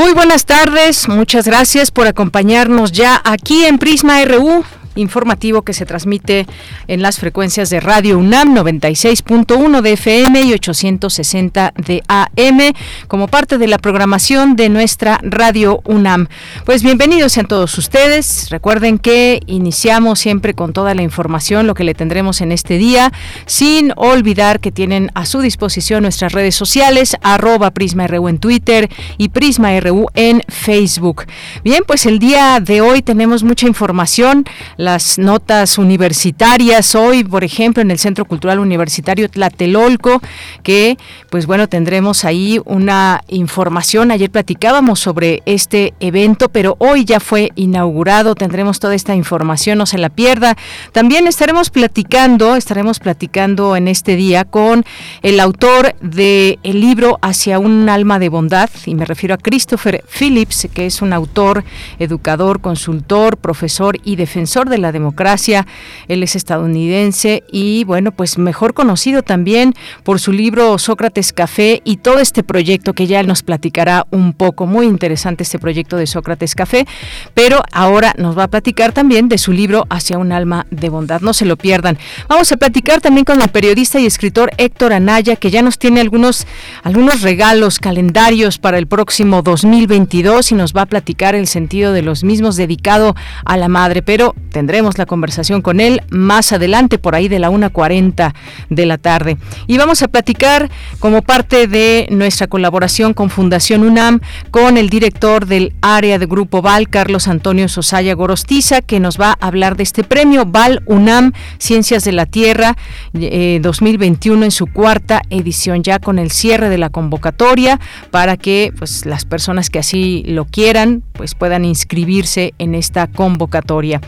Muy buenas tardes, muchas gracias por acompañarnos ya aquí en Prisma RU informativo que se transmite en las frecuencias de Radio UNAM 96.1 de FM y 860 de AM como parte de la programación de nuestra Radio UNAM. Pues bienvenidos sean todos ustedes. Recuerden que iniciamos siempre con toda la información, lo que le tendremos en este día, sin olvidar que tienen a su disposición nuestras redes sociales, arroba Prisma RU en Twitter y Prisma RU en Facebook. Bien, pues el día de hoy tenemos mucha información las notas universitarias hoy, por ejemplo, en el Centro Cultural Universitario Tlatelolco, que pues bueno, tendremos ahí una información. Ayer platicábamos sobre este evento, pero hoy ya fue inaugurado, tendremos toda esta información, no se la pierda. También estaremos platicando, estaremos platicando en este día con el autor del el libro Hacia un alma de bondad, y me refiero a Christopher Phillips, que es un autor, educador, consultor, profesor y defensor de la democracia. Él es estadounidense y, bueno, pues mejor conocido también por su libro Sócrates Café y todo este proyecto que ya él nos platicará un poco. Muy interesante este proyecto de Sócrates Café, pero ahora nos va a platicar también de su libro Hacia un alma de bondad. No se lo pierdan. Vamos a platicar también con el periodista y escritor Héctor Anaya, que ya nos tiene algunos, algunos regalos, calendarios para el próximo 2022 y nos va a platicar el sentido de los mismos dedicado a la madre. Pero Tendremos la conversación con él más adelante, por ahí de la 1.40 de la tarde. Y vamos a platicar como parte de nuestra colaboración con Fundación UNAM con el director del área de Grupo VAL, Carlos Antonio Sosaya Gorostiza, que nos va a hablar de este premio VAL UNAM Ciencias de la Tierra 2021 eh, en su cuarta edición, ya con el cierre de la convocatoria para que pues, las personas que así lo quieran pues puedan inscribirse en esta convocatoria.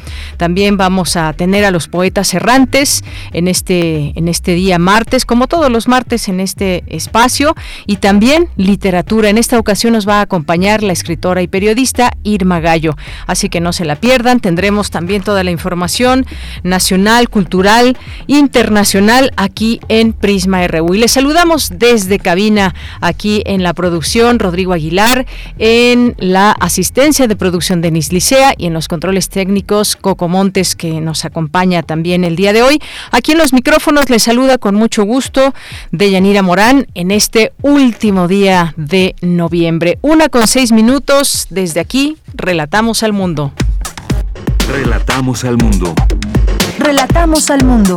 También vamos a tener a los poetas errantes en este, en este día martes, como todos los martes en este espacio, y también literatura. En esta ocasión nos va a acompañar la escritora y periodista Irma Gallo. Así que no se la pierdan, tendremos también toda la información nacional, cultural, internacional aquí en Prisma RU. Y les saludamos desde cabina aquí en la producción, Rodrigo Aguilar, en la asistencia de producción Denis Licea y en los controles técnicos Coco Montes, que nos acompaña también el día de hoy. Aquí en los micrófonos les saluda con mucho gusto Deyanira Morán en este último día de noviembre. Una con seis minutos desde aquí, relatamos al mundo. Relatamos al mundo. Relatamos al mundo.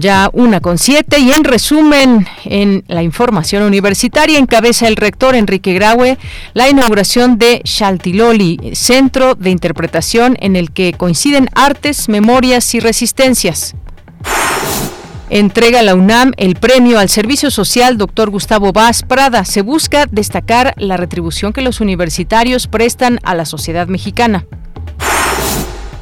Ya una con siete y en resumen en la información universitaria encabeza el rector Enrique Graue la inauguración de Chaltiloli, centro de interpretación en el que coinciden artes, memorias y resistencias. Entrega la UNAM el premio al servicio social Dr. Gustavo Vaz Prada. Se busca destacar la retribución que los universitarios prestan a la sociedad mexicana.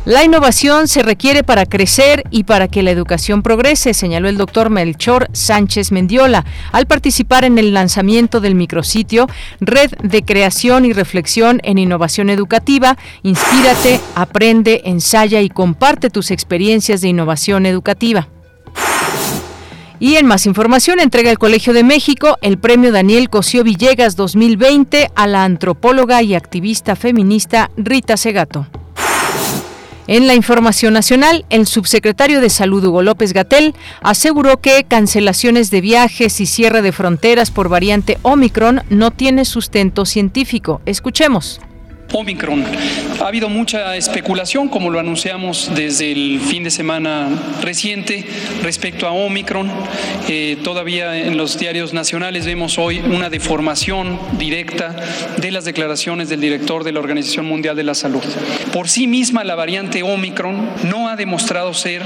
La innovación se requiere para crecer y para que la educación progrese, señaló el doctor Melchor Sánchez Mendiola al participar en el lanzamiento del micrositio Red de Creación y Reflexión en Innovación Educativa. Inspírate, aprende, ensaya y comparte tus experiencias de innovación educativa. Y en más información, entrega el Colegio de México el premio Daniel Cosío Villegas 2020 a la antropóloga y activista feminista Rita Segato. En la información nacional, el subsecretario de Salud Hugo López Gatel aseguró que cancelaciones de viajes y cierre de fronteras por variante Omicron no tiene sustento científico. Escuchemos. Omicron. Ha habido mucha especulación, como lo anunciamos desde el fin de semana reciente, respecto a Omicron. Eh, todavía en los diarios nacionales vemos hoy una deformación directa de las declaraciones del director de la Organización Mundial de la Salud. Por sí misma, la variante Omicron no ha demostrado ser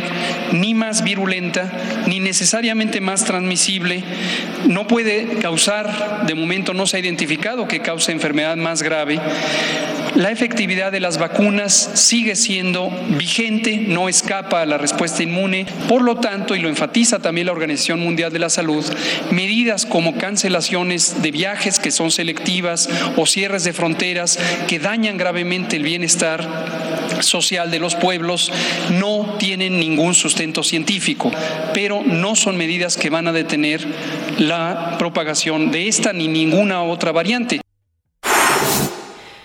ni más virulenta ni necesariamente más transmisible. No puede causar, de momento no se ha identificado que cause enfermedad más grave la efectividad de las vacunas sigue siendo vigente, no escapa a la respuesta inmune. Por lo tanto, y lo enfatiza también la Organización Mundial de la Salud, medidas como cancelaciones de viajes que son selectivas o cierres de fronteras que dañan gravemente el bienestar social de los pueblos no tienen ningún sustento científico, pero no son medidas que van a detener la propagación de esta ni ninguna otra variante.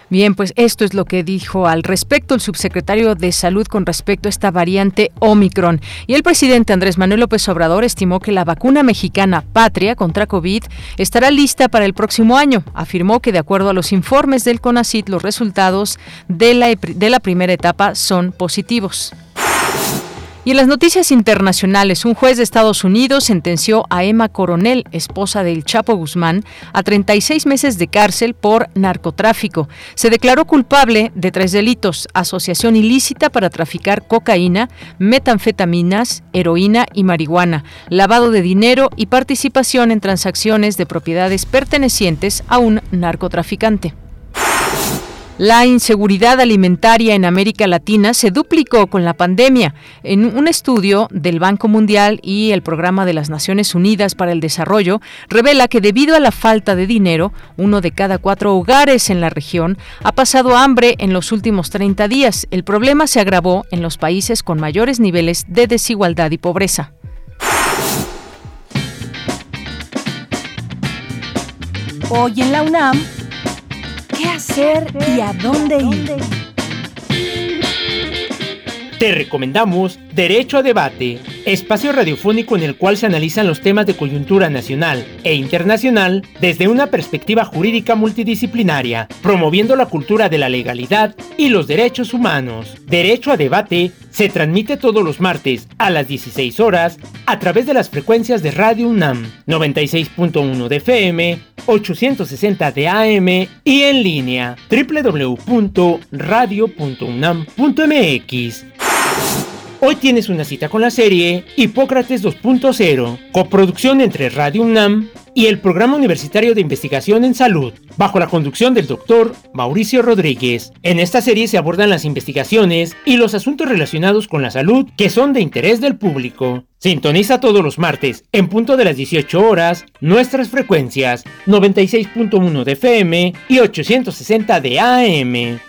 Bien, pues esto es lo que dijo al respecto el subsecretario de Salud con respecto a esta variante Omicron. Y el presidente Andrés Manuel López Obrador estimó que la vacuna mexicana Patria contra COVID estará lista para el próximo año. Afirmó que de acuerdo a los informes del CONACIT, los resultados de la, de la primera etapa son positivos. Y en las noticias internacionales, un juez de Estados Unidos sentenció a Emma Coronel, esposa del Chapo Guzmán, a 36 meses de cárcel por narcotráfico. Se declaró culpable de tres delitos, asociación ilícita para traficar cocaína, metanfetaminas, heroína y marihuana, lavado de dinero y participación en transacciones de propiedades pertenecientes a un narcotraficante. La inseguridad alimentaria en América Latina se duplicó con la pandemia. En un estudio del Banco Mundial y el Programa de las Naciones Unidas para el Desarrollo revela que debido a la falta de dinero, uno de cada cuatro hogares en la región ha pasado hambre en los últimos 30 días. El problema se agravó en los países con mayores niveles de desigualdad y pobreza. Hoy en la UNAM hacer y a dónde ir. Te recomendamos Derecho a Debate, espacio radiofónico en el cual se analizan los temas de coyuntura nacional e internacional desde una perspectiva jurídica multidisciplinaria, promoviendo la cultura de la legalidad y los derechos humanos. Derecho a Debate se transmite todos los martes a las 16 horas a través de las frecuencias de Radio UNAM 96.1 de FM, 860 de AM y en línea www.radio.unam.mx. Hoy tienes una cita con la serie Hipócrates 2.0, coproducción entre Radio UNAM y el Programa Universitario de Investigación en Salud, bajo la conducción del doctor Mauricio Rodríguez. En esta serie se abordan las investigaciones y los asuntos relacionados con la salud que son de interés del público. Sintoniza todos los martes, en punto de las 18 horas, nuestras frecuencias 96.1 de FM y 860 de AM.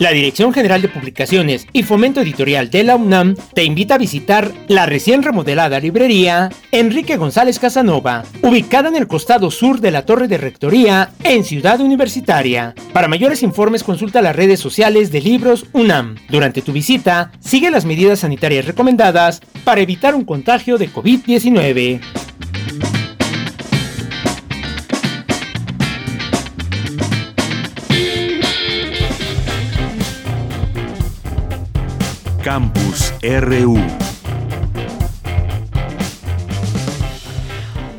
La Dirección General de Publicaciones y Fomento Editorial de la UNAM te invita a visitar la recién remodelada librería Enrique González Casanova, ubicada en el costado sur de la Torre de Rectoría en Ciudad Universitaria. Para mayores informes consulta las redes sociales de Libros UNAM. Durante tu visita, sigue las medidas sanitarias recomendadas para evitar un contagio de COVID-19. Campus RU.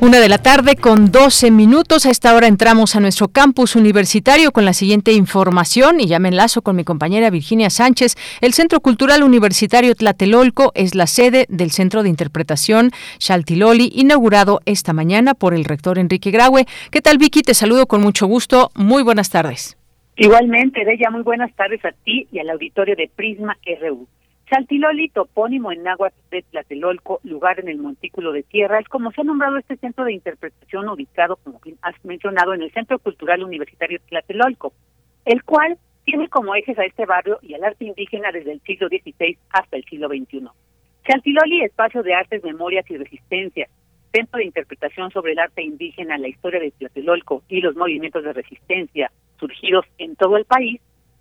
Una de la tarde con 12 minutos. A esta hora entramos a nuestro campus universitario con la siguiente información y ya me enlazo con mi compañera Virginia Sánchez. El Centro Cultural Universitario Tlatelolco es la sede del Centro de Interpretación Xaltiloli, inaugurado esta mañana por el rector Enrique Graue. ¿Qué tal, Vicky? Te saludo con mucho gusto. Muy buenas tardes. Igualmente, Bella, muy buenas tardes a ti y al auditorio de Prisma RU. Saltiloli, topónimo en náhuatl de Tlatelolco, lugar en el montículo de tierra, es como se ha nombrado este centro de interpretación ubicado, como has mencionado, en el Centro Cultural Universitario Tlatelolco, el cual tiene como ejes a este barrio y al arte indígena desde el siglo XVI hasta el siglo XXI. Saltiloli, espacio de artes, memorias y resistencia, centro de interpretación sobre el arte indígena, la historia de Tlatelolco y los movimientos de resistencia surgidos en todo el país,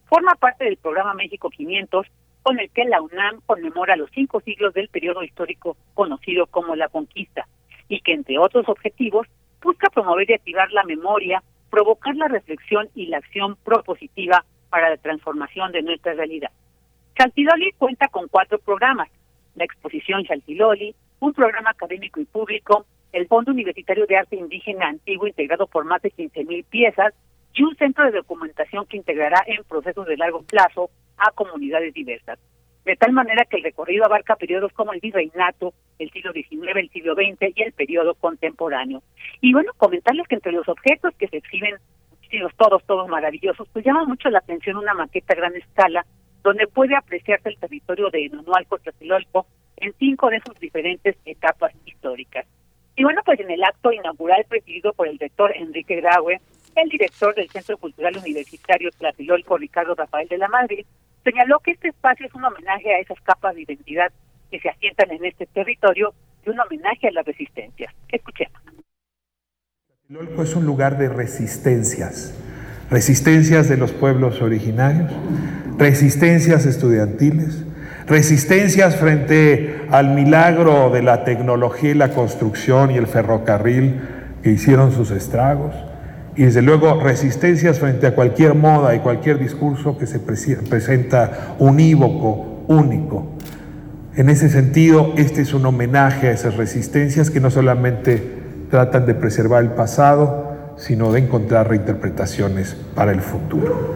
forma parte del programa México 500 con el que la UNAM conmemora los cinco siglos del periodo histórico conocido como la conquista y que, entre otros objetivos, busca promover y activar la memoria, provocar la reflexión y la acción propositiva para la transformación de nuestra realidad. Chaltiloli cuenta con cuatro programas, la exposición Chaltiloli, un programa académico y público, el Fondo Universitario de Arte Indígena Antiguo integrado por más de 15.000 piezas y un centro de documentación que integrará en procesos de largo plazo a comunidades diversas. De tal manera que el recorrido abarca periodos como el virreinato, el siglo XIX, el siglo XX y el periodo contemporáneo. Y bueno, comentarles que entre los objetos que se exhiben, todos, todos maravillosos, pues llama mucho la atención una maqueta a gran escala donde puede apreciarse el territorio de Nonualco Tlatelolco en cinco de sus diferentes etapas históricas. Y bueno, pues en el acto inaugural presidido por el rector Enrique Graue, el director del Centro Cultural Universitario Tlatelolco, Ricardo Rafael de la Madrid, señaló que este espacio es un homenaje a esas capas de identidad que se asientan en este territorio y un homenaje a las resistencias. Escuchemos. Tlatelolco es un lugar de resistencias, resistencias de los pueblos originarios, resistencias estudiantiles, resistencias frente al milagro de la tecnología y la construcción y el ferrocarril que hicieron sus estragos, y desde luego resistencias frente a cualquier moda y cualquier discurso que se presenta unívoco, único. En ese sentido, este es un homenaje a esas resistencias que no solamente tratan de preservar el pasado, sino de encontrar reinterpretaciones para el futuro.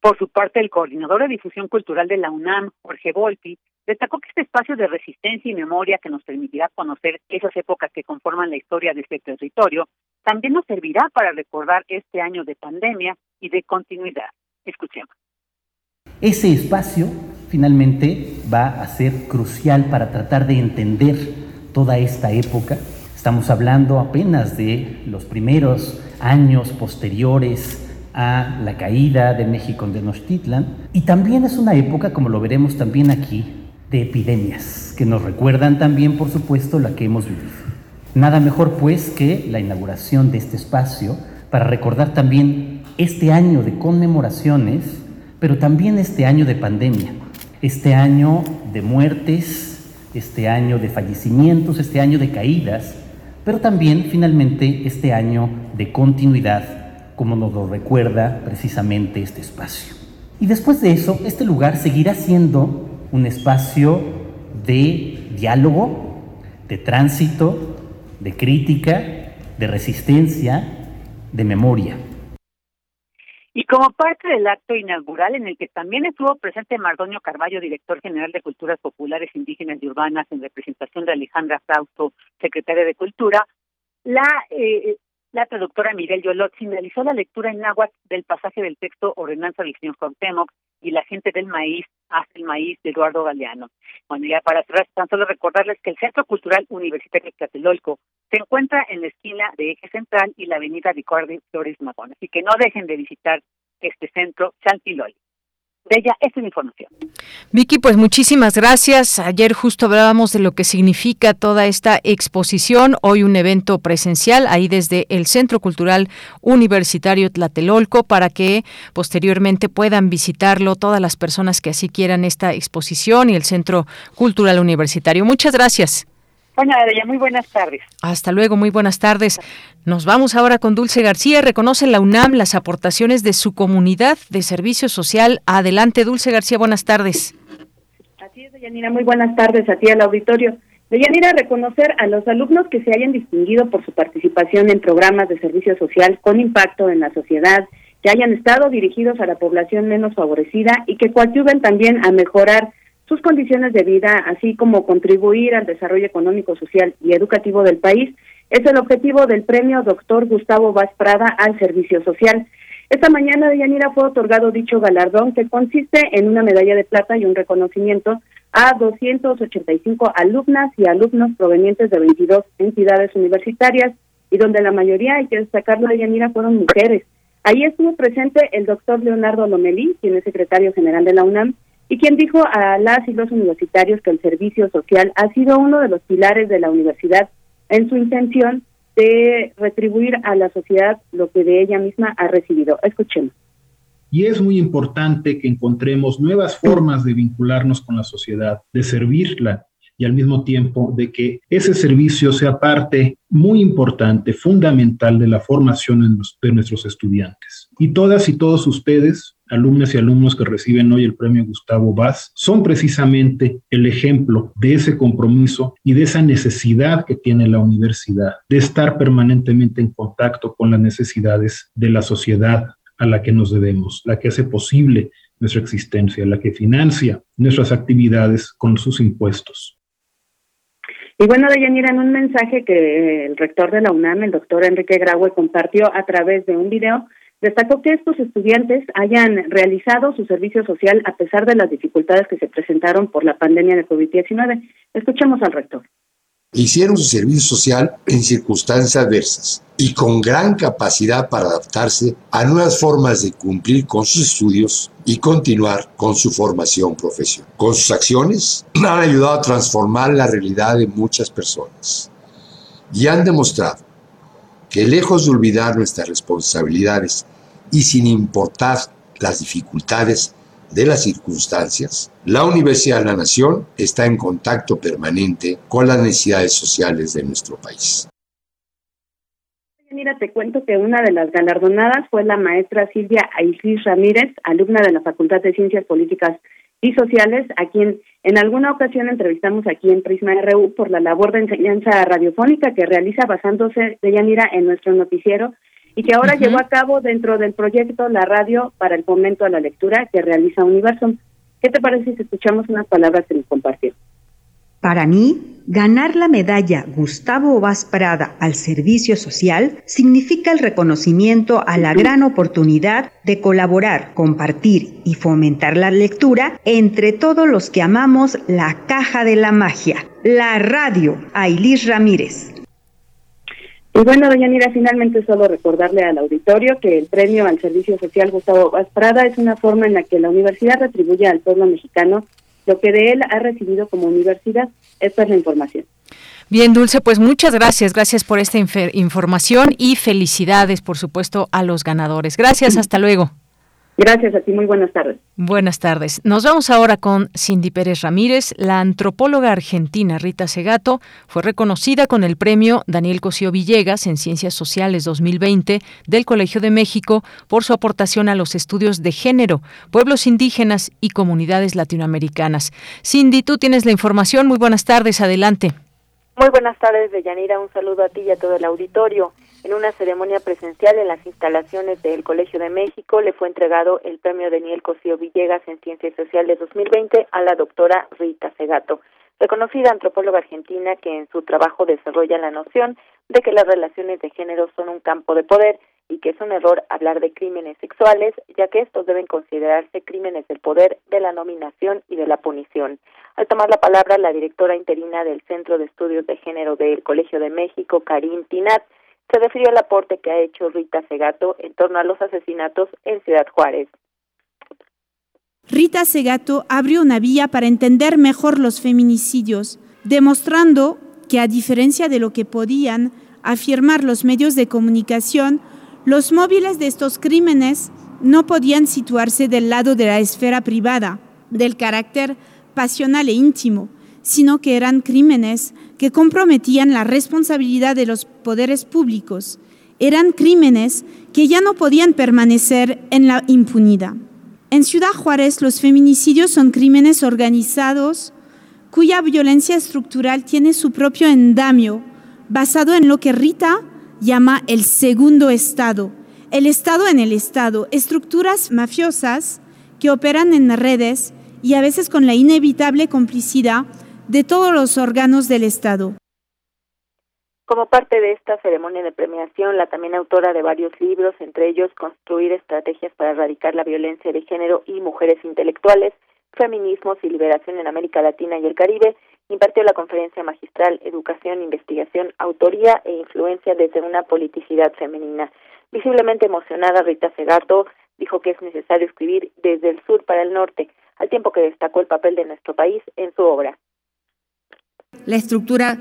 Por su parte, el coordinador de difusión cultural de la UNAM, Jorge Volpi, destacó que este espacio de resistencia y memoria que nos permitirá conocer esas épocas que conforman la historia de este territorio, también nos servirá para recordar este año de pandemia y de continuidad. Escuchemos. Ese espacio finalmente va a ser crucial para tratar de entender toda esta época. Estamos hablando apenas de los primeros años posteriores a la caída de México en Tenochtitlan. Y también es una época, como lo veremos también aquí, de epidemias, que nos recuerdan también, por supuesto, la que hemos vivido. Nada mejor, pues, que la inauguración de este espacio para recordar también este año de conmemoraciones, pero también este año de pandemia, este año de muertes, este año de fallecimientos, este año de caídas, pero también finalmente este año de continuidad como nos lo recuerda precisamente este espacio. Y después de eso, este lugar seguirá siendo un espacio de diálogo, de tránsito, de crítica, de resistencia, de memoria. Y como parte del acto inaugural en el que también estuvo presente Mardonio Carballo, director general de Culturas Populares Indígenas y Urbanas, en representación de Alejandra Frausto, secretaria de Cultura, la eh, la traductora Miguel Yolot finalizó la lectura en náhuatl del pasaje del texto Ordenanza del señor Cuauhtémoc y la gente del maíz hasta el maíz de Eduardo Galeano. Bueno, ya para atrás, tan solo recordarles que el Centro Cultural Universitario de se encuentra en la esquina de Eje Central y la avenida Ricardo Flores Magón. Así que no dejen de visitar este centro Chantiloli de ella. Esta es la información. Vicky, pues muchísimas gracias. Ayer justo hablábamos de lo que significa toda esta exposición. Hoy un evento presencial ahí desde el Centro Cultural Universitario Tlatelolco para que posteriormente puedan visitarlo todas las personas que así quieran esta exposición y el Centro Cultural Universitario. Muchas gracias. Bueno, muy buenas tardes. Hasta luego, muy buenas tardes. Nos vamos ahora con Dulce García. Reconoce la UNAM las aportaciones de su comunidad de servicio social. Adelante, Dulce García, buenas tardes. Así es, Deyanira, muy buenas tardes a ti al auditorio. Deyanira, reconocer a los alumnos que se hayan distinguido por su participación en programas de servicio social con impacto en la sociedad, que hayan estado dirigidos a la población menos favorecida y que coadyuven también a mejorar sus condiciones de vida, así como contribuir al desarrollo económico, social y educativo del país, es el objetivo del premio Doctor Gustavo Vaz Prada al Servicio Social. Esta mañana de Yanira fue otorgado dicho galardón que consiste en una medalla de plata y un reconocimiento a 285 alumnas y alumnos provenientes de 22 entidades universitarias y donde la mayoría, hay que destacarlo de Yanira, fueron mujeres. Ahí estuvo presente el doctor Leonardo Lomelí, quien es secretario general de la UNAM, y quien dijo a las y los universitarios que el servicio social ha sido uno de los pilares de la universidad en su intención de retribuir a la sociedad lo que de ella misma ha recibido. Escuchemos. Y es muy importante que encontremos nuevas formas de vincularnos con la sociedad, de servirla, y al mismo tiempo de que ese servicio sea parte muy importante, fundamental de la formación de nuestros estudiantes. Y todas y todos ustedes, alumnas y alumnos que reciben hoy el premio Gustavo Vaz, son precisamente el ejemplo de ese compromiso y de esa necesidad que tiene la universidad de estar permanentemente en contacto con las necesidades de la sociedad a la que nos debemos, la que hace posible nuestra existencia, la que financia nuestras actividades con sus impuestos. Y bueno, Deyanira, en un mensaje que el rector de la UNAM, el doctor Enrique Graue, compartió a través de un video, destacó que estos estudiantes hayan realizado su servicio social a pesar de las dificultades que se presentaron por la pandemia de COVID-19. Escuchemos al rector hicieron su servicio social en circunstancias adversas y con gran capacidad para adaptarse a nuevas formas de cumplir con sus estudios y continuar con su formación profesional. Con sus acciones han ayudado a transformar la realidad de muchas personas y han demostrado que lejos de olvidar nuestras responsabilidades y sin importar las dificultades de las circunstancias, la Universidad de la Nación está en contacto permanente con las necesidades sociales de nuestro país. Mira, te cuento que una de las galardonadas fue la maestra Silvia Aisis Ramírez, alumna de la Facultad de Ciencias Políticas y Sociales, a quien en alguna ocasión entrevistamos aquí en Prisma RU por la labor de enseñanza radiofónica que realiza basándose de Yanira en nuestro noticiero y que ahora llevó a cabo dentro del proyecto La Radio para el Fomento a la Lectura que realiza Universum. ¿Qué te parece si escuchamos unas palabras que nos compartió? Para mí, ganar la medalla Gustavo Vaz Prada al servicio social significa el reconocimiento a la gran oportunidad de colaborar, compartir y fomentar la lectura entre todos los que amamos la caja de la magia, la radio. Ailis Ramírez. Y bueno, doña finalmente solo recordarle al auditorio que el premio al Servicio Social Gustavo Vaz Prada es una forma en la que la universidad retribuye al pueblo mexicano lo que de él ha recibido como universidad. Esta es la información. Bien, Dulce, pues muchas gracias. Gracias por esta información y felicidades, por supuesto, a los ganadores. Gracias, hasta luego. Gracias a ti, muy buenas tardes. Buenas tardes. Nos vamos ahora con Cindy Pérez Ramírez. La antropóloga argentina Rita Segato fue reconocida con el premio Daniel Cosío Villegas en Ciencias Sociales 2020 del Colegio de México por su aportación a los estudios de género, pueblos indígenas y comunidades latinoamericanas. Cindy, tú tienes la información. Muy buenas tardes. Adelante. Muy buenas tardes, Deyanira. Un saludo a ti y a todo el auditorio. En una ceremonia presencial en las instalaciones del Colegio de México le fue entregado el premio Daniel Cosío Villegas en Ciencias Sociales 2020 a la doctora Rita Segato, reconocida antropóloga argentina que en su trabajo desarrolla la noción de que las relaciones de género son un campo de poder y que es un error hablar de crímenes sexuales, ya que estos deben considerarse crímenes del poder, de la nominación y de la punición. Al tomar la palabra, la directora interina del Centro de Estudios de Género del Colegio de México, Karim Tinat, se refirió al aporte que ha hecho Rita Segato en torno a los asesinatos en Ciudad Juárez. Rita Segato abrió una vía para entender mejor los feminicidios, demostrando que a diferencia de lo que podían afirmar los medios de comunicación, los móviles de estos crímenes no podían situarse del lado de la esfera privada, del carácter pasional e íntimo, sino que eran crímenes que comprometían la responsabilidad de los poderes públicos. Eran crímenes que ya no podían permanecer en la impunidad. En Ciudad Juárez los feminicidios son crímenes organizados cuya violencia estructural tiene su propio endamio, basado en lo que Rita llama el segundo Estado, el Estado en el Estado, estructuras mafiosas que operan en redes y a veces con la inevitable complicidad de todos los órganos del Estado. Como parte de esta ceremonia de premiación, la también autora de varios libros, entre ellos Construir estrategias para erradicar la violencia de género y mujeres intelectuales, Feminismos y Liberación en América Latina y el Caribe, impartió la conferencia magistral Educación, Investigación, Autoría e Influencia desde una politicidad femenina. Visiblemente emocionada, Rita Segato dijo que es necesario escribir desde el sur para el norte, al tiempo que destacó el papel de nuestro país en su obra la estructura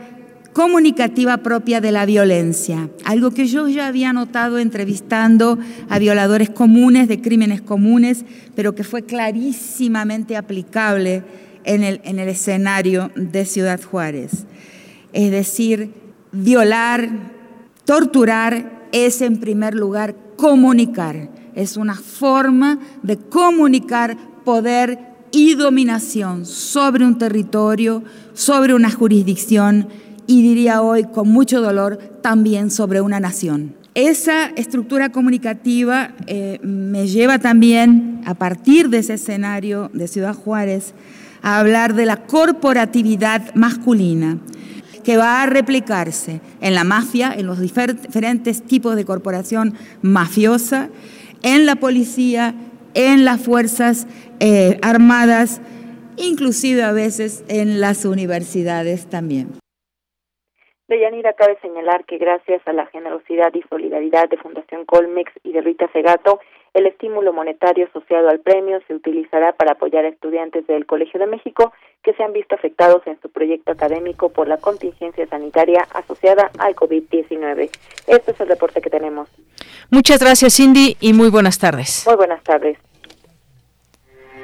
comunicativa propia de la violencia, algo que yo ya había notado entrevistando a violadores comunes de crímenes comunes, pero que fue clarísimamente aplicable en el, en el escenario de Ciudad Juárez. Es decir, violar, torturar es en primer lugar comunicar. Es una forma de comunicar poder y dominación sobre un territorio, sobre una jurisdicción y diría hoy con mucho dolor también sobre una nación. Esa estructura comunicativa eh, me lleva también, a partir de ese escenario de Ciudad Juárez, a hablar de la corporatividad masculina que va a replicarse en la mafia, en los diferentes tipos de corporación mafiosa, en la policía, en las fuerzas eh, armadas, inclusive a veces en las universidades también. Deyanira, cabe señalar que gracias a la generosidad y solidaridad de Fundación Colmex y de Rita Segato, el estímulo monetario asociado al premio se utilizará para apoyar a estudiantes del Colegio de México que se han visto afectados en su proyecto académico por la contingencia sanitaria asociada al COVID-19. Este es el reporte que tenemos. Muchas gracias, Cindy, y muy buenas tardes. Muy buenas tardes.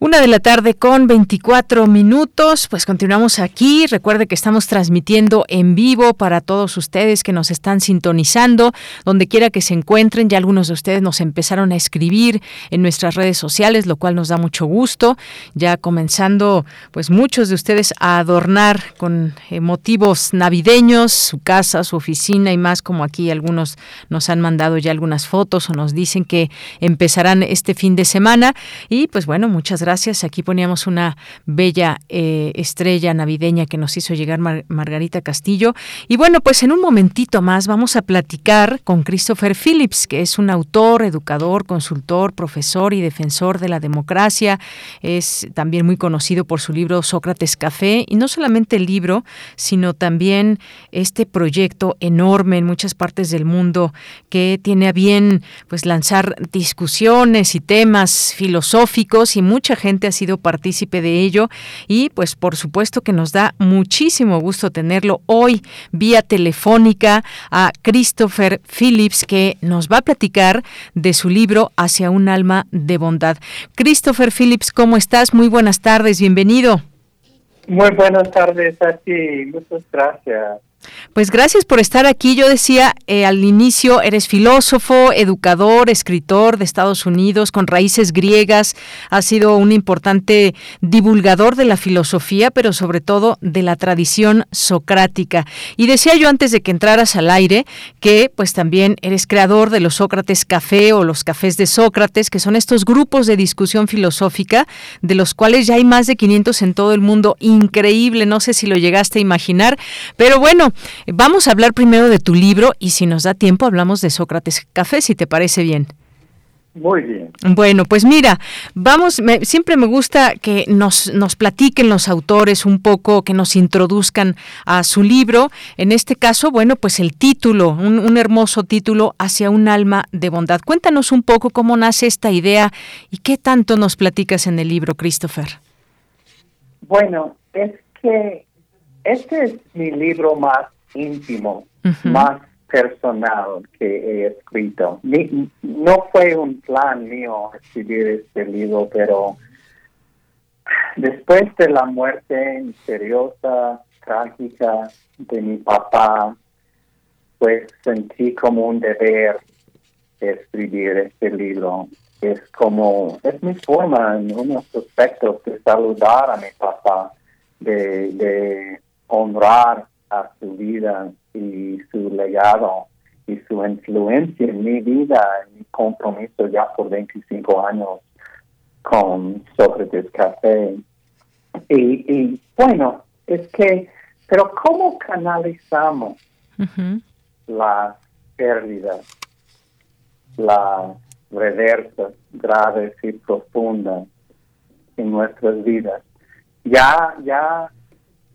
Una de la tarde con 24 minutos, pues continuamos aquí. Recuerde que estamos transmitiendo en vivo para todos ustedes que nos están sintonizando, donde quiera que se encuentren. Ya algunos de ustedes nos empezaron a escribir en nuestras redes sociales, lo cual nos da mucho gusto. Ya comenzando, pues muchos de ustedes a adornar con eh, motivos navideños su casa, su oficina y más, como aquí algunos nos han mandado ya algunas fotos o nos dicen que empezarán este fin de semana. Y pues bueno, muchas gracias gracias. Aquí poníamos una bella eh, estrella navideña que nos hizo llegar Margarita Castillo. Y bueno, pues en un momentito más vamos a platicar con Christopher Phillips, que es un autor, educador, consultor, profesor y defensor de la democracia. Es también muy conocido por su libro Sócrates Café. Y no solamente el libro, sino también este proyecto enorme en muchas partes del mundo que tiene a bien pues lanzar discusiones y temas filosóficos y mucha gente ha sido partícipe de ello y pues por supuesto que nos da muchísimo gusto tenerlo hoy vía telefónica a Christopher Phillips que nos va a platicar de su libro Hacia un alma de bondad. Christopher Phillips, ¿cómo estás? Muy buenas tardes, bienvenido. Muy buenas tardes a ti, muchas gracias. Pues gracias por estar aquí. Yo decía eh, al inicio, eres filósofo, educador, escritor de Estados Unidos con raíces griegas, has sido un importante divulgador de la filosofía, pero sobre todo de la tradición socrática. Y decía yo antes de que entraras al aire que pues también eres creador de los Sócrates Café o los Cafés de Sócrates, que son estos grupos de discusión filosófica, de los cuales ya hay más de 500 en todo el mundo. Increíble, no sé si lo llegaste a imaginar, pero bueno, vamos a hablar primero de tu libro y si nos da tiempo hablamos de Sócrates Café, si te parece bien. Muy bien. Bueno, pues mira, vamos, siempre me gusta que nos, nos platiquen los autores un poco, que nos introduzcan a su libro. En este caso, bueno, pues el título, un, un hermoso título, Hacia un alma de bondad. Cuéntanos un poco cómo nace esta idea y qué tanto nos platicas en el libro, Christopher. Bueno, es que este es mi libro más íntimo, más personal que he escrito. no fue un plan mío escribir este libro, pero después de la muerte misteriosa, trágica de mi papá, pues sentí como un deber escribir este libro. Es como, es mi forma en unos aspectos de saludar a mi papá, de honrar a su vida y su legado y su influencia en mi vida, en mi compromiso ya por 25 años con Sócrates Café. Y, bueno, es que, pero ¿cómo canalizamos las pérdidas, las reversas graves y profundas en nuestras vidas? Ya, ya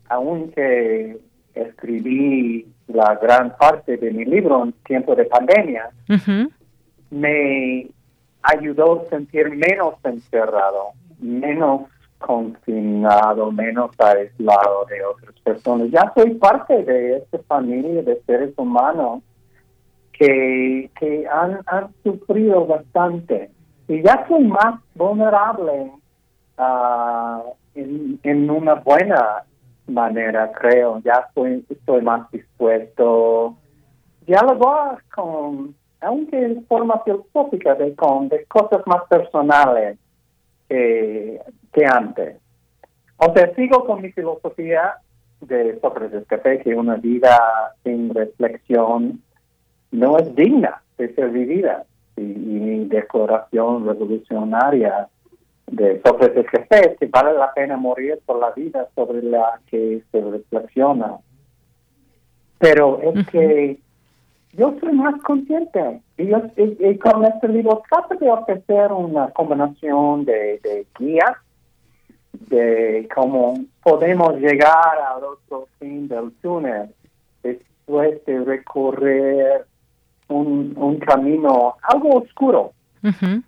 aunque escribí la gran parte de mi libro en tiempo de pandemia, me ayudó a sentir menos encerrado, menos confinado, menos aislado de otras personas. Ya soy parte de esta familia de seres humanos que, que han, han sufrido bastante. Y ya soy más vulnerable uh, en, en una buena manera, creo. Ya estoy, más dispuesto a dialogar con, aunque en forma filosófica, de, con, de cosas más personales que, que antes. O sea, sigo con mi filosofía de Sócrates Café, que una vida sin reflexión no es digna de ser vivida. Y, mi declaración revolucionaria de Sócrates Café que vale la pena morir por la vida sobre la que se reflexiona. Pero es que yo soy más consciente y, con este libro trato de ofrecer una combinación de, de guías de cómo podemos llegar al otro fin del túnel después de recorrer un, un camino algo oscuro.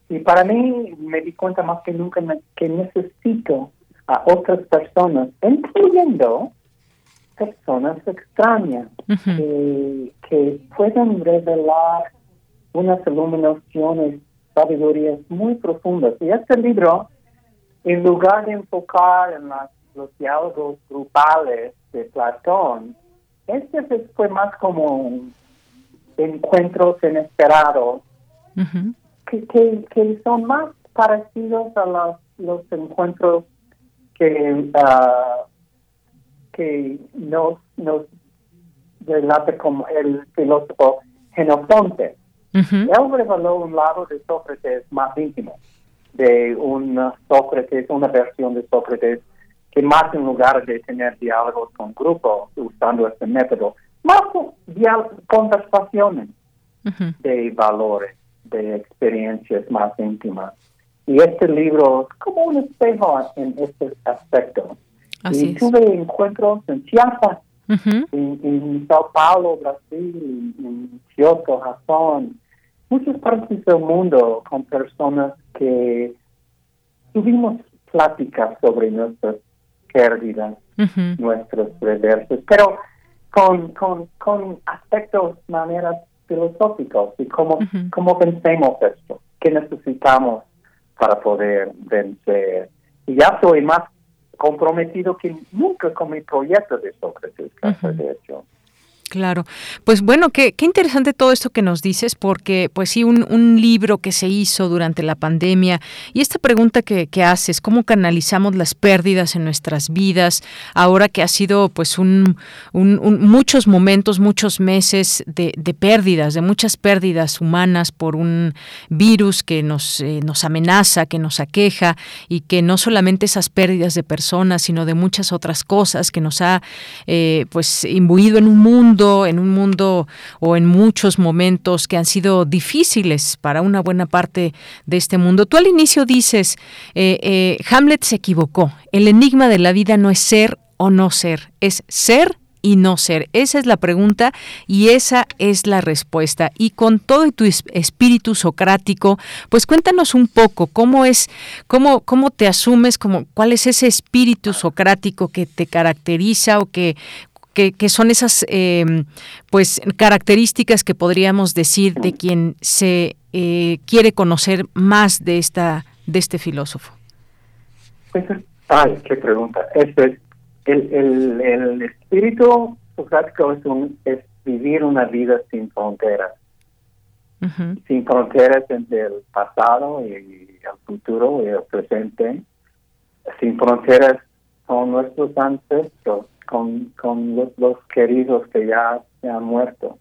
Y para mí me di cuenta más que nunca que necesito a otras personas, incluyendo personas extrañas, que, que puedan revelar unas iluminaciones, sabidurías muy profundas. Y este libro, en lugar de enfocar en los diálogos grupales de Platón, este fue más como encuentros inesperados que, que, son más parecidos a los, los encuentros que, uh, que nos, nos relata como el filósofo Genofonte. Él reveló un lado de Sócrates más íntimo, de un Sócrates, una versión de Sócrates que más en lugar de tener diálogos con grupos usando este método, más conversaciones de valores, de experiencias más íntimas. Y este libro es como un espejo en este aspecto. y tuve encuentros en Chiapas, en, Sao Paulo, Brasil, en Kyoto, Japón, muchas partes del mundo con personas que tuvimos pláticas sobre nuestras pérdidas, nuestros reversos, pero con, con, con aspectos, maneras filosóficos y cómo, cómo pensemos esto, qué necesitamos para poder vencer. Y ya soy más comprometido que nunca con mi proyecto de Sócrates, de hecho. Claro, pues bueno, qué, interesante todo esto que nos dices, porque pues sí, un, un, libro que se hizo durante la pandemia y esta pregunta que, que, haces, ¿cómo canalizamos las pérdidas en nuestras vidas ahora que ha sido pues un, un, muchos momentos, muchos meses de, de, pérdidas, de muchas pérdidas humanas por un virus que nos, eh, nos amenaza, que nos aqueja y que no solamente esas pérdidas de personas, sino de muchas otras cosas que nos ha eh, pues imbuido en un mundo en un mundo o en muchos momentos que han sido difíciles para una buena parte de este mundo. Tú al inicio dices, eh, eh, Hamlet se equivocó, el enigma de la vida no es ser o no ser, es ser y no ser? Esa es la pregunta y esa es la respuesta. Y con todo tu espíritu socrático, pues cuéntanos un poco cómo es, cómo, cómo te asumes, como, cuál es ese espíritu socrático que te caracteriza o que que, son esas em, pues características que podríamos decir de quien se eh, quiere conocer más de esta de este filósofo. Pues, ay, qué pregunta. Este, el, el, el espíritu socrático es, un, es vivir una vida sin fronteras. Sin fronteras entre el pasado y el futuro y el presente. Sin fronteras con nuestros ancestros con, con los, queridos que ya se han muerto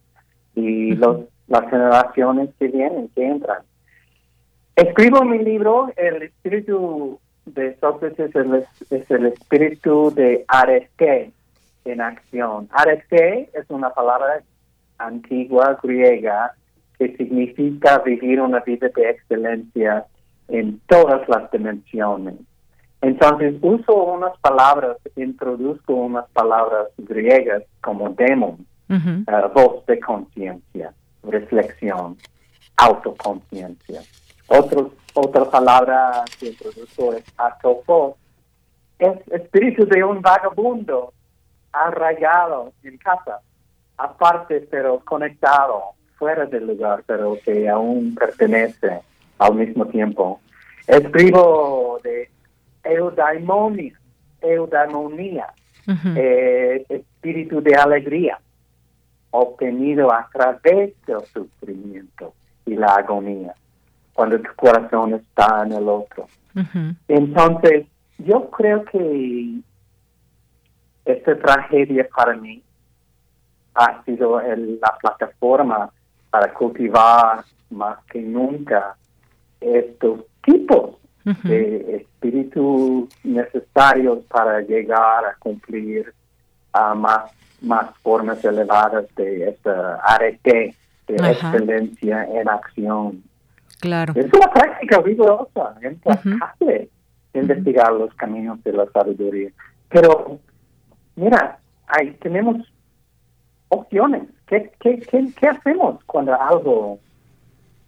y los, las generaciones que vienen, que entran. Escribo mi libro, El espíritu de Sócrates es el, espíritu de arete en acción. Arete es una palabra antigua griega que significa vivir una vida de excelencia en todas las dimensiones. Entonces uso unas palabras, introduzco unas palabras griegas como demon, eh, voz de conciencia, reflexión, autoconciencia. otra palabra que introduzco es atopos, es espíritu de un vagabundo arraigado en casa, aparte pero conectado, fuera del lugar, pero que aún pertenece al mismo tiempo. Escribo de eudaimonia, eudaimonía, eh, espíritu de alegría, obtenido a través del sufrimiento y la agonía, cuando tu corazón está en el otro. Entonces, yo creo que esta tragedia para mí ha sido la plataforma para cultivar más que nunca estos tipos de espíritus necesarios para llegar a cumplir a más, más formas elevadas de esta arete de excelencia en acción. Claro. Es una práctica vigorosa, implacable, investigar los caminos de la sabiduría. Pero, mira, hay, tenemos opciones. ¿Qué, qué, qué, qué hacemos cuando algo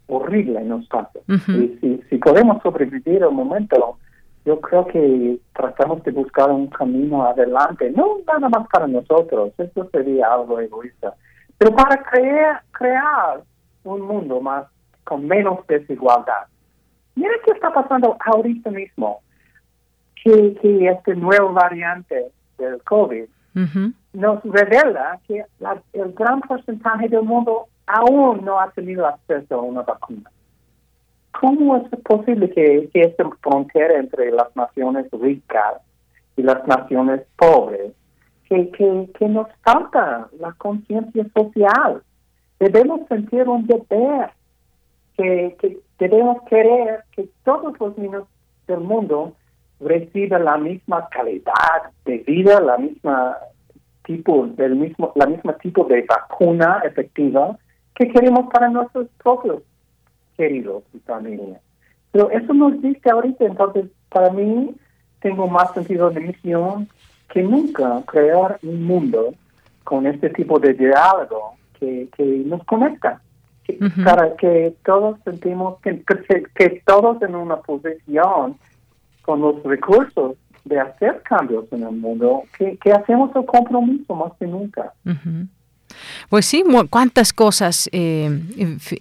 horrible nos pasa? y si, si podemos sobrevivir al momento, yo creo que tratamos de buscar un camino adelante, no nada más para nosotros, eso sería algo egoísta, pero para crear, crear un mundo más con menos desigualdad. Mira qué está pasando ahorita mismo, que, que este nuevo variante del COVID nos revela que el gran porcentaje del mundo aún no ha tenido acceso a una vacuna. ¿Cómo es posible que, que esta frontera entre las naciones ricas y las naciones pobres, que, que, nos falta la conciencia social? Debemos sentir un deber, que, que debemos querer que todos los niños del mundo reciban la misma calidad de vida, la misma tipo, del mismo, la misma tipo de vacuna efectiva que queremos para nuestros propios queridos y familia. Pero eso nos dice ahorita, entonces, para mí, tengo más sentido de misión que nunca crear un mundo con este tipo de diálogo que, que nos conecta, para que todos sentimos que, que, todos en una posición con los recursos de hacer cambios en el mundo, que, que hacemos el compromiso más que nunca. Pues sí, cuántas cosas, eh,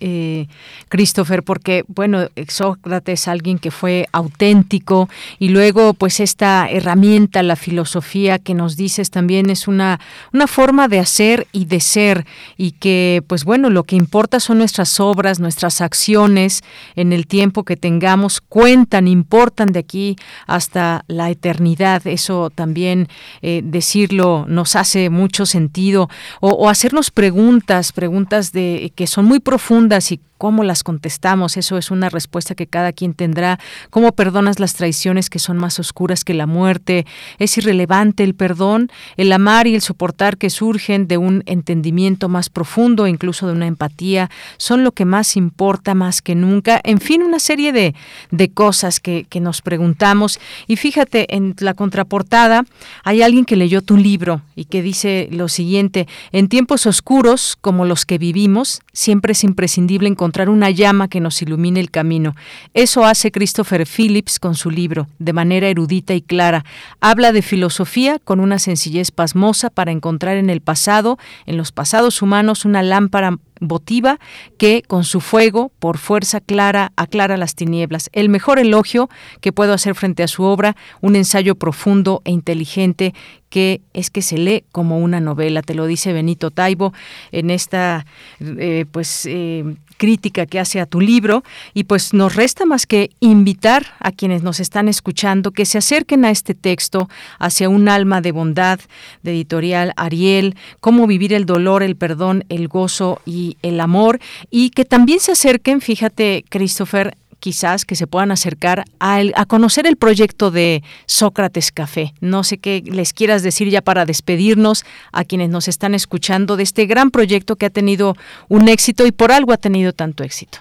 eh, Christopher, porque, bueno, Sócrates es alguien que fue auténtico y luego, pues, esta herramienta, la filosofía que nos dices también es una, una forma de hacer y de ser y que, pues, bueno, lo que importa son nuestras obras, nuestras acciones en el tiempo que tengamos, cuentan, importan de aquí hasta la eternidad. Eso también eh, decirlo nos hace mucho sentido o, o hacernos preguntas, preguntas de que son muy profundas y cómo las contestamos, eso es una respuesta que cada quien tendrá. ¿Cómo perdonas las traiciones que son más oscuras que la muerte? ¿Es irrelevante el perdón? El amar y el soportar que surgen de un entendimiento más profundo, incluso de una empatía, son lo que más importa más que nunca. En fin, una serie de, de cosas que, que nos preguntamos. Y fíjate, en la contraportada hay alguien que leyó tu libro y que dice lo siguiente, en tiempos oscuros como los que vivimos, siempre es imprescindible encontrar encontrar una llama que nos ilumine el camino. Eso hace Christopher Phillips con su libro, de manera erudita y clara. Habla de filosofía con una sencillez pasmosa para encontrar en el pasado, en los pasados humanos, una lámpara votiva que con su fuego, por fuerza clara, aclara las tinieblas. El mejor elogio que puedo hacer frente a su obra, un ensayo profundo e inteligente que es que se lee como una novela, te lo dice Benito Taibo en esta eh, pues eh, crítica que hace a tu libro. Y pues nos resta más que invitar a quienes nos están escuchando que se acerquen a este texto hacia un alma de bondad de editorial Ariel, cómo vivir el dolor, el perdón, el gozo y el amor. Y que también se acerquen, fíjate Christopher, quizás que se puedan acercar a, a, conocer el proyecto de Sócrates Café. No sé qué les quieras decir ya para despedirnos a quienes nos están escuchando de este gran proyecto que ha tenido un éxito y por algo ha tenido tanto éxito.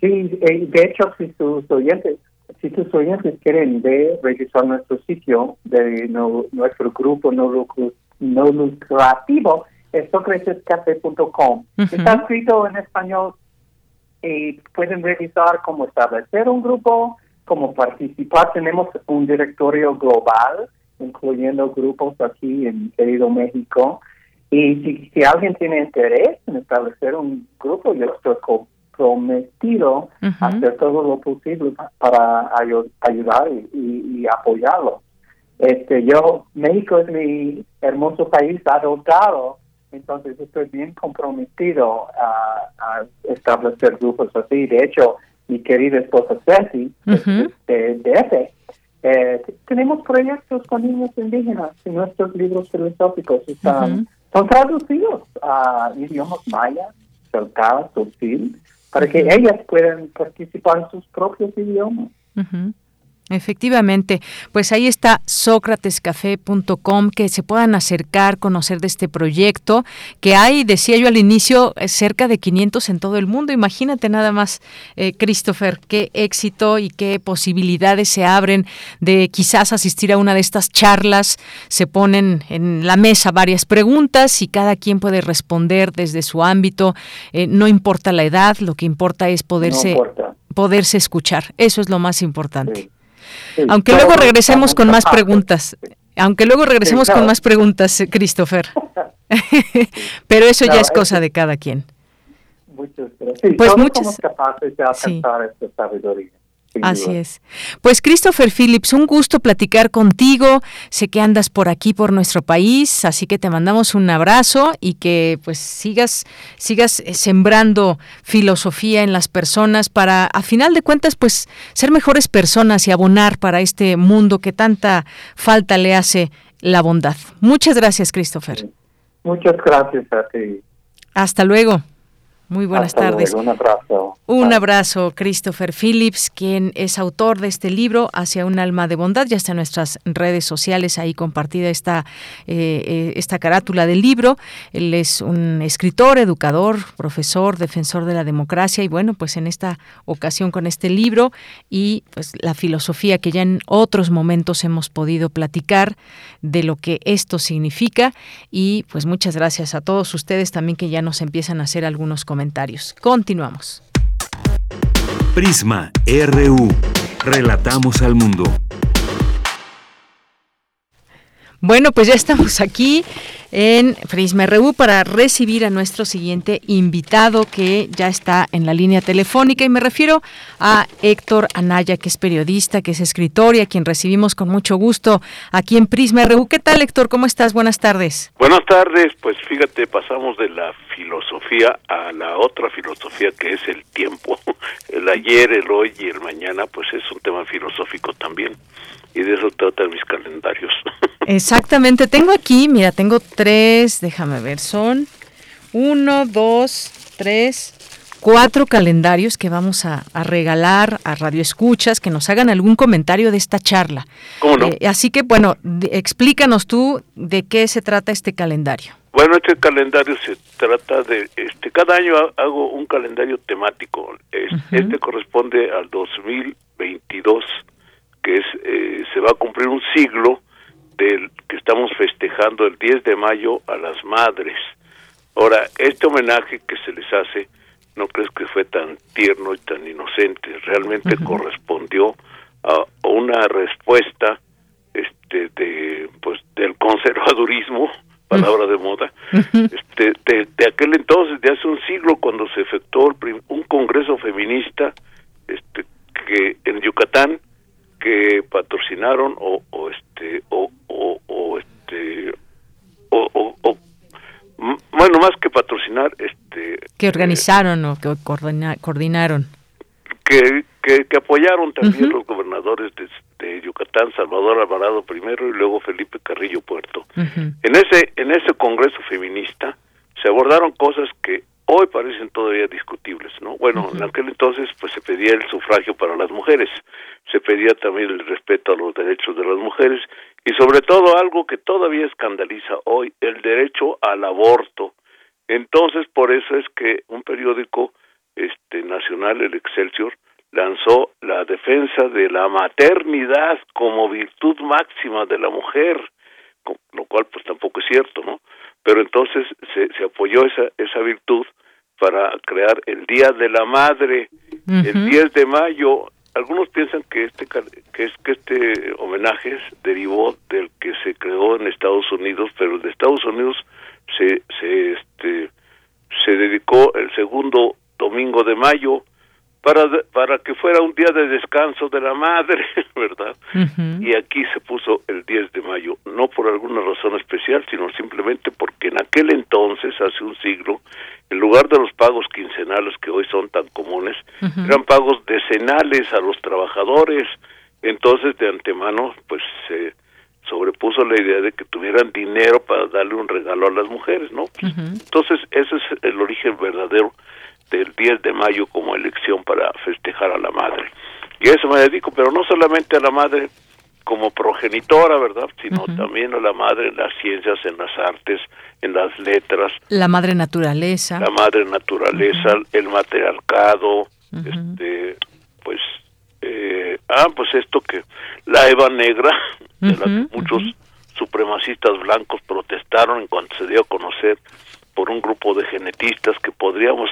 Sí, eh, de hecho, si sus oyentes si tus oyentes quieren ver, revisar nuestro sitio de nuestro grupo no, no lucrativo, es socratescafé.com. Está escrito en español y pueden revisar cómo establecer un grupo, cómo participar. Tenemos un directorio global, incluyendo grupos aquí en querido México. Y si, si alguien tiene interés en establecer un grupo, yo estoy comprometido a hacer todo lo posible para ayudar y, apoyarlo. Este, yo, México es mi hermoso país adoptado entonces estoy bien comprometido a, establecer grupos así. De hecho, mi querida esposa Ceci, de, de eh, tenemos proyectos con niños indígenas y nuestros libros filosóficos están, son traducidos a idiomas mayas, celtas, sil, para que ellas puedan participar en sus propios idiomas. Efectivamente, pues ahí está sócratescafé.com, que se puedan acercar, conocer de este proyecto, que hay, decía yo al inicio, eh, cerca de 500 en todo el mundo. Imagínate nada más, eh, Christopher, qué éxito y qué posibilidades se abren de quizás asistir a una de estas charlas. Se ponen en la mesa varias preguntas y cada quien puede responder desde su ámbito. Eh, no importa la edad, lo que importa es poderse, poderse escuchar. Eso es lo más importante. Aunque luego regresemos con más preguntas. Aunque luego regresemos con más preguntas, Christopher. Pero eso ya es cosa de cada quien. Muchas gracias. pues muchas... capaces de alcanzar esta sabiduría. Así es. Pues Christopher Phillips, un gusto platicar contigo. Sé que andas por aquí por nuestro país, así que te mandamos un abrazo y que pues sigas sigas eh, sembrando filosofía en las personas para a final de cuentas pues ser mejores personas y abonar para este mundo que tanta falta le hace la bondad. Muchas gracias, Christopher. Muchas gracias a ti. Hasta luego. Muy buenas tardes. un abrazo. Un abrazo, Christopher Phillips, quien es autor de este libro, Hacia un alma de bondad. Ya está en nuestras redes sociales ahí compartida esta, eh, eh, esta carátula del libro. Él es un escritor, educador, profesor, defensor de la democracia y bueno, pues en esta ocasión con este libro y pues la filosofía que ya en otros momentos hemos podido platicar de lo que esto significa y pues muchas gracias a todos ustedes también que ya nos empiezan a hacer algunos comentarios Continuamos. Prisma RU. Relatamos al mundo. Bueno, pues ya estamos aquí en Prisma RU para recibir a nuestro siguiente invitado que ya está en la línea telefónica y me refiero a Héctor Anaya, que es periodista, que es escritor y a quien recibimos con mucho gusto aquí en Prisma RU. ¿Qué tal, Héctor? ¿Cómo estás? Buenas tardes. Buenas tardes. Pues fíjate, pasamos de la filosofía a la otra filosofía que es el tiempo. El ayer, el hoy y el mañana, pues es un tema filosófico también y de eso tratan mis calendarios. Exactamente, tengo aquí, mira, tengo tres, déjame ver, son uno, dos, tres, cuatro calendarios que vamos a, regalar a Radio Escuchas, que nos hagan algún comentario de esta charla. ¿Cómo no? Eh, así que, bueno, explícanos tú de qué se trata este calendario. Bueno, este calendario se trata de, este, cada año hago un calendario temático. Este corresponde al 2022 que es eh, se va a cumplir un siglo del que estamos festejando el 10 de mayo a las madres. Ahora, este homenaje que se les hace, no crees que fue tan tierno y tan inocente, realmente correspondió a, una respuesta este de pues del conservadurismo, palabra de moda, este, de, de, aquel entonces, de hace un siglo, cuando se efectuó un congreso feminista este que en Yucatán que patrocinaron o, o este o, o, este o, bueno más que patrocinar este que organizaron o que coordinaron. que, que, apoyaron también los gobernadores de, Yucatán Salvador Alvarado primero y luego Felipe Carrillo Puerto. En ese en ese congreso feminista se abordaron cosas que hoy parecen todavía discutibles, ¿no? Bueno, en aquel entonces pues se pedía el sufragio para las mujeres, se pedía también el respeto a los derechos de las mujeres y sobre todo algo que todavía escandaliza hoy, el derecho al aborto. Entonces, por eso es que un periódico este nacional, el Excelsior, lanzó la defensa de la maternidad como virtud máxima de la mujer, lo cual pues tampoco es cierto, ¿no? Pero entonces se, se apoyó esa, esa virtud para crear el Día de la Madre, el 10 de mayo. Algunos piensan que este que es que este homenaje derivó del que se creó en Estados Unidos, pero el de Estados Unidos se se este se dedicó el segundo domingo de mayo para, para que fuera un día de descanso de la madre, ¿verdad? Y aquí se puso el 10 de mayo, no por alguna razón especial, sino simplemente porque en aquel entonces, hace un siglo, en lugar de los pagos quincenales que hoy son tan comunes, eran pagos decenales a los trabajadores. Entonces, de antemano, pues se sobrepuso la idea de que tuvieran dinero para darle un regalo a las mujeres, ¿no? Entonces, ese es el origen verdadero del 10 de mayo como elección para festejar a la madre. Y a eso me dedico, pero no solamente a la madre como progenitora, ¿verdad? Sino también a la madre en las ciencias, en las artes, en las letras. La madre naturaleza. La madre naturaleza, el matriarcado, este, pues, eh, ah, pues esto que la Eva Negra, de la que muchos supremacistas blancos protestaron en cuanto se dio a conocer por un grupo de genetistas que podríamos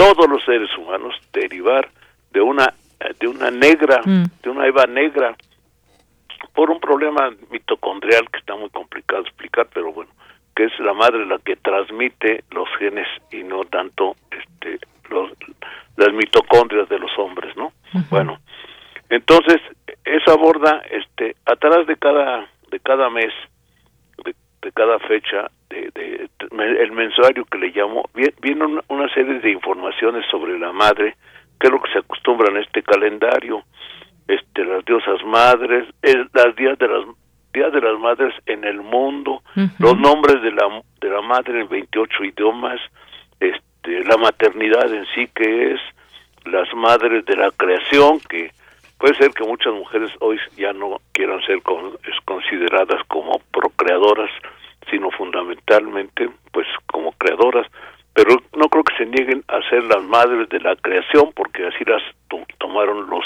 todos los seres humanos derivar de una de una negra, Mm. de una Eva negra por un problema mitocondrial que está muy complicado de explicar, pero bueno, que es la madre la que transmite los genes y no tanto este los las mitocondrias de los hombres, ¿no? Bueno, entonces eso aborda este atrás de cada de cada mes de, cada fecha de, de- de- el mensuario que le llamo vi- viene una, una serie de informaciones sobre la madre que es lo que se acostumbra en este calendario este las diosas madres el, las días de las días de las madres en el mundo los nombres de la de la madre en 28 idiomas este la maternidad en sí que es las madres de la creación que puede ser que muchas mujeres hoy ya no quieran ser con- consideradas como procreadoras sino fundamentalmente pues como creadoras pero no creo que se nieguen a ser las madres de la creación porque así las to- tomaron los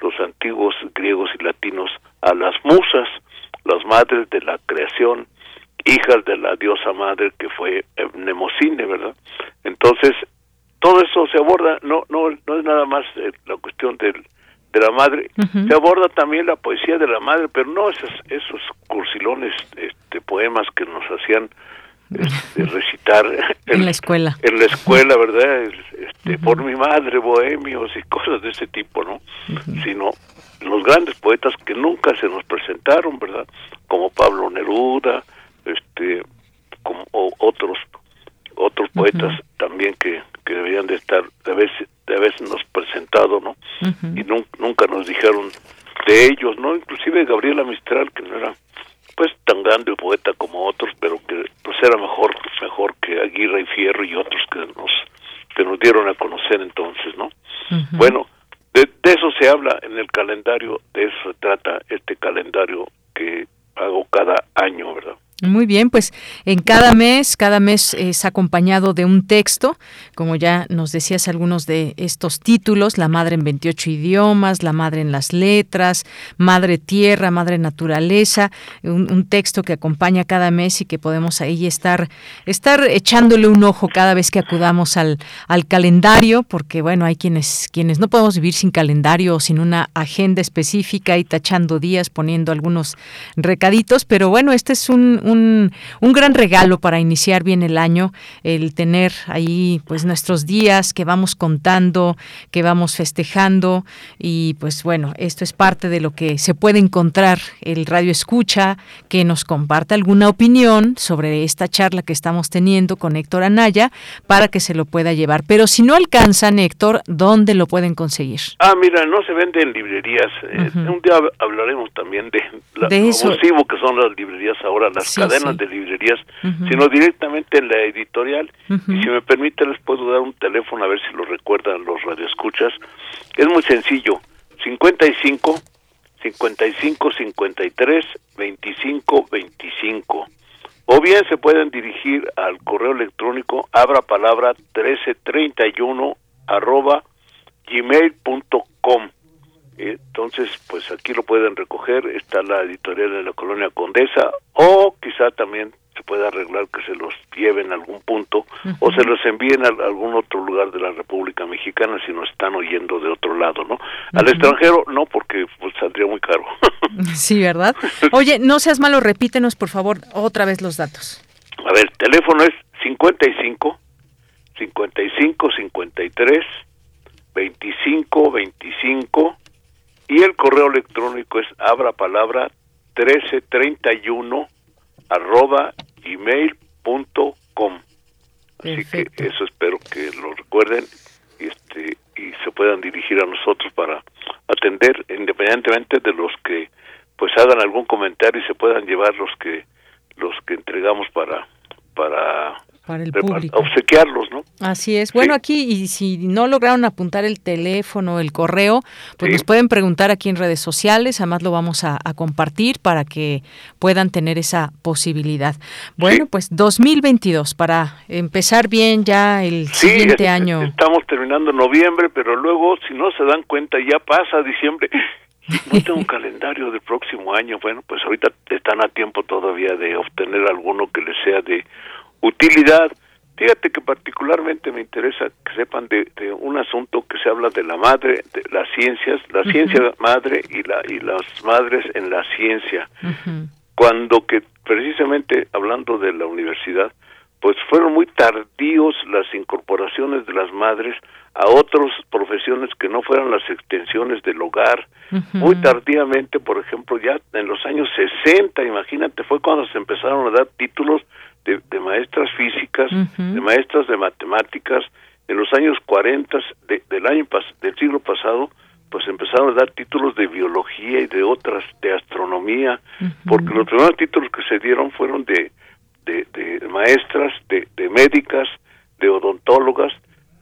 los antiguos griegos y latinos a las musas las madres de la creación hijas de la diosa madre que fue eh, Mnemosine, ¿verdad? Entonces, todo eso se aborda, no no no es nada más eh, la cuestión del, de la madre, se aborda también la poesía de la madre, pero no esos esos cursilones, este poemas que nos hacían este, recitar En la escuela. en la escuela, ¿verdad? Este, Por mi madre, bohemios y cosas de ese tipo, ¿no? Sino los grandes poetas que nunca se nos presentaron, ¿verdad? Como Pablo Neruda, este, como o- otros otros poetas también que, que deberían de estar de haber de habernos presentado, ¿no? Y nun- nunca nos dijeron de ellos, ¿no? Inclusive Gabriela Mistral, que no era pues tan grande poeta como otros, pero que pues era mejor mejor que Aguirre y Fierro y otros que nos que nos dieron a conocer entonces, ¿no? Bueno, de, de eso se habla en el calendario, de eso se trata este calendario que hago cada año, ¿verdad? Muy bien, pues en cada mes, cada mes es acompañado de un texto, como ya nos decías algunos de estos títulos, La Madre en 28 idiomas, La Madre en las letras, Madre Tierra, Madre Naturaleza, un, texto que acompaña cada mes y que podemos ahí estar, estar echándole un ojo cada vez que acudamos al, al calendario, porque bueno, hay quienes, quienes no podemos vivir sin calendario o sin una agenda específica y tachando días, poniendo algunos recaditos, pero bueno, este es un, un, un gran regalo para iniciar bien el año, el tener ahí pues nuestros días que vamos contando, que vamos festejando y pues bueno, esto es parte de lo que se puede encontrar el radio escucha, que nos comparta alguna opinión sobre esta charla que estamos teniendo con Héctor Anaya para que se lo pueda llevar. Pero si no alcanzan, Héctor, ¿dónde lo pueden conseguir? Ah, mira, no se vende en librerías. Eh, un día hab- hablaremos también de, la- De eso. que son las librerías ahora, las Sí, cadenas sí. de librerías, sino directamente en la editorial. Y si me permite, les puedo dar un teléfono a ver si lo recuerdan los radioescuchas. Es muy sencillo: 55 55 53 25 25. O bien se pueden dirigir al correo electrónico abra palabra 1331 arroba gmail.com com. Entonces, pues aquí lo pueden recoger, está la editorial de la Colonia Condesa, o quizá también se puede arreglar que se los lleven a algún punto o se los envíen a algún otro lugar de la República Mexicana si nos están oyendo de otro lado, ¿no? Al extranjero no, porque pues, saldría muy caro. sí, ¿verdad? Oye, no seas malo, repítenos por favor otra vez los datos. A ver, el teléfono es 55 55 53 25 25 y el correo electrónico es abra palabra 1331 arroba gmail.com. Así que eso espero que lo recuerden y, este, y se puedan dirigir a nosotros para atender, independientemente de los que pues hagan algún comentario y se puedan llevar los que los que entregamos para para para el público. obsequiarlos, ¿no? Así es. Bueno, aquí, y si no lograron apuntar el teléfono, el correo, pues nos pueden preguntar aquí en redes sociales, además lo vamos a, compartir para que puedan tener esa posibilidad. Bueno, pues 2022, para empezar bien ya el siguiente año. Estamos terminando noviembre, pero luego, si no se dan cuenta, ya pasa diciembre. No tengo un calendario del próximo año. Bueno, pues ahorita están a tiempo todavía de obtener alguno que les sea de Utilidad. Fíjate que particularmente me interesa que sepan de, un asunto que se habla de la madre, de las ciencias, la ciencia madre y, la, y las madres en la ciencia. Cuando que precisamente hablando de la universidad, pues fueron muy tardíos las incorporaciones de las madres a otras profesiones que no fueran las extensiones del hogar. Muy tardíamente, por ejemplo, ya en los años 60, imagínate, fue cuando se empezaron a dar títulos de, maestras físicas, de maestras de matemáticas. En los años 40 del año del siglo pasado, pues empezaron a dar títulos de biología y de otras, de astronomía, porque los primeros títulos que se dieron fueron de, de, maestras, de, de médicas, de odontólogas,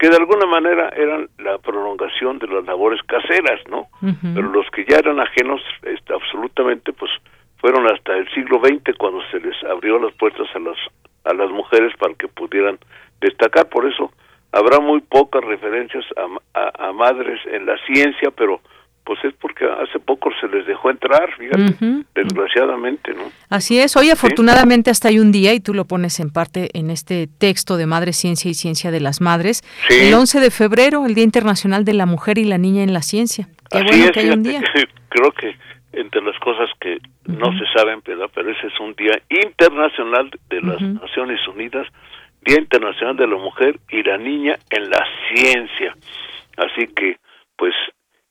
que de alguna manera eran la prolongación de las labores caseras, ¿no? Pero los que ya eran ajenos este, absolutamente, pues fueron hasta el siglo XX cuando se les abrió las puertas a las a las mujeres para que pudieran destacar por eso habrá muy pocas referencias a, a, madres en la ciencia pero pues es porque hace poco se les dejó entrar, fíjate, desgraciadamente, ¿no? Así es. Hoy afortunadamente hasta hay un día, y tú lo pones en parte en este texto de Madre Ciencia y Ciencia de las Madres, el 11 de febrero, el Día Internacional de la Mujer y la Niña en la Ciencia. Qué bueno que hay un día. Creo que entre las cosas que no se saben, pero, pero ese es un día internacional de las Naciones Unidas, Día Internacional de la Mujer y la Niña en la Ciencia. Así que, pues,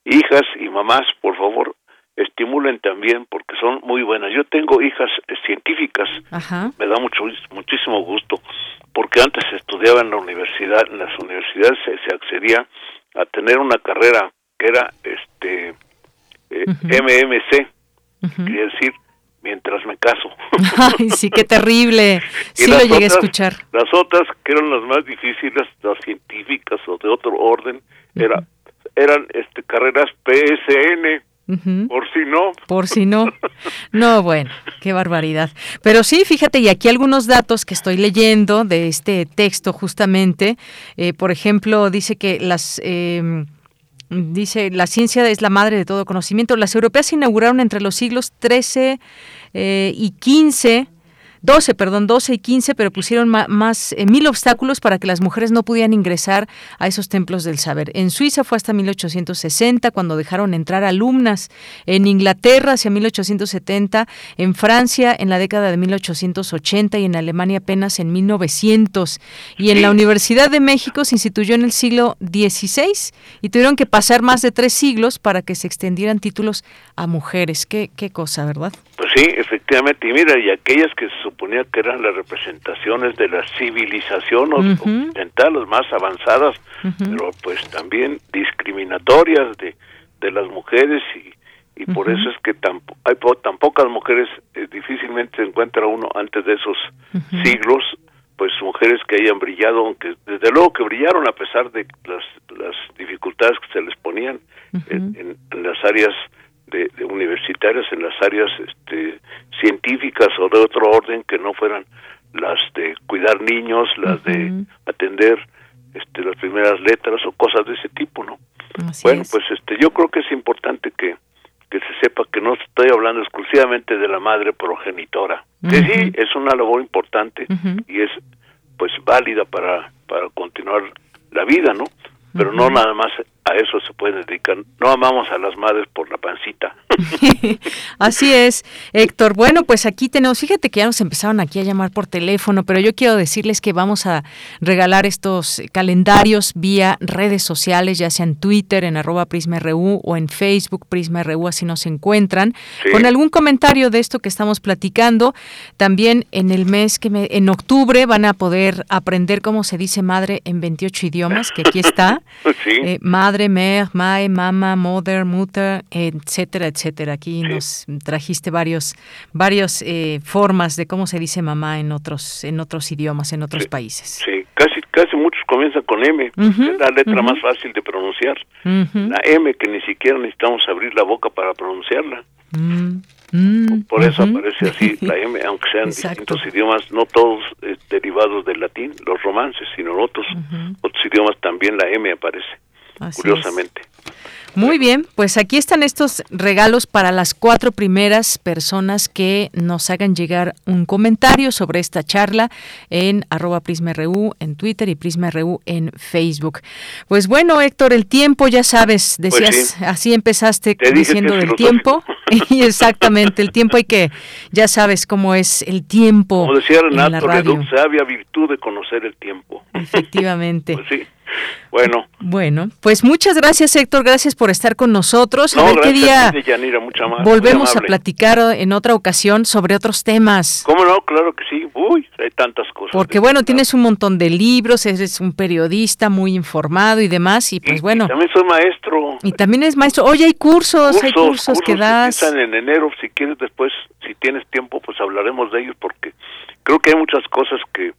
hijas y mamás, por favor, estimulen también porque son muy buenas. Yo tengo hijas eh, científicas, me da mucho muchísimo gusto, porque antes estudiaba en la universidad, en las universidades se, se accedía a tener una carrera que era este eh, MMC, quiere decir mientras me caso. Ay, sí, qué terrible. Sí lo llegué a escuchar. Las otras, que eran las más difíciles, las científicas o de otro orden, era, eran este, carreras PSN. Por si no. Por si no. No, bueno, qué barbaridad. Pero sí, fíjate, y aquí algunos datos que estoy leyendo de este texto justamente. Eh, por ejemplo, dice que las... Eh, Dice, la ciencia es la madre de todo conocimiento. Las europeas se inauguraron entre los siglos XIII eh, y XV 12, perdón, 12 y 15, pero pusieron más, eh, mil obstáculos para que las mujeres no pudieran ingresar a esos templos del saber. En Suiza fue hasta 1860 cuando dejaron entrar alumnas, en Inglaterra hacia 1870, en Francia en la década de 1880 y en Alemania apenas en 1900. Y en la Universidad de México se instituyó en el siglo XVI y tuvieron que pasar más de tres siglos para que se extendieran títulos a mujeres. Qué, qué cosa, ¿verdad? Pues sí, efectivamente. Y mira, y aquellas que suponía que eran las representaciones de la civilización occidental, las más avanzadas, pero pues también discriminatorias de, de las mujeres y, y por eso es que tan, hay tan pocas mujeres, eh, difícilmente se encuentra uno antes de esos siglos, pues mujeres que hayan brillado, aunque desde luego que brillaron a pesar de las, las dificultades que se les ponían en, en las áreas de, universitarias en las áreas este, científicas o de otro orden que no fueran las de cuidar niños, las de atender este, las primeras letras o cosas de ese tipo, ¿no? bueno, pues este, yo creo que es importante que, que se sepa que no estoy hablando exclusivamente de la madre progenitora, que sí es una labor importante y es pues válida para, para continuar la vida, ¿no? Pero no nada más a eso se puede dedicar. No amamos a las madres por la pancita. Así es, Héctor. Bueno, pues aquí tenemos, fíjate que ya nos empezaron aquí a llamar por teléfono, pero yo quiero decirles que vamos a regalar estos calendarios vía redes sociales, ya sea en Twitter, en arroba PrismaRU o en Facebook PrismaRU, así nos encuentran, con algún comentario de esto que estamos platicando. También en el mes que me, en octubre van a poder aprender cómo se dice madre en 28 idiomas, que aquí está. Sí. Eh, madre, mère, mae, mama, mother, mutter, etcétera, etcétera. Aquí nos trajiste varios, varios eh, formas de cómo se dice mamá en otros, en otros idiomas, en otros países. Sí, casi, casi muchos comienzan con M, es la letra más fácil de pronunciar. La M que ni siquiera necesitamos abrir la boca para pronunciarla. Mm, Por eso aparece así la M, aunque sean distintos idiomas, no todos eh, derivados del latín, los romances, sino otros, otros idiomas también la M aparece, Así curiosamente. Muy bien, pues aquí están estos regalos para las cuatro primeras personas que nos hagan llegar un comentario sobre esta charla en arroba PrismaRU en Twitter y PrismaRU en Facebook. Pues bueno, Héctor, el tiempo, ya sabes, decías, Pues sí. así empezaste Te diciendo del tiempo. y exactamente, el tiempo hay que, ya sabes cómo es el tiempo Como decía en la Renato radio. Reduc, sabia virtud de conocer el tiempo. Efectivamente. Pues sí. Bueno, Bueno, pues muchas gracias, Héctor. Gracias por estar con nosotros. A no, ver qué día a Yanira, mucha más. volvemos a platicar en otra ocasión sobre otros temas. ¿Cómo no? Claro que sí. Uy, hay tantas cosas. Porque bueno, tienes un montón de libros, eres un periodista muy informado y demás, y pues bueno, También soy maestro. y también es maestro. Oye, hay cursos, hay cursos que das. empiezan en enero. Si quieres después, si tienes tiempo, pues hablaremos de ellos porque creo que hay muchas cosas que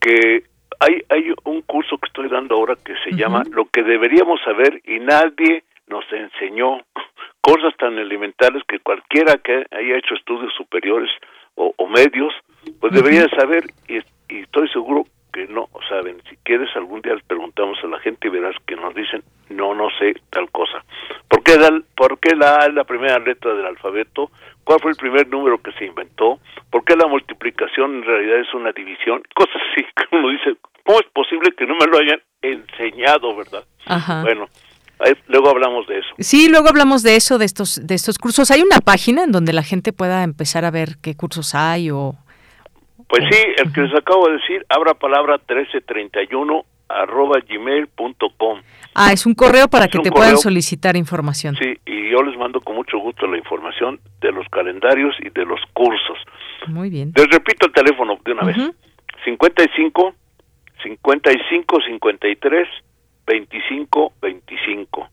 que hay hay un curso que estoy dando ahora que se llama Lo que deberíamos saber y nadie nos enseñó cosas tan elementales que cualquiera que haya hecho estudios superiores o, o medios pues debería saber y, y estoy seguro que no saben. Si quieres algún día les preguntamos a la gente y verás que nos dicen no, no sé tal cosa. ¿Por qué, la, ¿Por qué la A es la primera letra del alfabeto? ¿Cuál fue el primer número que se inventó? ¿Por qué la multiplicación en realidad es una división? Cosas así que uno dice, ¿cómo es posible que no me lo hayan enseñado, verdad? Ajá. Bueno, luego hablamos de eso. Sí, luego hablamos de eso, de estos, de estos cursos. ¿Hay una página en donde la gente pueda empezar a ver qué cursos hay o Pues sí, el que les acabo de decir, abra palabra 1331 arroba gmail.com. Ah, es un correo para que un te puedan correo. solicitar información. Sí, y yo les mando con mucho gusto la información de los calendarios y de los cursos. Muy bien. Les repito el teléfono de una vez. Ujú. 55 55 53 25 25.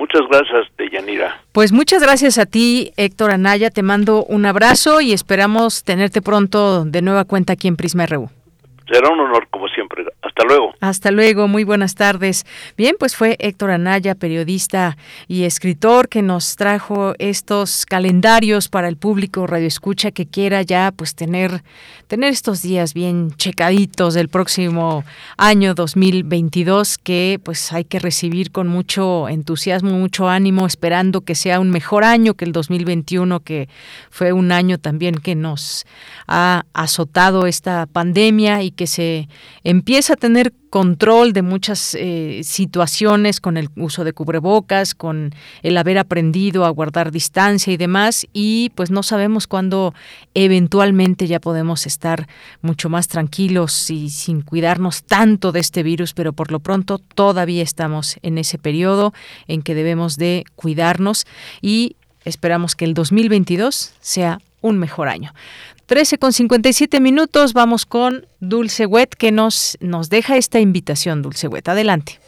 Muchas gracias, Deyanira. Pues muchas gracias a ti, Héctor Anaya. Te mando un abrazo y esperamos tenerte pronto de nueva cuenta aquí en Prisma RU. Será un honor como siempre. Hasta luego. Hasta luego, muy buenas tardes. Bien, pues fue Héctor Anaya, periodista y escritor, que nos trajo estos calendarios para el público Radio Escucha que quiera ya pues tener, tener estos días bien checaditos del próximo año 2022 que pues hay que recibir con mucho entusiasmo, mucho ánimo, esperando que sea un mejor año que el 2021, que fue un año también que nos ha azotado esta pandemia y que se empieza a tener control de muchas eh, situaciones con el uso de cubrebocas, con el haber aprendido a guardar distancia y demás, y pues no sabemos cuándo eventualmente ya podemos estar mucho más tranquilos y sin cuidarnos tanto de este virus, pero por lo pronto todavía estamos en ese periodo en que debemos de cuidarnos y esperamos que el 2022 sea un mejor año. 13 con 57 minutos, vamos con Dulce Wet que nos, nos deja esta invitación, Dulce Wet. Adelante.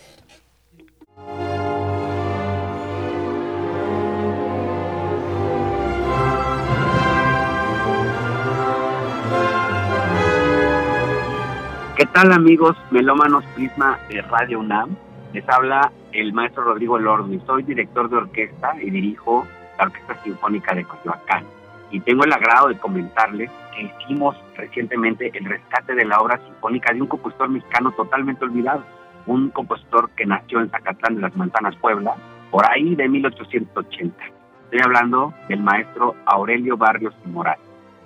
¿Qué tal amigos melómanos Prisma de Radio UNAM? Les habla el maestro Rodrigo Lordi. Soy director de orquesta y dirijo la Orquesta Sinfónica de Coyoacán. Y tengo el agrado de comentarles que hicimos recientemente el rescate de la obra sinfónica de un compositor mexicano totalmente olvidado, un compositor que nació en Zacatlán de las Manzanas, Puebla, por ahí de 1880. Estoy hablando del maestro Aurelio Barrios y Morales.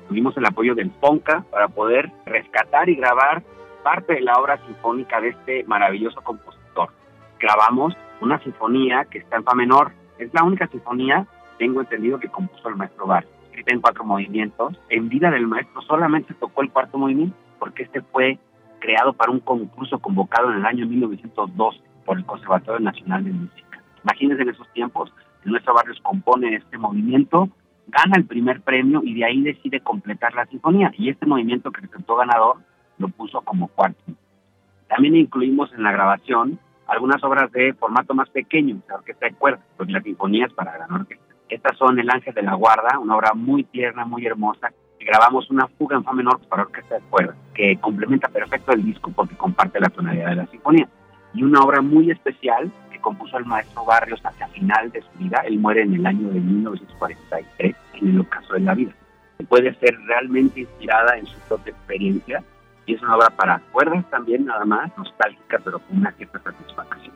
Tuvimos el apoyo del FONCA para poder rescatar y grabar parte de la obra sinfónica de este maravilloso compositor. Grabamos una sinfonía que está en fa menor. Es la única sinfonía, tengo entendido, que compuso el maestro Barrios. Escrita en cuatro movimientos. En vida del maestro solamente tocó el cuarto movimiento porque este fue creado para un concurso convocado en el año 1912 por el Conservatorio Nacional de Música. Imagínense en esos tiempos, en nuestro barrio compone este movimiento, gana el primer premio y de ahí decide completar la sinfonía. Y este movimiento que resultó ganador lo puso como cuarto. También incluimos en la grabación algunas obras de formato más pequeño, la orquesta de cuerdas, porque las sinfonías para gran orquesta. Estas son El Ángel de la Guarda, una obra muy tierna, muy hermosa, grabamos una fuga en fa menor para orquesta de cuerdas, que complementa perfecto el disco porque comparte la tonalidad de la sinfonía. Y una obra muy especial que compuso el maestro Barrios hacia final de su vida. Él muere en el año de 1943 en el ocaso de la vida. Puede ser realmente inspirada en su propia experiencia y es una obra para cuerdas también, nada más, nostálgica, pero con una cierta satisfacción.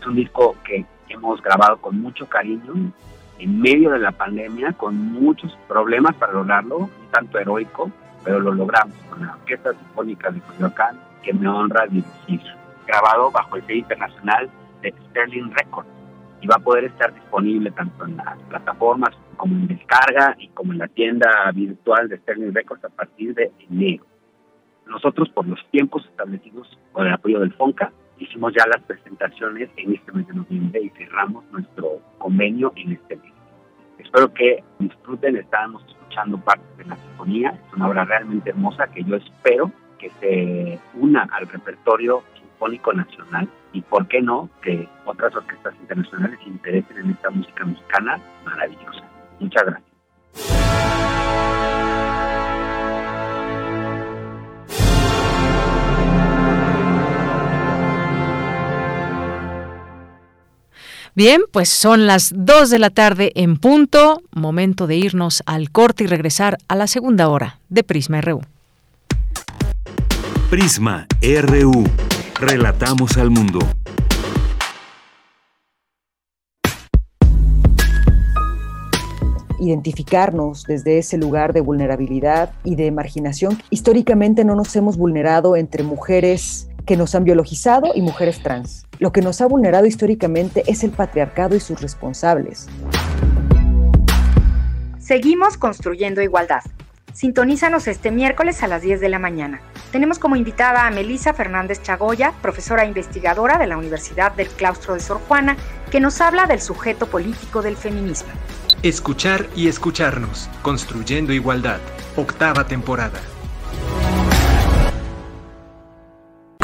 Es un disco que hemos grabado con mucho cariño en medio de la pandemia con muchos problemas para lograrlo, un tanto heroico, pero lo logramos con la Orquesta Sinfónica de Coyoacán, que me honra dirigir. Grabado bajo el sello internacional de Sterling Records y va a poder estar disponible tanto en las plataformas como en descarga y como en la tienda virtual de Sterling Records a partir de enero. Nosotros, por los tiempos establecidos con el apoyo del FONCA, hicimos ya las presentaciones en este mes de noviembre y cerramos nuestro convenio en este mes. Espero que disfruten, estábamos escuchando parte de la sinfonía, es una obra realmente hermosa que yo espero que se una al repertorio sinfónico nacional y por qué no que otras orquestas internacionales se interesen en esta música mexicana maravillosa. Muchas gracias. Bien, pues son las 2 de la tarde en punto, momento de irnos al corte y regresar a la segunda hora de Prisma RU. Prisma RU. Relatamos al mundo. identificarnos desde ese lugar de vulnerabilidad y de marginación. Históricamente no nos hemos vulnerado entre mujeres que nos han biologizado y mujeres trans. Lo que nos ha vulnerado históricamente es el patriarcado y sus responsables. Seguimos construyendo igualdad. Sintonízanos este miércoles a las 10 de la mañana. Tenemos como invitada a Melisa Fernández Chagoya, profesora investigadora de la Universidad del Claustro de Sor Juana, que nos habla del sujeto político del feminismo. Escuchar y escucharnos, construyendo igualdad, octava temporada.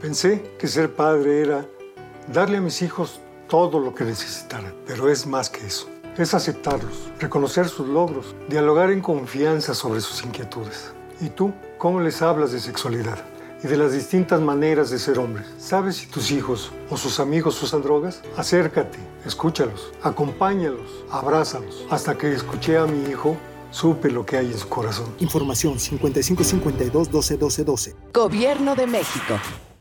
Pensé que ser padre era darle a mis hijos todo lo que necesitaran, pero es más que eso. Es aceptarlos, reconocer sus logros, dialogar en confianza sobre sus inquietudes. ¿Y tú cómo les hablas de sexualidad? y de las distintas maneras de ser hombres. ¿Sabes si tus hijos o sus amigos usan drogas? Acércate, escúchalos, acompáñalos, abrázalos. Hasta que escuché a mi hijo, supe lo que hay en su corazón. Información 5552 12 12 12. Gobierno de México.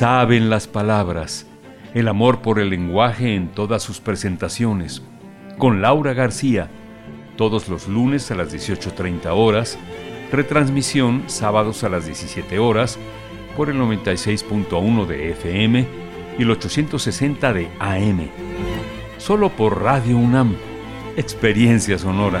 Saben las palabras, el amor por el lenguaje en todas sus presentaciones, con Laura García, todos los lunes a las 18.30 horas, retransmisión sábados a las 17 horas, por el 96.1 de FM y el 860 de AM. Solo por Radio UNAM. Experiencia sonora.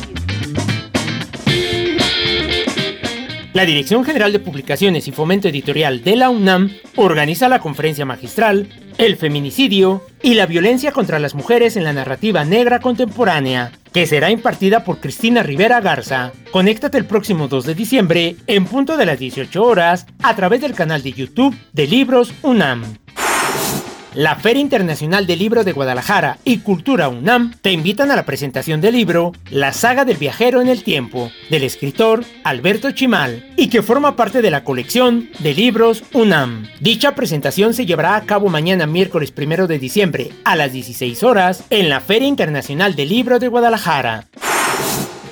La Dirección General de Publicaciones y Fomento Editorial de la UNAM organiza la conferencia magistral El feminicidio y la violencia contra las mujeres en la narrativa negra contemporánea, que será impartida por Cristina Rivera Garza. Conéctate el próximo 2 de diciembre en punto de las 18 horas a través del canal de YouTube de Libros UNAM. La Feria Internacional del Libro de Guadalajara y Cultura UNAM te invitan a la presentación del libro La saga del viajero en el tiempo, del escritor Alberto Chimal, y que forma parte de la colección de libros UNAM. Dicha presentación se llevará a cabo mañana miércoles 1 de diciembre a las 16 horas en la Feria Internacional del Libro de Guadalajara.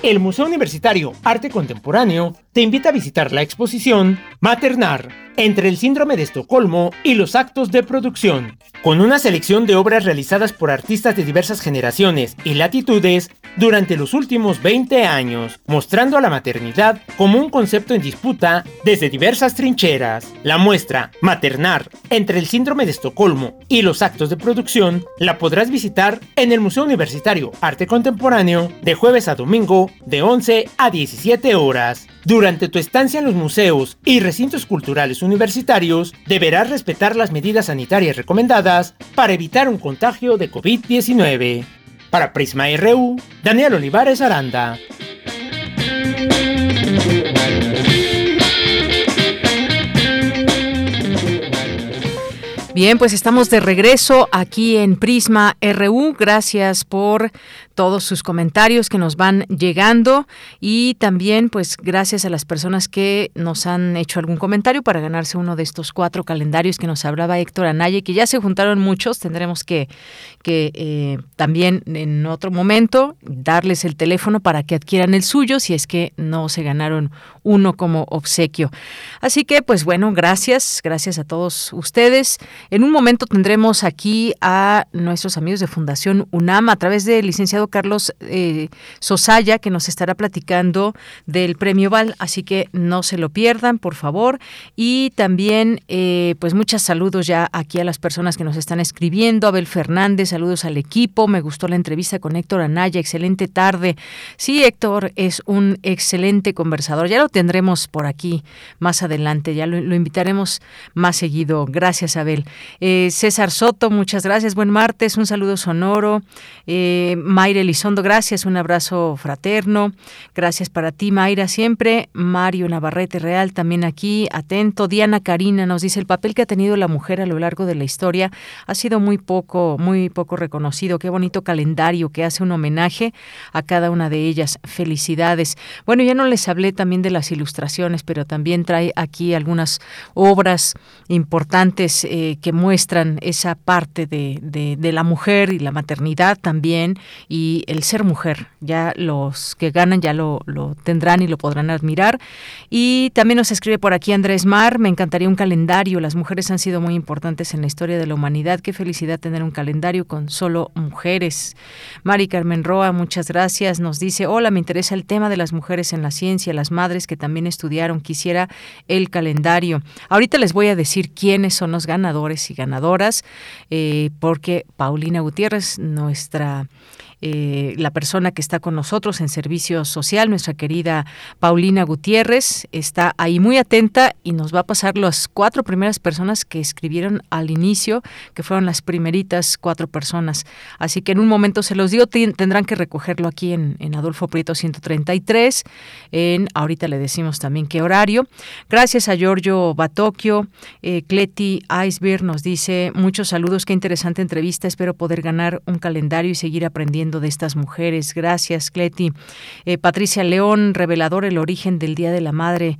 El Museo Universitario Arte Contemporáneo te invita a visitar la exposición Maternar, entre el síndrome de Estocolmo y los actos de producción, con una selección de obras realizadas por artistas de diversas generaciones y latitudes durante los últimos 20 años, mostrando a la maternidad como un concepto en disputa desde diversas trincheras. La muestra Maternar entre el síndrome de Estocolmo y los actos de producción la podrás visitar en el Museo Universitario Arte Contemporáneo de jueves a domingo de 11 a 17 horas. Durante tu estancia en los museos y recintos culturales universitarios, deberás respetar las medidas sanitarias recomendadas para evitar un contagio de COVID-19. Para Prisma RU, Daniel Olivares Aranda. Bien, pues estamos de regreso aquí en Prisma RU. Gracias por todos sus comentarios que nos van llegando y también pues gracias a las personas que nos han hecho algún comentario para ganarse uno de estos cuatro calendarios que nos hablaba Héctor Anaya que ya se juntaron muchos, tendremos que, que eh, también en otro momento darles el teléfono para que adquieran el suyo si es que no se ganaron uno como obsequio. Así que pues bueno, gracias, gracias a todos ustedes. En un momento tendremos aquí a nuestros amigos de Fundación UNAM a través del licenciado Carlos eh, Sosaya, que nos estará platicando del premio Val, así que no se lo pierdan, por favor. Y también, eh, pues muchos saludos ya aquí a las personas que nos están escribiendo. Abel Fernández, saludos al equipo. Me gustó la entrevista con Héctor Anaya, excelente tarde. Sí, Héctor es un excelente conversador. Ya lo tendremos por aquí más adelante, ya lo, invitaremos más seguido. Gracias, Abel. Eh, César Soto, muchas gracias. Buen martes, un saludo sonoro. Eh, Mayra Elizondo, gracias, un abrazo fraterno. Gracias para ti, Mayra, siempre. Mario Navarrete Real, también aquí, atento. Diana Karina nos dice, el papel que ha tenido la mujer a lo largo de la historia ha sido muy poco, muy poco reconocido. Qué bonito calendario que hace un homenaje a cada una de ellas. Felicidades. Bueno, ya no les hablé también de las ilustraciones, pero también trae aquí algunas obras importantes eh, que muestran esa parte de, de, la mujer y la maternidad también y el ser mujer. Ya los que ganan ya lo, tendrán y lo podrán admirar. Y también nos escribe por aquí Andrés Mar, me encantaría un calendario. Las mujeres han sido muy importantes en la historia de la humanidad. Qué felicidad tener un calendario con solo mujeres. Mari Carmen Roa, muchas gracias. Nos dice, hola, me interesa el tema de las mujeres en la ciencia, las madres que también estudiaron. Quisiera el calendario. Ahorita les voy a decir quiénes son los ganadores y ganadoras, eh, porque Paulina Gutiérrez, nuestra eh, la persona que está con nosotros en servicio social, nuestra querida Paulina Gutiérrez, está ahí muy atenta y nos va a pasar las cuatro primeras personas que escribieron al inicio, que fueron las primeritas cuatro personas. Así que en un momento se los digo, tendrán que recogerlo aquí en, en Adolfo Prieto 133. En, ahorita le decimos también qué horario. Gracias a Giorgio Batocchio. Eh, Cleti Iceberg nos dice muchos saludos, qué interesante entrevista. Espero poder ganar un calendario y seguir aprendiendo de estas mujeres. Gracias, Cleti. Eh, Patricia León, revelador el origen del Día de la Madre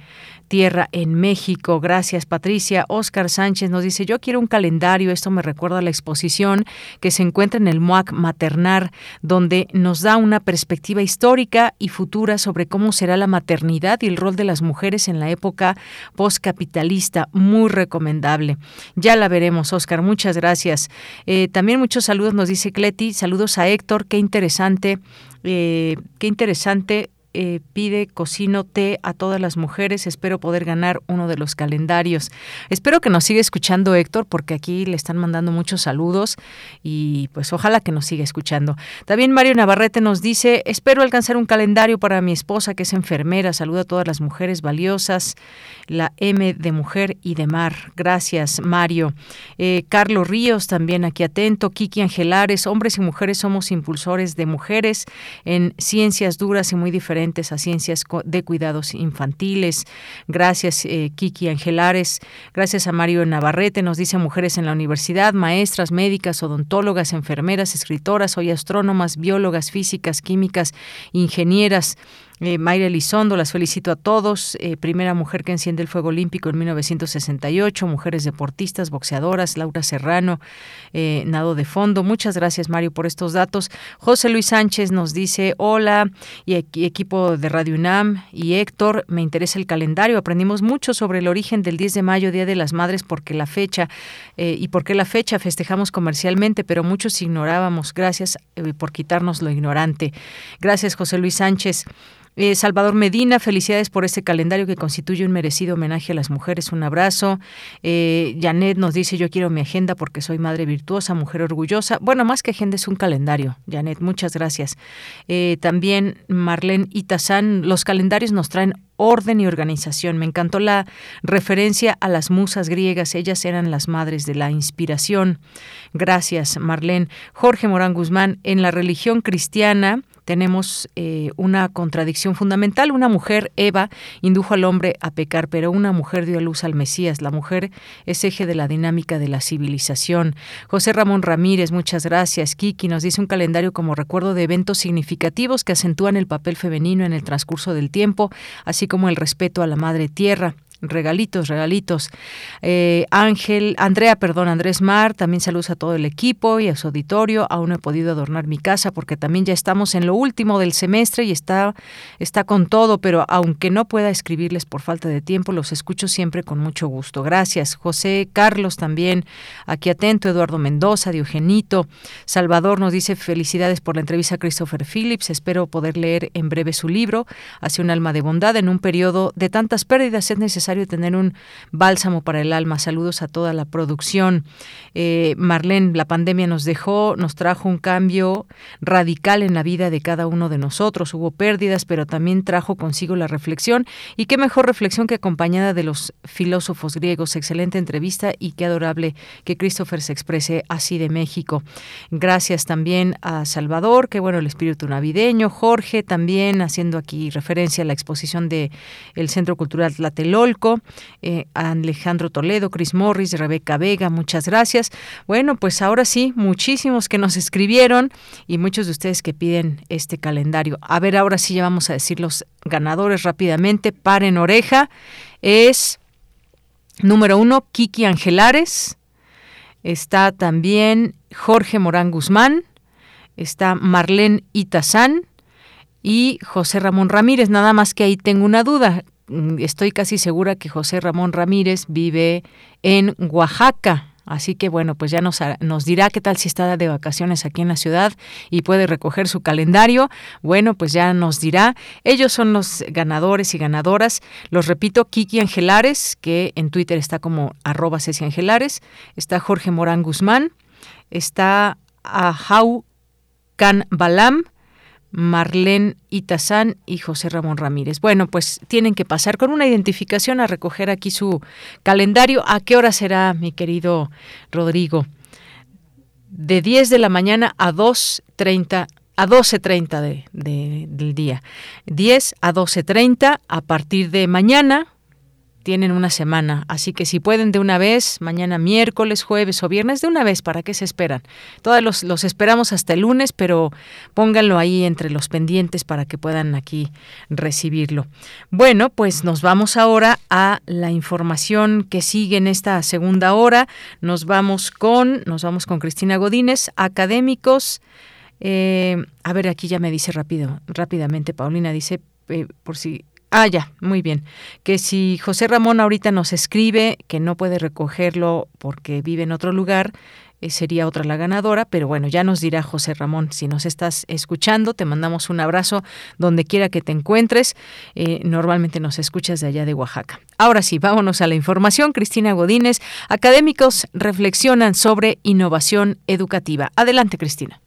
tierra en México. Gracias, Patricia. Oscar Sánchez nos dice, yo quiero un calendario, esto me recuerda a la exposición que se encuentra en el MOAC Maternar, donde nos da una perspectiva histórica y futura sobre cómo será la maternidad y el rol de las mujeres en la época postcapitalista. Muy recomendable. Ya la veremos, Oscar. Muchas gracias. Eh, también muchos saludos, nos dice Cleti. Saludos a Héctor. Qué interesante. Eh, qué interesante eh, pide cocino té a todas las mujeres. Espero poder ganar uno de los calendarios. Espero que nos siga escuchando Héctor, porque aquí le están mandando muchos saludos y pues ojalá que nos siga escuchando. También Mario Navarrete nos dice, espero alcanzar un calendario para mi esposa que es enfermera. Saluda a todas las mujeres valiosas. La M de mujer y de mar. Gracias, Mario. Eh, Carlos Ríos también aquí atento. Kiki Angelares, hombres y mujeres somos impulsores de mujeres en ciencias duras y muy diferentes a ciencias de cuidados infantiles. Gracias, eh, Kiki Angelares. Gracias a Mario Navarrete. Nos dice mujeres en la universidad, maestras, médicas, odontólogas, enfermeras, escritoras, hoy astrónomas, biólogas, físicas, químicas, ingenieras. Eh, Mayra Elizondo, las felicito a todos. Eh, primera mujer que enciende el fuego olímpico en 1968. Mujeres deportistas, boxeadoras. Laura Serrano, eh, nado de fondo. Muchas gracias, Mario, por estos datos. José Luis Sánchez nos dice: Hola, y equipo de Radio UNAM y Héctor, me interesa el calendario. Aprendimos mucho sobre el origen del 10 de mayo, Día de las Madres, porque la fecha y por qué la fecha festejamos comercialmente, pero muchos ignorábamos. Gracias por quitarnos lo ignorante. Gracias, José Luis Sánchez. Eh, Salvador Medina, felicidades por este calendario que constituye un merecido homenaje a las mujeres. Un abrazo. Eh, Janet nos dice, yo quiero mi agenda porque soy madre virtuosa, mujer orgullosa. Bueno, más que agenda es un calendario. Janet, muchas gracias. Eh, también Marlene Itazán, los calendarios nos traen orden y organización. Me encantó la referencia a las musas griegas. Ellas eran las madres de la inspiración. Gracias, Marlene. Jorge Morán Guzmán, en la religión cristiana, tenemos eh, una contradicción fundamental. Una mujer, Eva, indujo al hombre a pecar, pero una mujer dio a luz al Mesías. La mujer es eje de la dinámica de la civilización. José Ramón Ramírez, muchas gracias. Kiki nos dice un calendario como recuerdo de eventos significativos que acentúan el papel femenino en el transcurso del tiempo, así como el respeto a la madre tierra regalitos, regalitos. Eh, Ángel, Andrea, perdón, Andrés Mar, también saludos a todo el equipo y a su auditorio. Aún no he podido adornar mi casa porque también ya estamos en lo último del semestre y está, está con todo, pero aunque no pueda escribirles por falta de tiempo, los escucho siempre con mucho gusto. Gracias. José Carlos también, aquí atento, Eduardo Mendoza, Diogenito. Salvador nos dice felicidades por la entrevista a Christopher Phillips. Espero poder leer en breve su libro, Hacia un alma de bondad. En un periodo de tantas pérdidas es necesario tener un bálsamo para el alma. Saludos a toda la producción. Eh, Marlene, la pandemia nos dejó, nos trajo un cambio radical en la vida de cada uno de nosotros. Hubo pérdidas, pero también trajo consigo la reflexión. Y qué mejor reflexión que acompañada de los filósofos griegos. Excelente entrevista y qué adorable que Christopher se exprese así de México. Gracias también a Salvador, qué bueno el espíritu navideño. Jorge también haciendo aquí referencia a la exposición de el Centro Cultural Tlatelolco eh, Alejandro Toledo, Chris Morris, Rebeca Vega, muchas gracias. Bueno, pues ahora sí, muchísimos que nos escribieron y muchos de ustedes que piden este calendario. A ver, ahora sí ya vamos a decir los ganadores rápidamente. Paren oreja. Es número uno, Kiki Angelares. Está también Jorge Morán Guzmán. Está Marlene Itazán y José Ramón Ramírez. Nada más que ahí tengo una duda. Mm, estoy casi segura que José Ramón Ramírez vive en Oaxaca. Así que bueno, pues ya nos, dirá qué tal si está de vacaciones aquí en la ciudad y puede recoger su calendario. Bueno, pues ya nos dirá. Ellos son los ganadores y ganadoras. Los repito, Kiki Angelares, que en Twitter está como arroba Ceci Angelares. Está Jorge Morán Guzmán. Está Ahau Can Balam Marlene Itazán y José Ramón Ramírez. Bueno, pues tienen que pasar con una identificación a recoger aquí su calendario. ¿A qué hora será, mi querido Rodrigo? De 10 de la mañana a 2.30 a 12.30 de, del día. 10 a 12.30 a partir de mañana, tienen una semana, así que si pueden de una vez, mañana miércoles, jueves o viernes, de una vez, ¿para qué se esperan? Todos los, los esperamos hasta el lunes, pero pónganlo ahí entre los pendientes para que puedan aquí recibirlo. Bueno, pues nos vamos ahora a la información que sigue en esta segunda hora. Nos vamos con, nos vamos con Cristina Godínez, académicos. Eh, a ver, aquí ya me dice rápido, rápidamente, Paulina dice, eh, por si Ah, ya, muy bien. Que si José Ramón ahorita nos escribe que no puede recogerlo porque vive en otro lugar, eh, sería otra la ganadora, pero bueno, ya nos dirá José Ramón. Si nos estás escuchando, te mandamos un abrazo donde quiera que te encuentres. Eh, normalmente nos escuchas de allá de Oaxaca. Ahora sí, vámonos a la información. Cristina Godínez, académicos reflexionan sobre innovación educativa. Adelante, Cristina.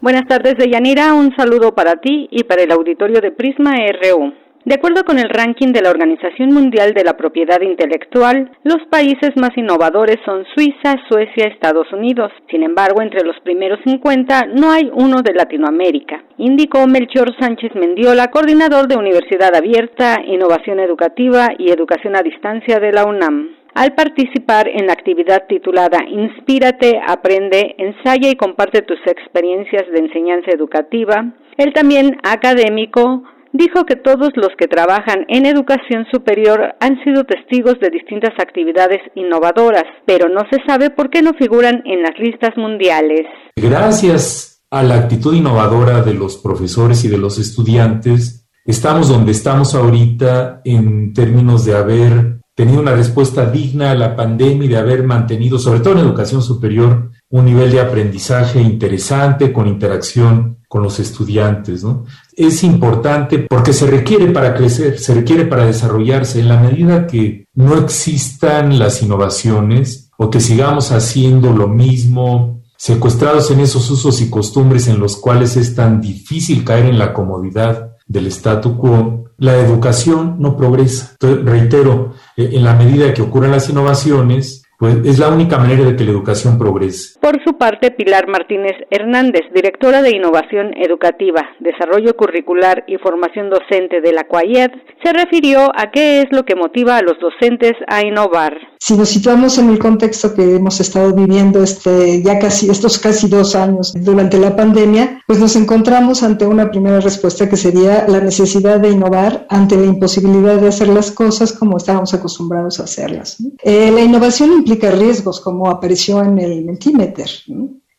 Buenas tardes, Deyanira. Un saludo para ti y para el auditorio de Prisma RU. De acuerdo con el ranking de la Organización Mundial de la Propiedad Intelectual, los países más innovadores son Suiza, Suecia, Estados Unidos. Sin embargo, entre los primeros 50 no hay uno de Latinoamérica, indicó Melchor Sánchez Mendiola, coordinador de Universidad Abierta, Innovación Educativa y Educación a Distancia de la UNAM. Al participar en la actividad titulada Inspírate, aprende, ensaya y comparte tus experiencias de enseñanza educativa, el también académico dijo que todos los que trabajan en educación superior han sido testigos de distintas actividades innovadoras, pero no se sabe por qué no figuran en las listas mundiales. Gracias a la actitud innovadora de los profesores y de los estudiantes, estamos donde estamos ahorita en términos de haber tenido una respuesta digna a la pandemia y de haber mantenido, sobre todo en educación superior, un nivel de aprendizaje interesante con interacción con los estudiantes. ¿no? Es importante porque se requiere para crecer, se requiere para desarrollarse. En la medida que no existan las innovaciones o que sigamos haciendo lo mismo, secuestrados en esos usos y costumbres en los cuales es tan difícil caer en la comodidad del statu quo, la educación no progresa. Reitero, eh, en la medida que ocurran las innovaciones, pues es la única manera de que la educación progrese. Por su parte, Pilar Martínez Hernández, directora de Innovación Educativa, Desarrollo Curricular y Formación Docente de la CUAIED, se refirió a qué es lo que motiva a los docentes a innovar. Si nos situamos en el contexto que hemos estado viviendo este, ya casi, estos casi dos años durante la pandemia, pues nos encontramos ante una primera respuesta que sería la necesidad de innovar ante la imposibilidad de hacer las cosas como estábamos acostumbrados a hacerlas. Eh, la innovación implica riesgos, como apareció en el Mentimeter.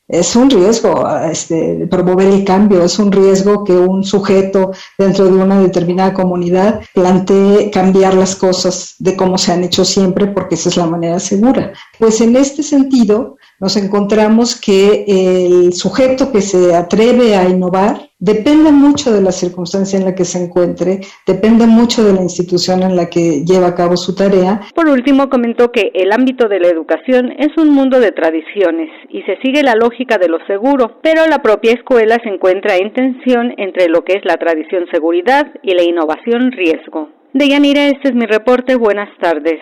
Es un riesgo este, promover el cambio, es un riesgo que un sujeto dentro de una determinada comunidad plantee cambiar las cosas de cómo se han hecho siempre, porque esa es la manera segura. Pues en este sentido, nos encontramos que el sujeto que se atreve a innovar depende mucho de la circunstancia en la que se encuentre, depende mucho de la institución en la que lleva a cabo su tarea. Por último, comentó que el ámbito de la educación es un mundo de tradiciones y se sigue la lógica de lo seguro, pero la propia escuela se encuentra en tensión entre lo que es la tradición seguridad y la innovación riesgo. Deyanira, este es mi reporte. Buenas tardes.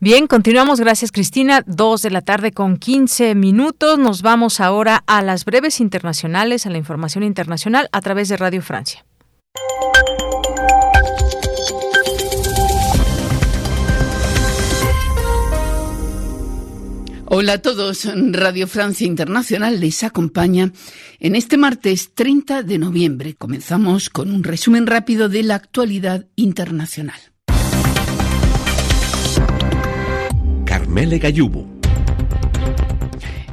Bien, continuamos. Gracias, Cristina. Dos de la tarde con 15 minutos. Nos vamos ahora a las breves internacionales, a la información internacional a través de Radio Francia. Hola a todos, Radio Francia Internacional les acompaña en este martes 30 de noviembre. Comenzamos con un resumen rápido de la actualidad internacional. Mele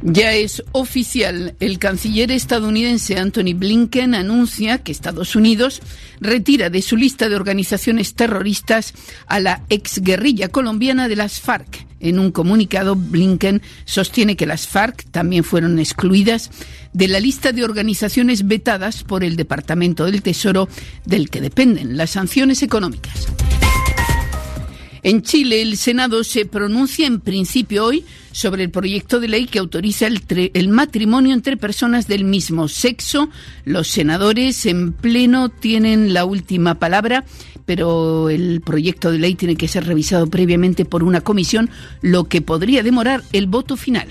Ya es oficial. El canciller estadounidense Anthony Blinken anuncia que Estados Unidos retira de su lista de organizaciones terroristas a la exguerrilla colombiana de las FARC. En un comunicado, Blinken sostiene que las FARC también fueron excluidas de la lista de organizaciones vetadas por el Departamento del Tesoro del que dependen las sanciones económicas. En Chile, el Senado se pronuncia en principio hoy sobre el proyecto de ley que autoriza el, matrimonio entre personas del mismo sexo. Los senadores en pleno tienen la última palabra, pero el proyecto de ley tiene que ser revisado previamente por una comisión, lo que podría demorar el voto final.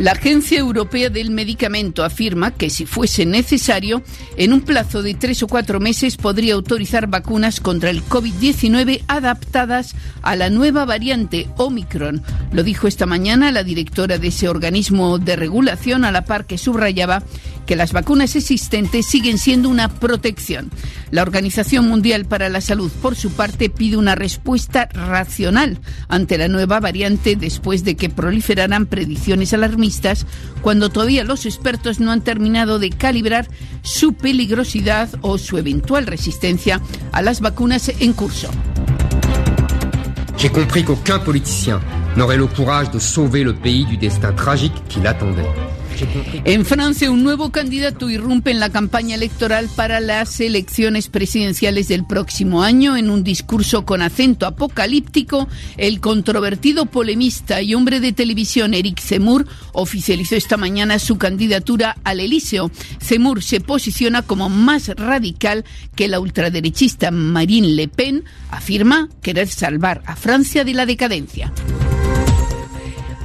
La Agencia Europea del Medicamento afirma que si fuese necesario, en un plazo de tres o cuatro meses podría autorizar vacunas contra el COVID-19 adaptadas a la nueva variante Omicron. Lo dijo esta mañana la directora de ese organismo de regulación, a la par que subrayaba que las vacunas existentes siguen siendo una protección. La Organización Mundial para la Salud, por su parte, pide una respuesta racional ante la nueva variante después de que proliferaran predicciones alarmistas cuando todavía los expertos no han terminado de calibrar su peligrosidad o su eventual resistencia a las vacunas en curso. J'ai compris qu'aucun politicien n'aurait le courage de sauver le pays du destin tragique qui l'attendait. En Francia, un nuevo candidato irrumpe en la campaña electoral para las elecciones presidenciales del próximo año. En un discurso con acento apocalíptico, el controvertido polemista y hombre de televisión Eric Zemmour oficializó esta mañana su candidatura al Elíseo. Zemmour se posiciona como más radical que la ultraderechista Marine Le Pen. Afirma querer salvar a Francia de la decadencia.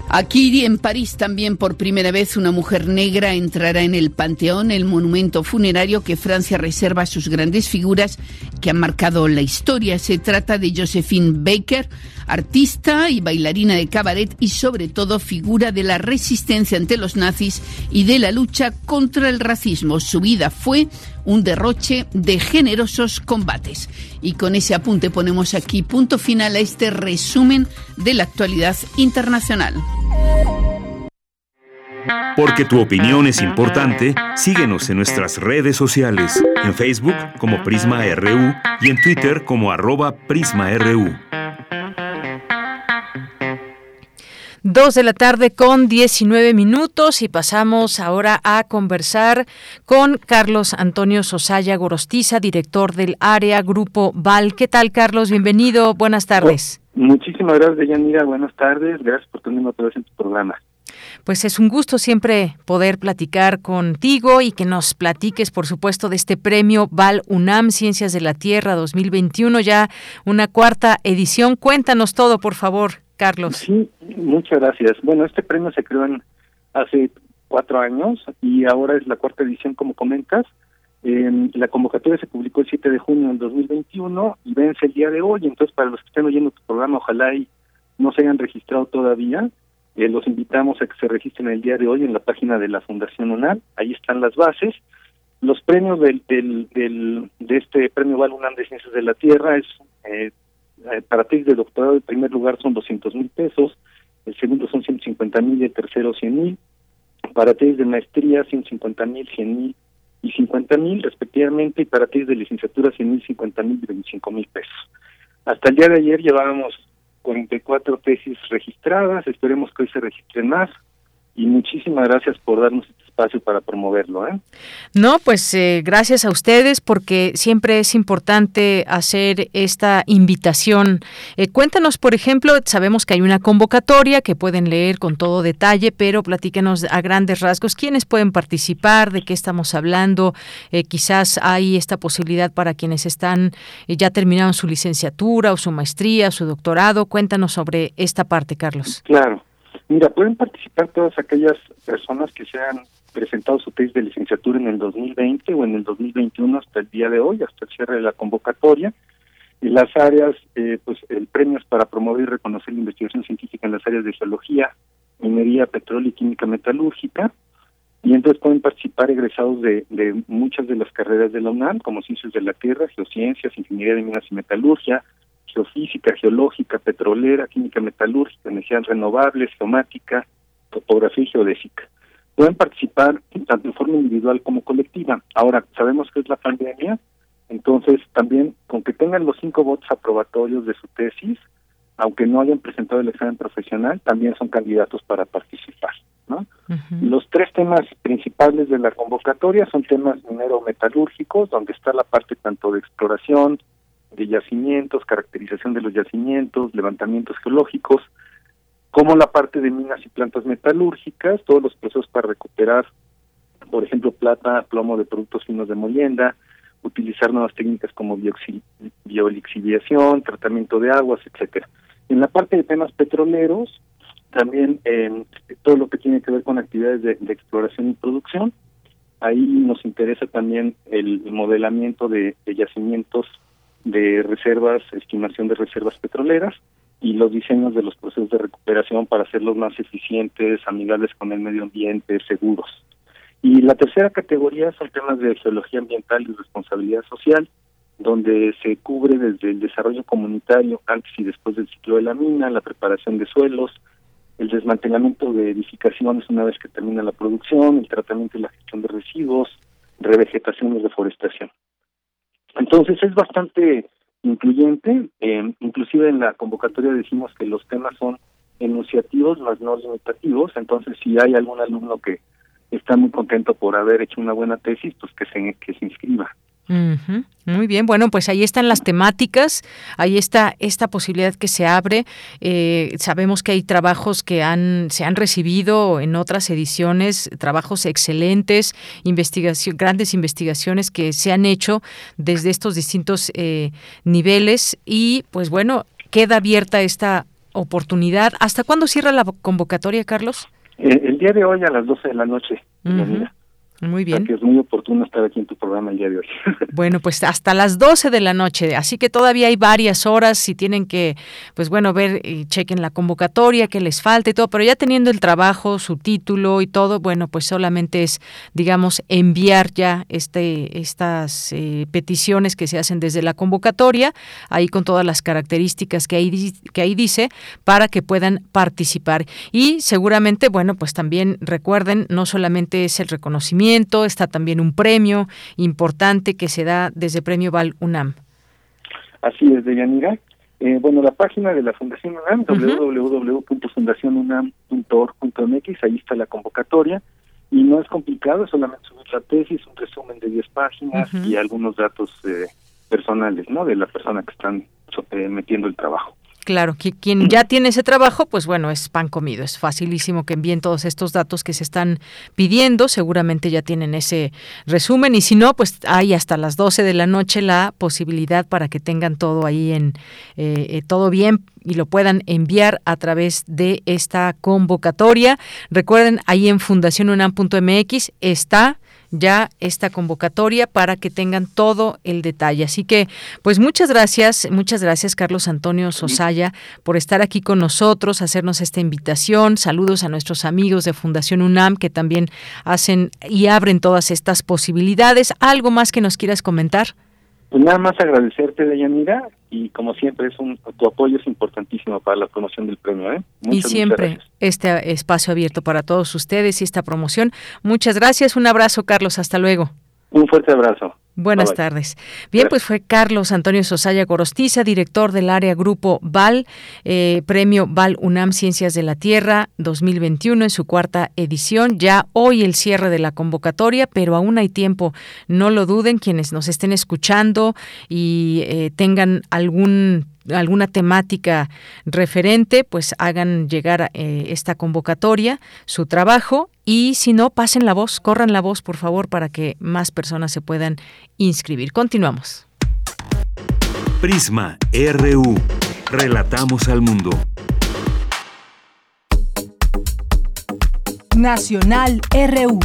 Aquí en París también por primera vez una mujer negra entrará en el Panteón, el monumento funerario que Francia reserva a sus grandes figuras que han marcado la historia. Se trata de Josephine Baker, artista y bailarina de cabaret y sobre todo figura de la resistencia ante los nazis y de la lucha contra el racismo. Su vida fue un derroche de generosos combates. Y con ese apunte ponemos aquí punto final a este resumen de la actualidad internacional. Porque tu opinión es importante, síguenos en nuestras redes sociales, en Facebook como Prisma RU y en Twitter como arroba PrismaRU. Dos de la tarde con 19 minutos y pasamos ahora a conversar con Carlos Antonio Sosaya Gorostiza, director del área Grupo Val. ¿Qué tal, Carlos? Bienvenido. Buenas tardes. Muchísimas gracias, Yanira. Buenas tardes. Gracias por tenerme otra vez en tu programa. Pues es un gusto siempre poder platicar contigo y que nos platiques, por supuesto, de este premio Val UNAM Ciencias de la Tierra 2021, ya una cuarta edición. Cuéntanos todo, por favor, Carlos. Sí, muchas gracias. Bueno, este premio se creó en, hace cuatro años y ahora es la cuarta edición, como comentas. Eh, la convocatoria se publicó el 7 de junio del 2021 y vence el día de hoy. Entonces, para los que estén oyendo tu programa, ojalá y no se hayan registrado todavía, eh, los invitamos a que se registren el día de hoy en la página de la Fundación UNAM. Ahí están las bases. Los premios del, del, del de este premio Val UNAM de Ciencias de la Tierra es eh, para tesis de doctorado, el primer lugar son 200 mil pesos, el segundo son 150 mil y el tercero 100 mil. Para tesis de maestría, 150 mil, 100 mil y 50 mil respectivamente, y para tesis de licenciatura, 100 mil, 50 mil y 25 mil pesos. Hasta el día de ayer llevábamos 44 tesis registradas, esperemos que hoy se registren más y muchísimas gracias por darnos espacio para promoverlo. ¿eh? No, pues eh, gracias a ustedes porque siempre es importante hacer esta invitación. Eh, cuéntanos, por ejemplo, sabemos que hay una convocatoria que pueden leer con todo detalle, pero platíquenos a grandes rasgos quiénes pueden participar, de qué estamos hablando. Eh, quizás hay esta posibilidad para quienes están eh, ya terminaron su licenciatura o su maestría, su doctorado. Cuéntanos sobre esta parte, Carlos. Claro. Mira, pueden participar todas aquellas personas que se han presentado su tesis de licenciatura en el 2020 o en el 2021 hasta el día de hoy, hasta el cierre de la convocatoria. Y las áreas, eh, pues el premio para promover y reconocer la investigación científica en las áreas de geología, minería, petróleo y química metalúrgica. Y entonces pueden participar egresados de, de muchas de las carreras de la UNAM, como Ciencias de la Tierra, Geociencias, Ingeniería de Minas y Metalurgia, geofísica, geológica, petrolera, química metalúrgica, energías renovables, geomática, topografía y geodésica. Pueden participar tanto en forma individual como colectiva. Ahora, sabemos que es la pandemia, entonces también con que tengan los cinco votos aprobatorios de su tesis, aunque no hayan presentado el examen profesional, también son candidatos para participar. ¿no? Los tres temas principales de la convocatoria son temas minero-metalúrgicos, donde está la parte tanto de exploración, de yacimientos, caracterización de los yacimientos, levantamientos geológicos, como la parte de minas y plantas metalúrgicas, todos los procesos para recuperar, por ejemplo, plata, plomo de productos finos de molienda, utilizar nuevas técnicas como biolixiviación, tratamiento de aguas, etcétera. En la parte de temas petroleros, también todo lo que tiene que ver con actividades de, exploración y producción. Ahí nos interesa también el modelamiento de, yacimientos de reservas, estimación de reservas petroleras y los diseños de los procesos de recuperación para hacerlos más eficientes, amigables con el medio ambiente, seguros. Y la tercera categoría son temas de geología ambiental y responsabilidad social, donde se cubre desde el desarrollo comunitario antes y después del ciclo de la mina, la preparación de suelos, el desmantelamiento de edificaciones una vez que termina la producción, el tratamiento y la gestión de residuos, revegetación y reforestación. Entonces es bastante incluyente, eh, inclusive en la convocatoria decimos que los temas son enunciativos más no limitativos, entonces si hay algún alumno que está muy contento por haber hecho una buena tesis, pues que se, que se inscriba. Muy bien, bueno, pues ahí están las temáticas, ahí está esta posibilidad que se abre. Eh, sabemos que hay trabajos que han se han recibido en otras ediciones, trabajos excelentes, investigación, grandes investigaciones que se han hecho desde estos distintos eh, niveles y, pues bueno, queda abierta esta oportunidad. ¿Hasta cuándo cierra la convocatoria, Carlos? Eh, el día de hoy a las 12 de la noche. Muy bien. que es muy oportuno estar aquí en tu programa el día de hoy. bueno, pues hasta las 12 de la noche, así que todavía hay varias horas si tienen que, pues bueno, ver y chequen la convocatoria, que les falta y todo, pero ya teniendo el trabajo, su título y todo, bueno, pues solamente es, digamos, enviar ya este estas eh, peticiones que se hacen desde la convocatoria, ahí con todas las características que ahí, que ahí dice, para que puedan participar. Y seguramente, bueno, pues también recuerden, no solamente es el reconocimiento, está también un premio importante que se da desde Premio Val UNAM. Así es, Deyanira. Eh, bueno, la página de la Fundación UNAM, www.fundacionunam.org.mx, ahí está la convocatoria y no es complicado, es solamente subir la tesis, un resumen de 10 páginas y algunos datos eh, personales, ¿no? De la persona que están eh, metiendo el trabajo. Claro, que quien ya tiene ese trabajo, pues bueno, es pan comido. Es facilísimo que envíen todos estos datos que se están pidiendo. Seguramente ya tienen ese resumen. Y si no, pues hay hasta las 12 de la noche la posibilidad para que tengan todo ahí en eh, eh, todo bien y lo puedan enviar a través de esta convocatoria. Recuerden, ahí en fundacionunam.mx está ya esta convocatoria para que tengan todo el detalle. Así que, pues muchas gracias, muchas gracias Carlos Antonio Sosaya por estar aquí con nosotros, hacernos esta invitación. Saludos a nuestros amigos de Fundación UNAM que también hacen y abren todas estas posibilidades. ¿Algo más que nos quieras comentar? Pues nada más agradecerte, Deyanira, y como siempre es un tu apoyo es importantísimo para la promoción del premio ¿eh? y siempre este espacio abierto para todos ustedes y esta promoción. Muchas gracias un abrazo Carlos hasta luego un fuerte abrazo Buenas tardes. Bien, pues fue Carlos Antonio Sosaya Gorostiza, director del área Grupo VAL, eh, Premio VAL UNAM Ciencias de la Tierra 2021 en su cuarta edición. Ya hoy el cierre de la convocatoria, pero aún hay tiempo. No lo duden quienes nos estén escuchando y eh, tengan algún alguna temática referente, pues hagan llegar eh, esta convocatoria, su trabajo y si no, pasen la voz, corran la voz, por favor, para que más personas se puedan inscribir. Continuamos. Prisma RU. Relatamos al mundo. Nacional RU.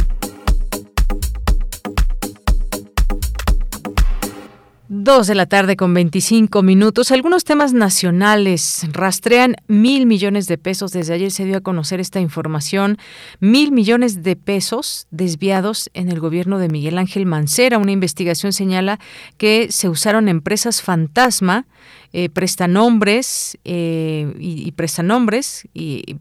Dos de la tarde con 25 minutos. Algunos temas nacionales rastrean mil millones de pesos. Desde ayer se dio a conocer esta información. Mil millones de pesos desviados en el gobierno de Miguel Ángel Mancera. Una investigación señala que se usaron empresas fantasma, eh, prestanombres eh, y, y prestanombres y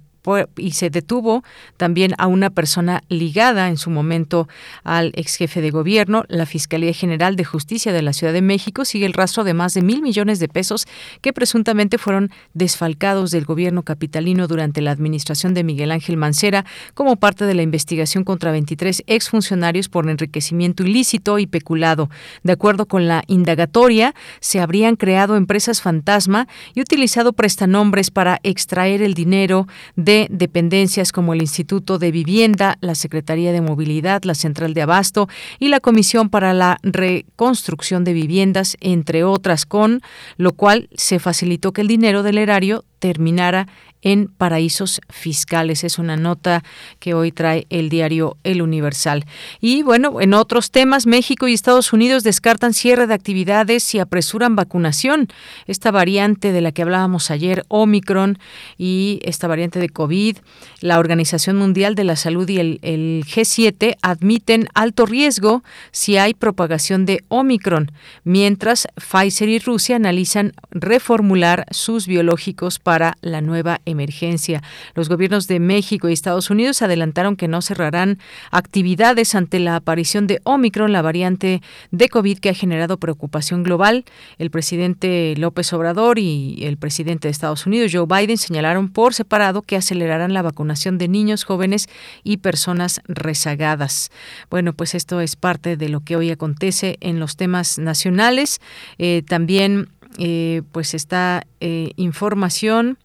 y se detuvo también a una persona ligada en su momento al ex jefe de gobierno. La Fiscalía General de Justicia de la Ciudad de México sigue el rastro de más de mil millones de pesos que presuntamente fueron desfalcados del gobierno capitalino durante la administración de Miguel Ángel Mancera como parte de la investigación contra 23 exfuncionarios por enriquecimiento ilícito y peculado. De acuerdo con la indagatoria, se habrían creado empresas fantasma y utilizado prestanombres para extraer el dinero de de dependencias como el Instituto de Vivienda, la Secretaría de Movilidad, la Central de Abasto y la Comisión para la Reconstrucción de Viviendas, entre otras, con lo cual se facilitó que el dinero del erario terminara en paraísos fiscales. Es una nota que hoy trae el diario El Universal. Y bueno, en otros temas, México y Estados Unidos descartan cierre de actividades y apresuran vacunación. Esta variante de la que hablábamos ayer, Omicron, y esta variante de COVID, la Organización Mundial de la Salud y el, el G7 admiten alto riesgo si hay propagación de Omicron, mientras Pfizer y Rusia analizan reformular sus biológicos para la nueva emergencia. Los gobiernos de México y Estados Unidos adelantaron que no cerrarán actividades ante la aparición de Omicron, la variante de COVID que ha generado preocupación global. El presidente López Obrador y el presidente de Estados Unidos, Joe Biden, señalaron por separado que acelerarán la vacunación de niños, jóvenes y personas rezagadas. Bueno, pues esto es parte de lo que hoy acontece en los temas nacionales. Eh, también eh, pues está eh, información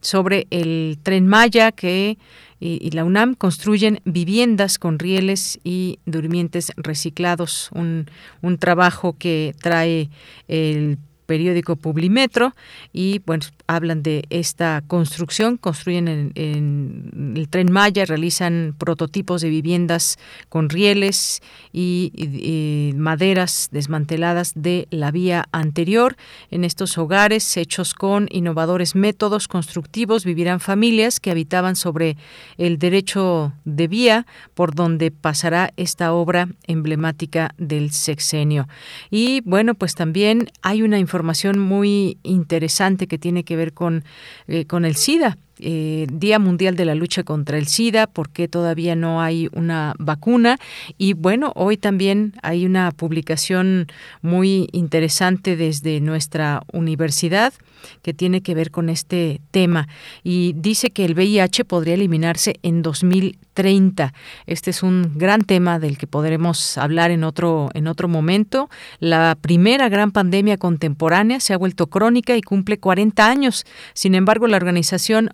sobre el tren Maya que y, la UNAM construyen viviendas con rieles y durmientes reciclados, un, un trabajo que trae el periódico Publimetro y bueno, hablan de esta construcción, construyen en, el tren Maya, realizan prototipos de viviendas con rieles y, maderas desmanteladas de la vía anterior. En estos hogares, hechos con innovadores métodos constructivos, vivirán familias que habitaban sobre el derecho de vía por donde pasará esta obra emblemática del sexenio. Y bueno, pues también hay una información información muy interesante que tiene que ver con, eh, con el SIDA. Eh, Día Mundial de la Lucha contra el SIDA, porque todavía no hay una vacuna. Y bueno, hoy también hay una publicación muy interesante desde nuestra universidad que tiene que ver con este tema y dice que el VIH podría eliminarse en 2030. Este es un gran tema del que podremos hablar en otro en otro momento. La primera gran pandemia contemporánea se ha vuelto crónica y cumple 40 años. Sin embargo, la Organización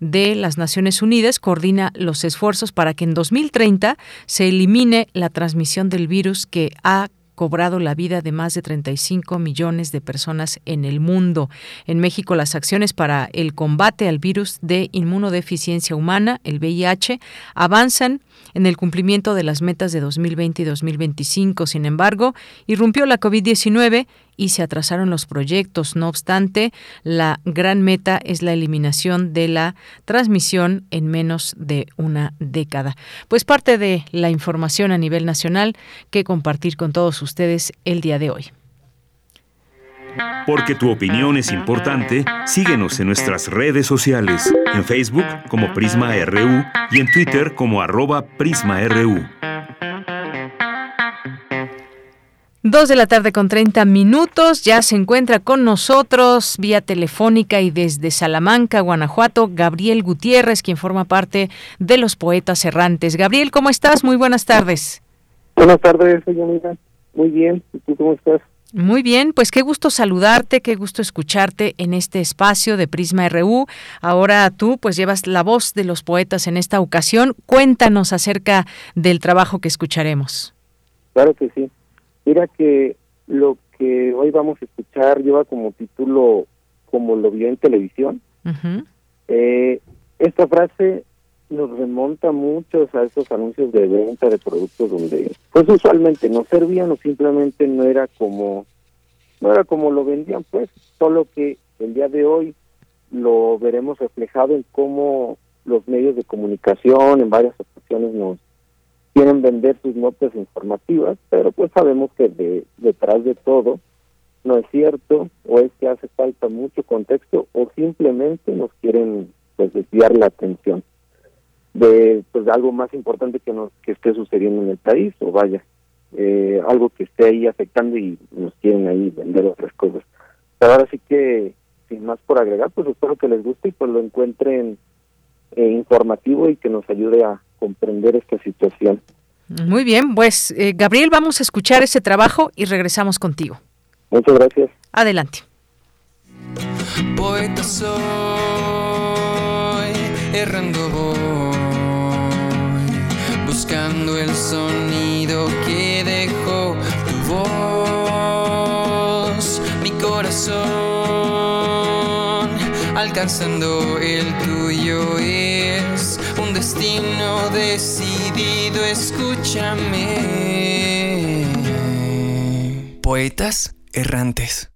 de las Naciones Unidas coordina los esfuerzos para que en 2030 se elimine la transmisión del virus que ha cobrado la vida de más de 35 millones de personas en el mundo. En México, las acciones para el combate al virus de inmunodeficiencia humana, el VIH, avanzan en el cumplimiento de las metas de 2020 y 2025. Sin embargo, irrumpió la COVID-19 y se atrasaron los proyectos. No obstante, la gran meta es la eliminación de la transmisión en menos de una década. Pues parte de la información a nivel nacional que compartir con todos ustedes el día de hoy. Porque tu opinión es importante, síguenos en nuestras redes sociales, en Facebook como Prisma RU y en Twitter como arroba PrismaRU. Dos de la tarde con 30 minutos, ya se encuentra con nosotros vía telefónica y desde Salamanca, Guanajuato, Gabriel Gutiérrez, quien forma parte de los Poetas Errantes. Gabriel, ¿cómo estás? Muy buenas tardes. Buenas tardes, señorita. Muy bien, ¿y tú cómo estás? Muy bien, pues qué gusto saludarte, qué gusto escucharte en este espacio de Prisma RU. Ahora tú pues llevas la voz de los poetas en esta ocasión. Cuéntanos acerca del trabajo que escucharemos. Claro que sí. Mira que lo que hoy vamos a escuchar lleva como título como lo vio en televisión. eh, esta frase nos remonta mucho a esos anuncios de venta de productos donde pues usualmente no servían o simplemente no era como no era como lo vendían pues solo que el día de hoy lo veremos reflejado en cómo los medios de comunicación en varias ocasiones nos quieren vender sus notas informativas pero pues sabemos que de, detrás de todo no es cierto o es que hace falta mucho contexto o simplemente nos quieren pues desviar la atención de pues algo más importante que nos que esté sucediendo en el país o vaya eh, algo que esté ahí afectando y nos quieren ahí vender otras cosas. Pero ahora sí que sin más por agregar pues espero que les guste y pues lo encuentren eh, informativo y que nos ayude a comprender esta situación. Muy bien pues eh, Gabriel vamos a escuchar ese trabajo y regresamos contigo. Muchas gracias. Adelante. Poeta soy errando buscando el sonido que dejó tu voz, mi corazón alcanzando el tuyo es un destino decidido, escúchame. Poetas errantes.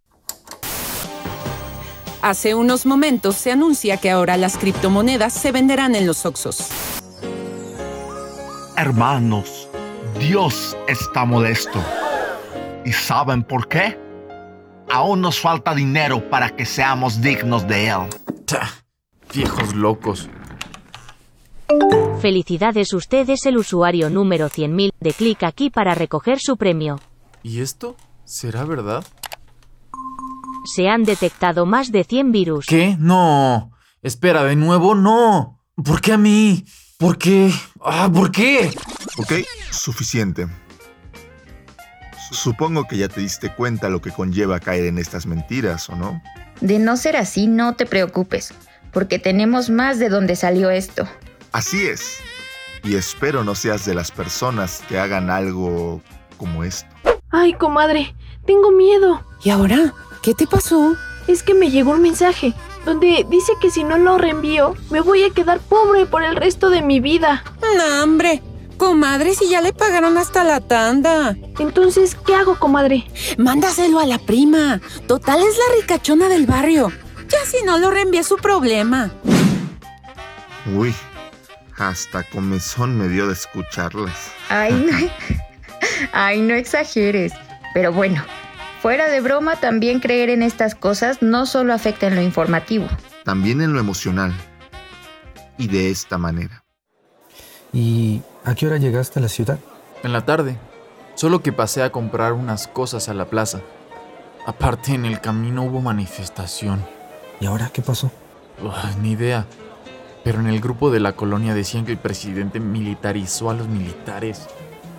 Hace unos momentos se anuncia que ahora las criptomonedas se venderán en los Oxos. Hermanos, Dios está molesto. ¿Y saben por qué? Aún nos falta dinero para que seamos dignos de Él. viejos locos. Felicidades, usted es el usuario número 100.000 de clic aquí para recoger su premio. ¿Y esto? ¿Será verdad? Se han detectado más de 100 virus. ¿Qué? No. Espera, de nuevo, no. ¿Por qué a mí? ¿Por qué? Ah, ¿por qué? Ok, suficiente. Supongo que ya te diste cuenta lo que conlleva caer en estas mentiras, ¿o no? De no ser así, no te preocupes, porque tenemos más de dónde salió esto. Así es. Y espero no seas de las personas que hagan algo como esto. Ay, comadre, tengo miedo. ¿Y ahora? ¿Qué te pasó? Es que me llegó un mensaje donde dice que si no lo reenvío, me voy a quedar pobre por el resto de mi vida. No, hombre. Comadre, si ya le pagaron hasta la tanda. Entonces, ¿qué hago, comadre? Mándaselo a la prima. Total es la ricachona del barrio. Ya si no lo reenvía su problema. Uy, hasta comezón me dio de escucharlas. Ay, no, ay, no exageres. Pero bueno, Fuera de broma, también creer en estas cosas no solo afecta en lo informativo. También en lo emocional. Y de esta manera. ¿Y a qué hora llegaste a la ciudad? En la tarde. Solo que pasé a comprar unas cosas a la plaza. Aparte, en el camino hubo manifestación. ¿Y ahora qué pasó? ni idea. Pero en el grupo de la colonia decían que el presidente militarizó a los militares.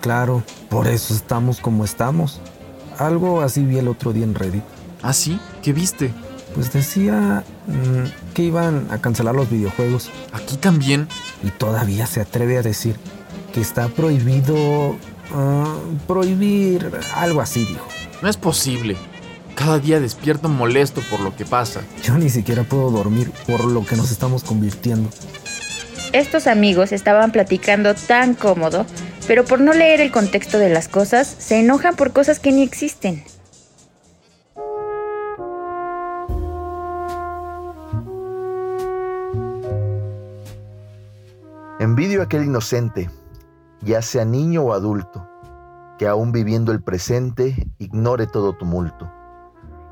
Claro, por eso estamos como estamos. Algo así vi el otro día en Reddit. ¿Ah, sí? ¿Qué viste? Pues decía mm, que iban a cancelar los videojuegos. ¿Aquí también? Y todavía se atreve a decir que está prohibido... Ah, prohibir... algo así, dijo. No es posible. Cada día despierto molesto por lo que pasa. Yo ni siquiera puedo dormir por lo que nos estamos convirtiendo. Estos amigos estaban platicando tan cómodo pero por no leer el contexto de las cosas, se enojan por cosas que ni existen. Envidio a aquel inocente, ya sea niño o adulto, que aún viviendo el presente ignore todo tumulto.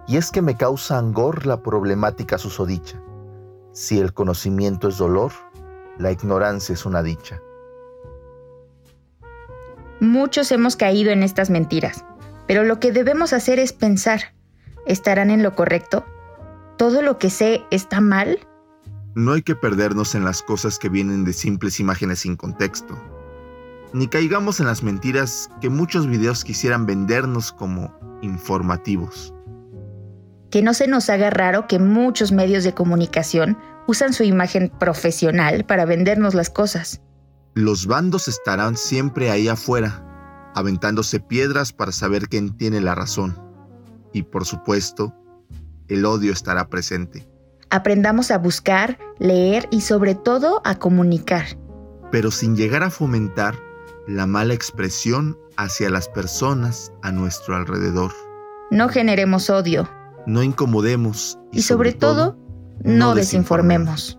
Y es que me causa angor la problemática susodicha. Si el conocimiento es dolor, la ignorancia es una dicha. Muchos hemos caído en estas mentiras, pero lo que debemos hacer es pensar, ¿estarán en lo correcto? ¿Todo lo que sé está mal? No hay que perdernos en las cosas que vienen de simples imágenes sin contexto, ni caigamos en las mentiras que muchos videos quisieran vendernos como informativos. Que no se nos haga raro que muchos medios de comunicación usan su imagen profesional para vendernos las cosas. Los bandos estarán siempre ahí afuera, aventándose piedras para saber quién tiene la razón. Y por supuesto, el odio estará presente. Aprendamos a buscar, leer y sobre todo a comunicar. Pero sin llegar a fomentar la mala expresión hacia las personas a nuestro alrededor. No generemos odio. No incomodemos. Y, sobre, todo, no desinformemos.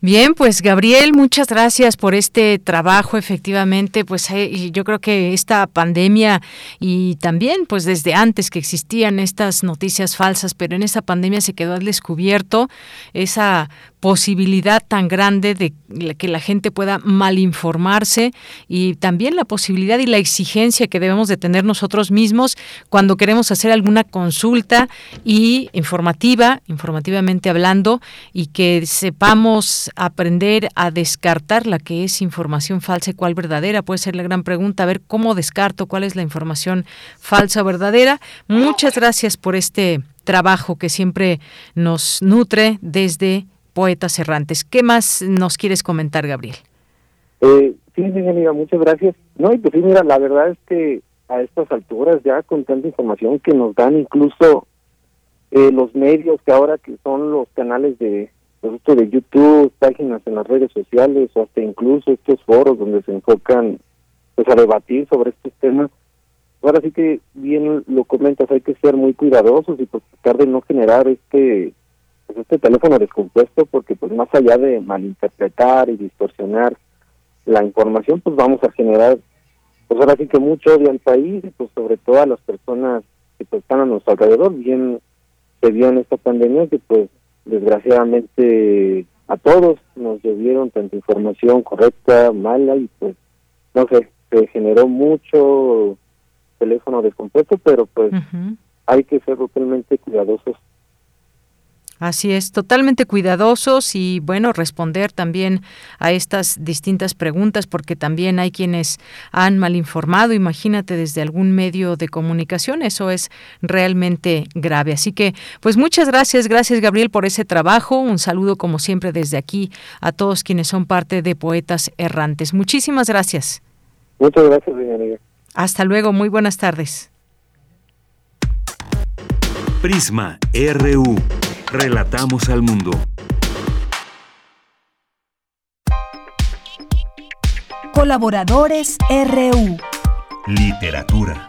Bien, pues Gabriel, muchas gracias por este trabajo. Efectivamente, pues eh, yo creo que esta pandemia y también, pues desde antes que existían estas noticias falsas, pero en esta pandemia se quedó al descubierto esa posibilidad tan grande de que la gente pueda malinformarse y también la posibilidad y la exigencia que debemos de tener nosotros mismos cuando queremos hacer alguna consulta y informativa, informativamente hablando, y que sepamos aprender a descartar la que es información falsa y cuál verdadera. Puede ser la gran pregunta, a ver cómo descarto cuál es la información falsa o verdadera. Muchas gracias por este trabajo que siempre nos nutre desde Poetas Errantes. ¿Qué más nos quieres comentar, Gabriel? Eh, sí, amiga, muchas gracias. No, y pues sí, mira, la verdad es que a estas alturas ya con tanta información que nos dan incluso eh, los medios que ahora que son los canales de pues, de YouTube, páginas en las redes sociales o hasta incluso estos foros donde se enfocan pues a debatir sobre estos temas. Ahora sí que bien lo comentas, hay que ser muy cuidadosos y pues tratar de no generar este pues, este teléfono descompuesto porque pues más allá de malinterpretar y distorsionar la información, pues vamos a generar pues ahora sí que mucho odio al país y pues sobre todo a las personas que pues, están a nuestro alrededor. Bien se vio en esta pandemia que pues desgraciadamente a todos nos dieron tanta información correcta, mala y pues no sé, se generó mucho teléfono descompuesto, pero pues hay que ser totalmente cuidadosos Así es, totalmente cuidadosos y bueno, responder también a estas distintas preguntas porque también hay quienes han mal informado, imagínate desde algún medio de comunicación, eso es realmente grave. Así que pues muchas gracias, gracias Gabriel por ese trabajo, un saludo como siempre desde aquí a todos quienes son parte de Poetas Errantes. Muchísimas gracias. Muchas gracias, amiga. Hasta luego, muy buenas tardes. Prisma RU. Relatamos al mundo. Colaboradores RU. Literatura.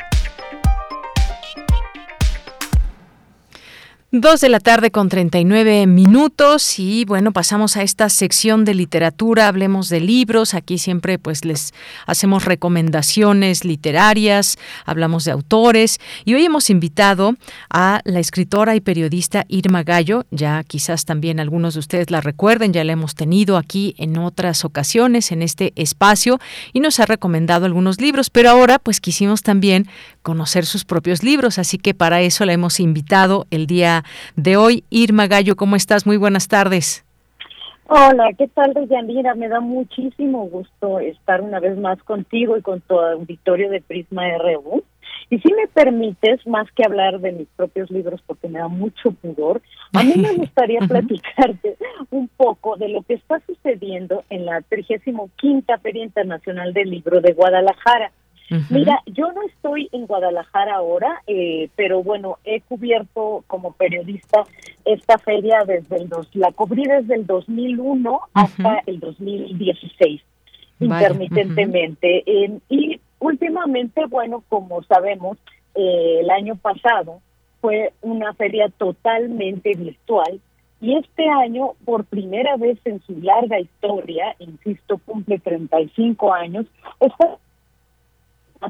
Dos de la tarde con 39 minutos y bueno, pasamos a esta sección de literatura, hablemos de libros, aquí siempre pues les hacemos recomendaciones literarias, hablamos de autores. Y hoy hemos invitado a la escritora y periodista Irma Gallo, ya quizás también algunos de ustedes la recuerden, ya la hemos tenido aquí en otras ocasiones en este espacio y nos ha recomendado algunos libros, pero ahora pues quisimos también conocer sus propios libros, así que para eso la hemos invitado el día de hoy. Irma Gallo, ¿cómo estás? Muy buenas tardes. Hola, ¿qué tal, Deyanira? Me da muchísimo gusto estar una vez más contigo y con tu auditorio de Prisma RU. Y si me permites, más que hablar de mis propios libros, porque me da mucho pudor, a mí me gustaría platicarte un poco de lo que está sucediendo en la 35 Feria Internacional del Libro de Guadalajara. Mira, yo no estoy en Guadalajara ahora, eh, pero bueno, he cubierto como periodista esta feria desde el dos, la cubrí desde el 2001 hasta el 2016, intermitentemente. y últimamente, bueno, como sabemos, eh, el año pasado fue una feria totalmente virtual y este año, por primera vez en su larga historia, insisto, cumple 35 años, está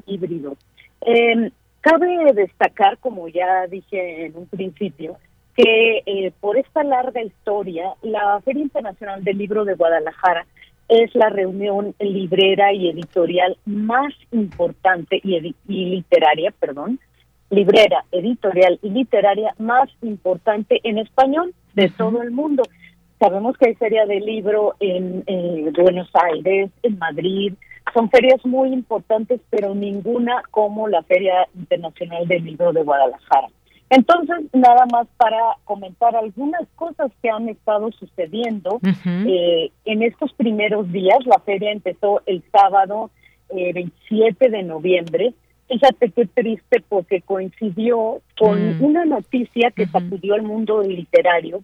híbrido. Eh, cabe destacar, como ya dije en un principio, que eh, por esta larga historia, la Feria Internacional del Libro de Guadalajara es la reunión librera y editorial más importante y, y literaria, perdón, librera, editorial y literaria más importante en español de todo el mundo. Sabemos que hay feria de libro en, en Buenos Aires, en Madrid, son ferias muy importantes, pero ninguna como la Feria Internacional del Libro de Guadalajara. Entonces, nada más para comentar algunas cosas que han estado sucediendo. eh, en estos primeros días, la feria empezó el sábado eh, 27 de noviembre. Fíjate qué triste porque coincidió con mm. una noticia que sacudió al mundo literario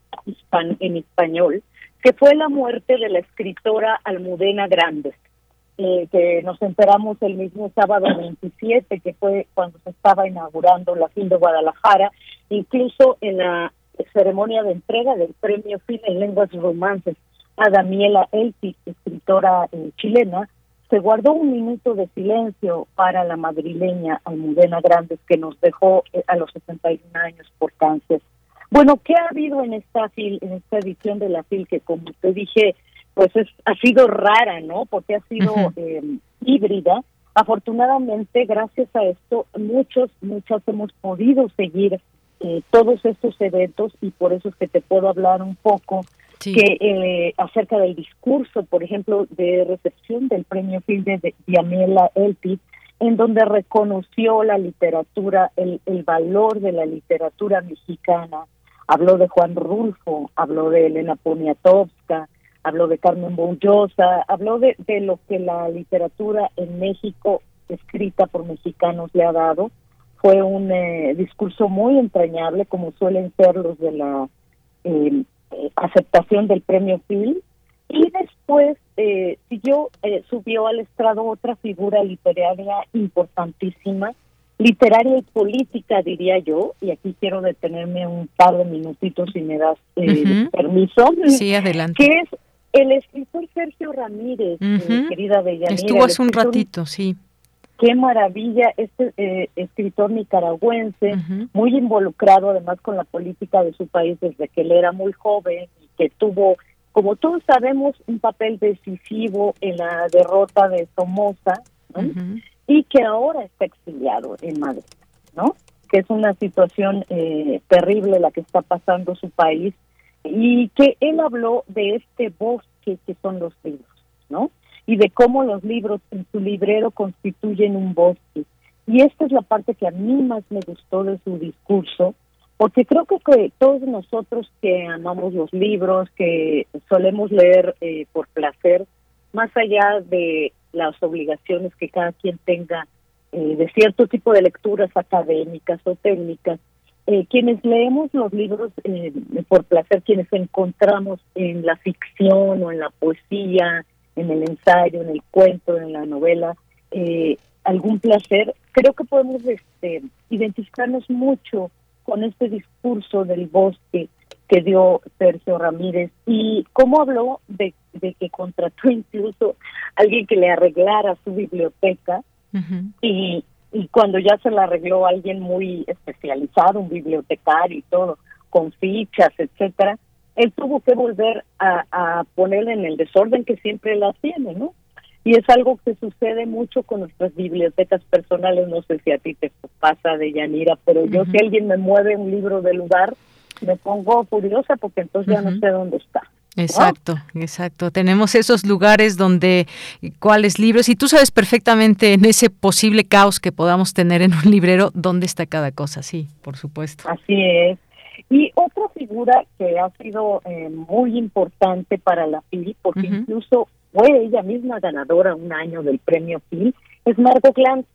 en español, que fue la muerte de la escritora Almudena Grandes. Eh, que nos enteramos el mismo sábado 27, que fue cuando se estaba inaugurando la FIL de Guadalajara, incluso en la ceremonia de entrega del premio FIL en lenguas romances a Daniela Elti, escritora eh, chilena, se guardó un minuto de silencio para la madrileña Almudena Grandes que nos dejó eh, a los 61 años por cáncer. Bueno, ¿qué ha habido en esta fil, en esta edición de la FIL que como te dije, pues es, ha sido rara, ¿no? Porque ha sido eh, híbrida. Afortunadamente, gracias a esto, muchos, muchas hemos podido seguir eh, todos estos eventos y por eso es que te puedo hablar un poco que eh, acerca del discurso, por ejemplo, de recepción del premio Phil de Diamela Elti, en donde reconoció la literatura, el, el valor de la literatura mexicana. Habló de Juan Rulfo, habló de Elena Poniatowska, habló de Carmen Boullosa, habló de, de lo que la literatura en México, escrita por mexicanos, le ha dado. Fue un eh, discurso muy entrañable, como suelen ser los de la eh, eh, aceptación del premio Phil y después eh, siguió, eh, subió al estrado otra figura literaria importantísima, literaria y política diría yo, y aquí quiero detenerme un par de minutitos si me das eh, permiso. Sí, adelante. Que es el escritor Sergio Ramírez, querida Deyanira. Estuvo hace un ratito, sí. Qué maravilla, este escritor nicaragüense, muy involucrado además con la política de su país desde que él era muy joven y que tuvo, como todos sabemos, un papel decisivo en la derrota de Somoza, y que ahora está exiliado en Madrid, ¿no? Que es una situación eh, terrible la que está pasando su país y que él habló de este bosque que son los libros, ¿no? y de cómo los libros en su librero constituyen un bosque. Y esta es la parte que a mí más me gustó de su discurso, porque creo que, todos nosotros que amamos los libros, que solemos leer eh, por placer, más allá de las obligaciones que cada quien tenga eh, de cierto tipo de lecturas académicas o técnicas, eh, quienes leemos los libros por placer, quienes encontramos en la ficción o en la poesía, en el ensayo, en el cuento, en la novela, eh, algún placer, creo que podemos este, identificarnos mucho con este discurso del bosque que dio Sergio Ramírez y cómo habló de, que contrató incluso a alguien que le arreglara su biblioteca y, y cuando ya se la arregló alguien muy especializado, un bibliotecario y todo, con fichas, etcétera, él tuvo que volver a, a poner en el desorden que siempre la tiene, ¿no? Y es algo que sucede mucho con nuestras bibliotecas personales, no sé si a ti te pasa de Yanira, pero yo si alguien me mueve un libro del lugar, me pongo furiosa porque entonces ya no sé dónde está. Exacto, exacto. Tenemos esos lugares donde cuáles libros y tú sabes perfectamente en ese posible caos que podamos tener en un librero dónde está cada cosa, sí, por supuesto. Así es. Y otra figura que ha sido eh, muy importante para la FIL, porque incluso fue ella misma ganadora un año del premio FIL, es Margot Glantz.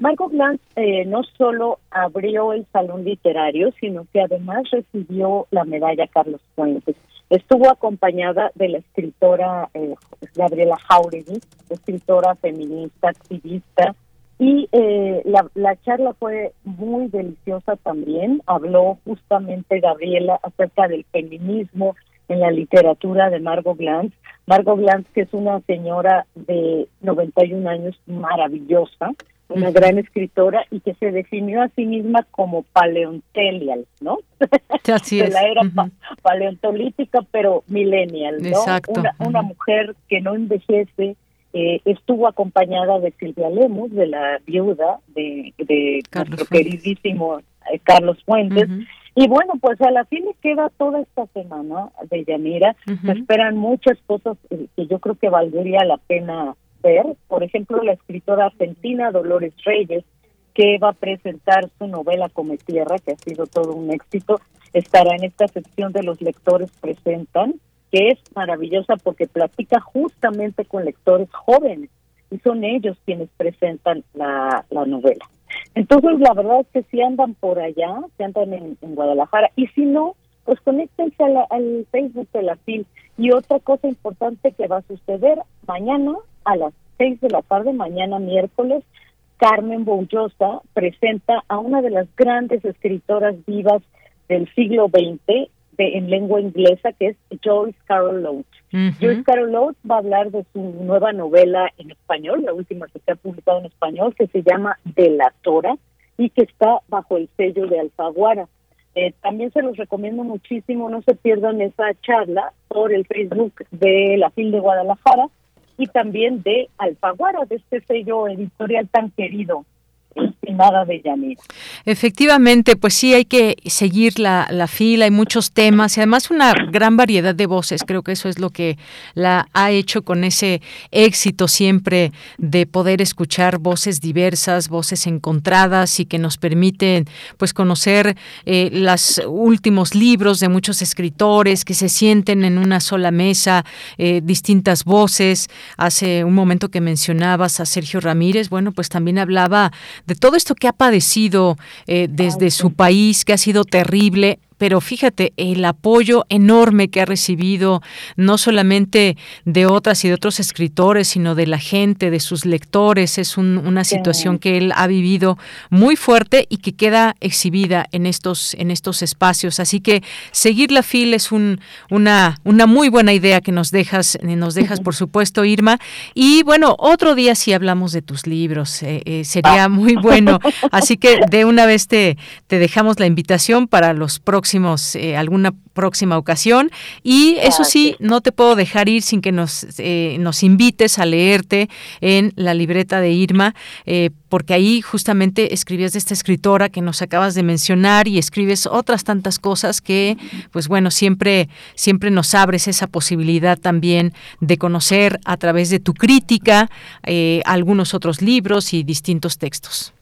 Margot Glantz eh, no solo abrió el salón literario, sino que además recibió la medalla Carlos Fuentes. Estuvo acompañada de la escritora eh, Gabriela Jauregui, escritora feminista, activista, y eh, la, la charla fue muy deliciosa también. Habló justamente Gabriela acerca del feminismo en la literatura de Margot Glantz. Margot Glantz, que es una señora de 91 años maravillosa, una gran escritora y que se definió a sí misma como paleontelial, ¿no? Así de la era paleontolítica, pero millennial, ¿no? Una, una mujer que no envejece, eh, estuvo acompañada de Silvia Lemos, de la viuda de, nuestro queridísimo eh, Carlos Fuentes. Y bueno, pues a la fin le queda toda esta semana de Yanira. Se esperan muchas cosas eh, que yo creo que valdría la pena Por ejemplo, la escritora argentina Dolores Reyes, que va a presentar su novela Come Tierra, que ha sido todo un éxito, estará en esta sección de los lectores presentan que es maravillosa porque platica justamente con lectores jóvenes y son ellos quienes presentan la, novela. Entonces, la verdad es que si andan por allá, si andan en, Guadalajara, y si no, pues conéctense al Facebook de la FIL. Y otra cosa importante que va a suceder mañana a las seis de la tarde, mañana miércoles, Carmen Boullosa presenta a una de las grandes escritoras vivas del siglo XX, de, en lengua inglesa que es Joyce Carol Oates. Joyce Carol Oates va a hablar de su nueva novela en español, la última que se ha publicado en español, que se llama Delatora y que está bajo el sello de Alfaguara. Eh, también se los recomiendo muchísimo, no se pierdan esa charla por el Facebook de la FIL de Guadalajara y también de Alfaguara, de este sello editorial tan querido estimada de Yanira. Efectivamente, pues sí hay que seguir la, la, fila, hay muchos temas y además una gran variedad de voces. Creo que eso es lo que la ha hecho con ese éxito siempre de poder escuchar voces diversas, voces encontradas y que nos permiten pues conocer eh, los últimos libros de muchos escritores que se sienten en una sola mesa, eh, distintas voces. Hace un momento que mencionabas a Sergio Ramírez, bueno, pues también hablaba de todo esto que ha padecido eh, desde su país, que ha sido terrible, pero fíjate el apoyo enorme que ha recibido no solamente de otras y de otros escritores, sino de la gente, de sus lectores. Es una situación que él ha vivido muy fuerte y que queda exhibida en estos en estos espacios. Así que seguir la fila es un, una una muy buena idea que nos dejas nos dejas por supuesto Irma. Y bueno otro día sí hablamos de tus libros eh, eh, sería muy bueno. Así que de una vez te te dejamos la invitación para los próximos próximos, eh, alguna próxima ocasión. Y eso sí, no te puedo dejar ir sin que nos, eh, nos invites a leerte en la libreta de Irma, eh, porque ahí justamente escribías de esta escritora que nos acabas de mencionar y escribes otras tantas cosas que, pues bueno, siempre, siempre nos abres esa posibilidad también de conocer a través de tu crítica algunos otros libros y distintos textos.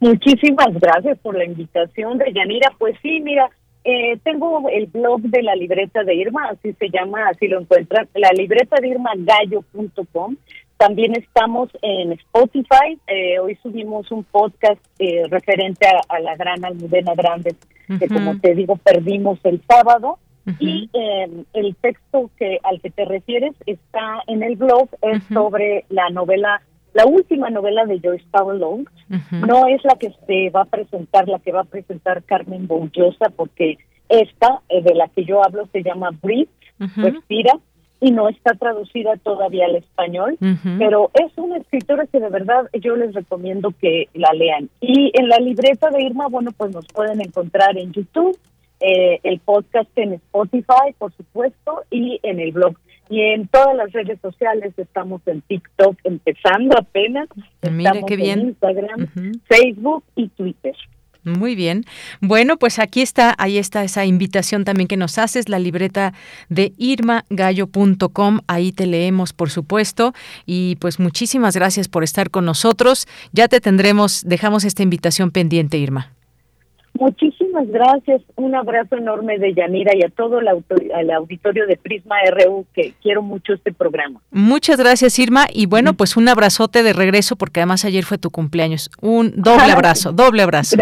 Muchísimas gracias por la invitación de Yanira. Pues sí, mira, eh, tengo el blog de la libreta de Irma, así se llama, así lo encuentran, la libreta de Irma Gallo.com. También estamos en Spotify. Eh, hoy subimos un podcast eh, referente a, la gran Almudena Grande, que como te digo, perdimos el sábado. Y el texto que al que te refieres está en el blog, es sobre la novela la última novela de Joyce Powell Long no es la que se va a presentar, la que va a presentar Carmen Boullosa, porque esta, eh, de la que yo hablo, se llama Breathe, Respira, y no está traducida todavía al español, pero es una escritora que de verdad yo les recomiendo que la lean. Y en la libreta de Irma, bueno, pues nos pueden encontrar en YouTube, eh, el podcast en Spotify, por supuesto, y en el blog y en todas las redes sociales estamos en TikTok empezando apenas estamos qué bien. en Instagram Facebook y Twitter muy bien. Bueno, pues aquí está, ahí está esa invitación también que nos haces, la libreta de irmagallo.com. Ahí te leemos, por supuesto. Y pues muchísimas gracias por estar con nosotros. Ya te tendremos, dejamos esta invitación pendiente, Irma. Muchísimas gracias. Un abrazo enorme de Yanira y a todo el, auditorio de Prisma RU que quiero mucho este programa. Muchas gracias, Irma. Y bueno, pues un abrazote de regreso porque además ayer fue tu cumpleaños. Un doble abrazo, doble abrazo.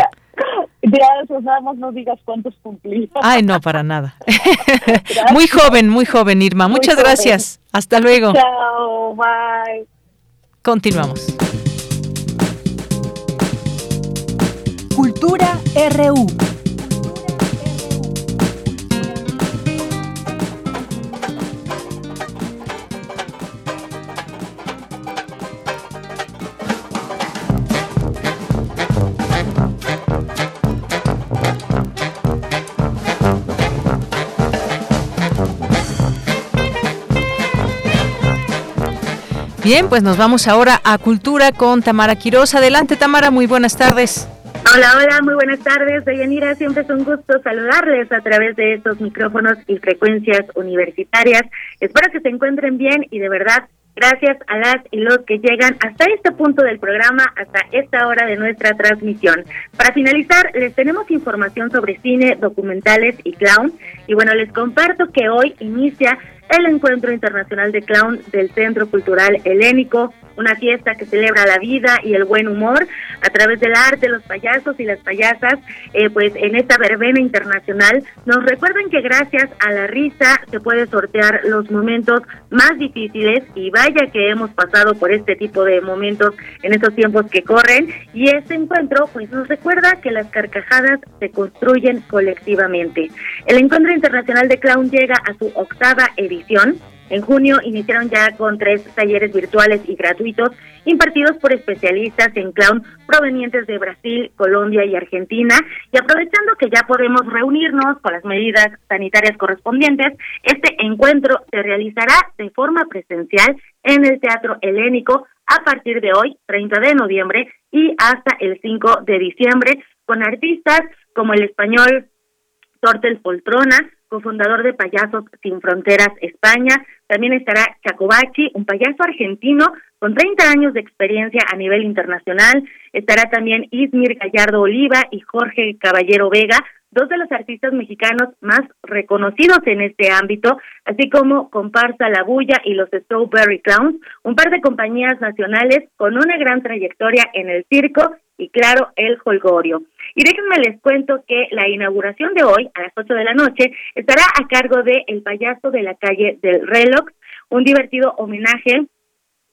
Gracias, nada más no digas cuántos cumplí. Ay, no, para nada. muy joven, muy joven, Irma. Muchas gracias. Hasta luego. Chao, bye. Continuamos. Cultura RU. Bien, pues nos vamos ahora a Cultura con Tamara Quiroz. Adelante, Tamara, muy buenas tardes. Hola, hola, muy buenas tardes. Deyanira, siempre es un gusto saludarles a través de estos micrófonos y frecuencias universitarias. Espero que se encuentren bien y de verdad, gracias a las y los que llegan hasta este punto del programa, hasta esta hora de nuestra transmisión. Para finalizar, les tenemos información sobre cine, documentales y clown. Y bueno, les comparto que hoy inicia el Encuentro Internacional de Clown del Centro Cultural Helénico, una fiesta que celebra la vida y el buen humor a través del arte, los payasos y las payasas, eh, pues en esta verbena internacional. Nos recuerdan que gracias a la risa se puede sortear los momentos más difíciles y vaya que hemos pasado por este tipo de momentos en estos tiempos que corren. Y este encuentro pues nos recuerda que las carcajadas se construyen colectivamente. El Encuentro Internacional de Clown llega a su octava edición en junio iniciaron ya con tres talleres virtuales y gratuitos impartidos por especialistas en clown provenientes de Brasil, Colombia y Argentina. Y aprovechando que ya podemos reunirnos con las medidas sanitarias correspondientes, este encuentro se realizará de forma presencial en el Teatro Helénico a partir de hoy, 30 de noviembre, y hasta el 5 de diciembre, con artistas como el español Tortel Poltrona, cofundador de Payasos Sin Fronteras España. También estará Chacobachi, un payaso argentino con 30 años de experiencia a nivel internacional. Estará también Ismir Gallardo Oliva y Jorge Caballero Vega, dos de los artistas mexicanos más reconocidos en este ámbito, así como Comparsa La Bulla y los Strawberry Clowns, un par de compañías nacionales con una gran trayectoria en el circo y claro, el holgorio. Y déjenme les cuento que la inauguración de hoy, a las 8 de la noche, estará a cargo de El Payaso de la Calle del Reloj, un divertido homenaje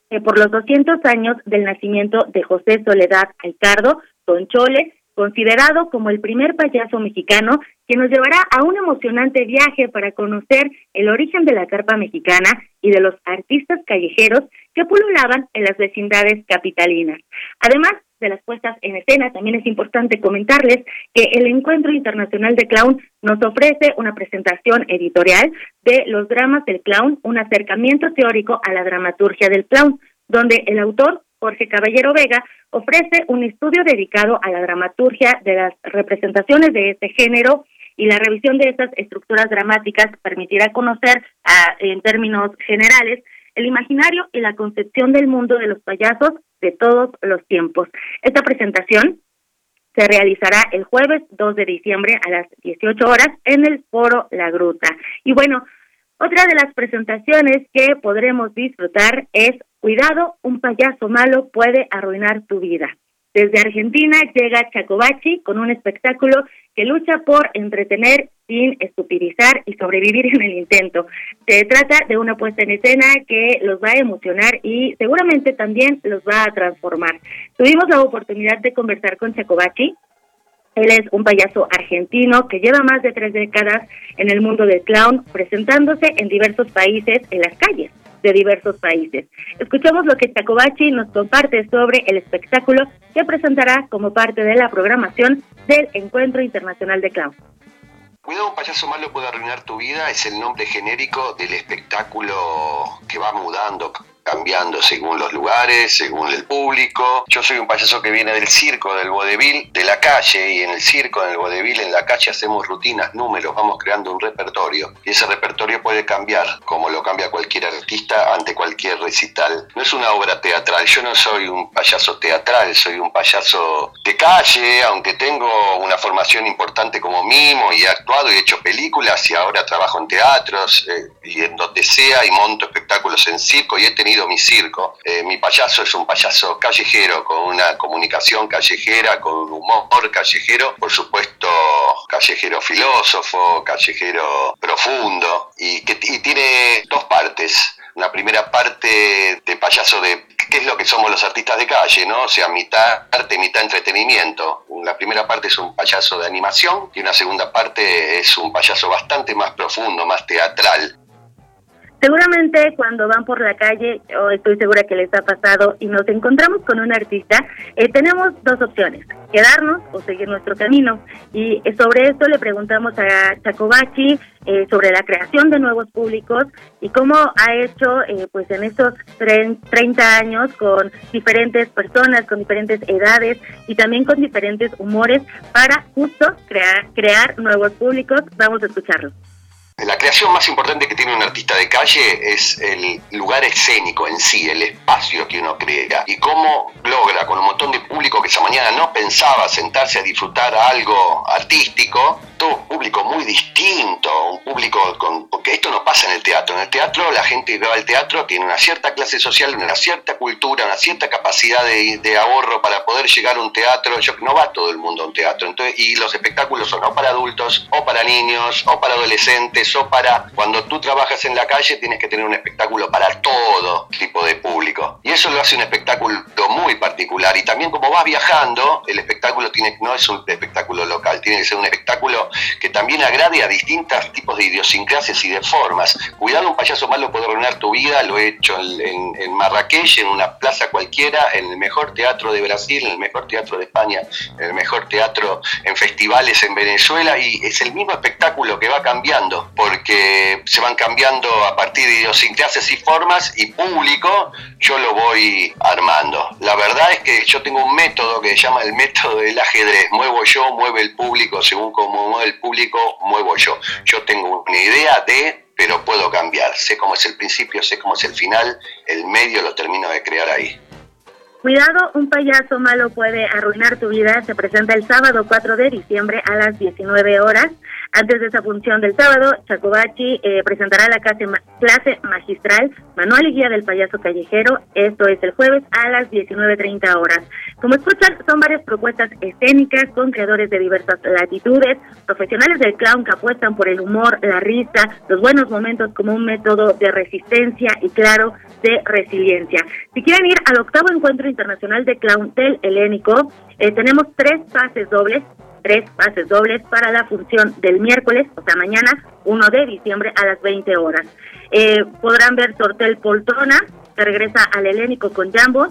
eh, por los 200 años del nacimiento de José Soledad Alcardo, Don Chole, considerado como el primer payaso mexicano que nos llevará a un emocionante viaje para conocer el origen de la carpa mexicana y de los artistas callejeros que pululaban en las vecindades capitalinas. Además, de las puestas en escena, también es importante comentarles que el Encuentro Internacional de Clown nos ofrece una presentación editorial de los dramas del clown, un acercamiento teórico a la dramaturgia del clown, donde el autor, Jorge Caballero Vega, ofrece un estudio dedicado a la dramaturgia de las representaciones de este género y la revisión de estas estructuras dramáticas permitirá conocer en términos generales el imaginario y la concepción del mundo de los payasos de todos los tiempos. Esta presentación se realizará el jueves 2 de diciembre a las 18 horas en el Foro La Gruta. Y bueno, otra de las presentaciones que podremos disfrutar es Cuidado, un payaso malo puede arruinar tu vida. Desde Argentina llega Chacobachi con un espectáculo que lucha por entretener sin estupidizar y sobrevivir en el intento. Se trata de una puesta en escena que los va a emocionar y seguramente también los va a transformar. Tuvimos la oportunidad de conversar con Chacobachi. Él es un payaso argentino que lleva más de tres décadas en el mundo del clown, presentándose en diversos países en las calles de diversos países. Escuchamos lo que Tacobachi nos comparte sobre el espectáculo que presentará como parte de la programación del Encuentro Internacional de Clown. Cuidado, un payaso malo puede arruinar tu vida es el nombre genérico del espectáculo que va mudando cambiando según los lugares, según el público. Yo soy un payaso que viene del circo, del vodevil, de la calle, y en el circo, en el vodevil, en la calle hacemos rutinas, números, vamos creando un repertorio. Y ese repertorio puede cambiar, como lo cambia cualquier artista ante cualquier recital. No es una obra teatral, yo no soy un payaso teatral, soy un payaso de calle, aunque tengo una formación importante como mimo y he actuado y he hecho películas y ahora trabajo en teatros eh, y en donde sea y monto espectáculos en circo y he tenido mi circo. Eh, mi payaso es un payaso callejero, con una comunicación callejera, con un humor callejero, por supuesto callejero filósofo, callejero profundo, y que tiene dos partes. Una primera parte de payaso de qué es lo que somos los artistas de calle, ¿no? O sea, mitad arte, mitad entretenimiento. La primera parte es un payaso de animación y una segunda parte es un payaso bastante más profundo, más teatral. Seguramente cuando van por la calle, o estoy segura que les ha pasado, y nos encontramos con un artista, eh, tenemos dos opciones, quedarnos o seguir nuestro camino. Y eh, sobre esto le preguntamos a Chacobachi eh, sobre la creación de nuevos públicos y cómo ha hecho pues en estos 30 años con diferentes personas, con diferentes edades y también con diferentes humores para justo crear, crear nuevos públicos. Vamos a escucharlo. La creación más importante que tiene un artista de calle es el lugar escénico en sí, el espacio que uno crea y cómo logra con un montón de público que esa mañana no pensaba sentarse a disfrutar algo artístico, todo un público muy distinto, un público con... porque esto no pasa en el teatro? En el teatro la gente que va al teatro tiene una cierta clase social, una cierta cultura, una cierta capacidad de, ahorro para poder llegar a un teatro. Yo, no va todo el mundo a un teatro. Entonces, y los espectáculos son o para adultos, o para niños, o para adolescentes, o para... Cuando tú trabajas en la calle tienes que tener un espectáculo para todo tipo de público. Y eso lo hace un espectáculo muy particular. Y también como vas viajando, el espectáculo tiene, no es un espectáculo local, tiene que ser un espectáculo que también agrade a distintos tipos de idiosincrasias y de formas. Cuidado, un payaso malo puede arruinar tu vida, lo he hecho en, en, Marrakech, en una plaza cualquiera, en el mejor teatro de Brasil, en el mejor teatro de España, en el mejor teatro en festivales en Venezuela, y es el mismo espectáculo que va cambiando, porque se van cambiando a partir de idiosincrasias y formas, y público, yo lo voy armando. La verdad es que yo tengo un método que se llama el método del ajedrez, muevo yo, mueve el público, según como mueve el público, muevo yo. Yo tengo una idea de, pero puedo cambiar. Sé cómo es el principio, sé cómo es el final, el medio lo termino de crear ahí. Cuidado, un payaso malo puede arruinar tu vida. Se presenta el sábado 4 de diciembre a las 19 horas. Antes de esa función del sábado, Chacobachi eh, presentará la clase, magistral Manual y Guía del Payaso Callejero. Esto es el jueves a las 19.30 horas. Como escuchan, son varias propuestas escénicas con creadores de diversas latitudes, profesionales del clown que apuestan por el humor, la risa, los buenos momentos como un método de resistencia y, claro, de resiliencia. Si quieren ir al octavo encuentro internacional de clown del helénico, eh, tenemos tres pases dobles tres pases dobles para la función del miércoles, o sea, mañana, 1 de diciembre a las 20 horas. Eh, podrán ver Tortel Poltrona, que regresa al helénico con Jambo.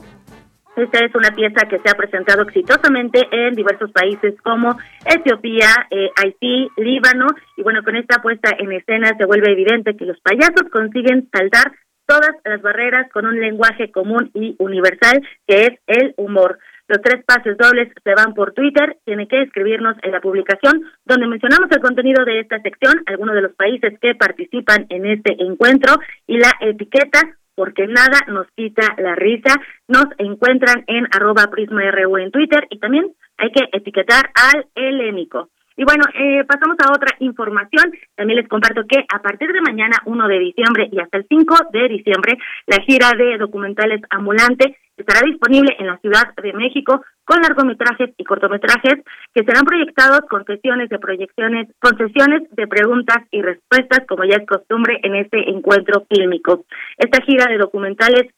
Esta es una pieza que se ha presentado exitosamente en diversos países como Etiopía, eh, Haití, Líbano. Y bueno, con esta puesta en escena se vuelve evidente que los payasos consiguen saltar todas las barreras con un lenguaje común y universal que es el humor. Los tres pases dobles se van por Twitter. Tiene que escribirnos en la publicación donde mencionamos el contenido de esta sección, algunos de los países que participan en este encuentro y la etiqueta porque nada nos quita la risa. Nos encuentran en arroba prisma.ru en Twitter y también hay que etiquetar al helénico. Y bueno, eh, pasamos a otra información. También les comparto que a partir de mañana, 1 de diciembre y hasta el 5 de diciembre, la gira de documentales ambulante estará disponible en la Ciudad de México con largometrajes y cortometrajes que serán proyectados con sesiones de proyecciones, con sesiones de preguntas y respuestas, como ya es costumbre en este encuentro fílmico. Esta gira de documentales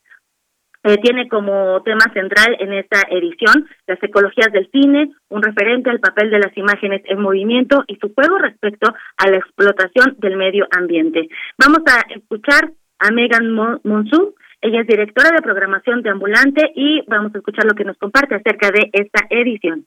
eh, tiene como tema central en esta edición las ecologías del cine, un referente al papel de las imágenes en movimiento y su juego respecto a la explotación del medio ambiente. Vamos a escuchar a Megan Monsu, ella es directora de programación de Ambulante y vamos a escuchar lo que nos comparte acerca de esta edición.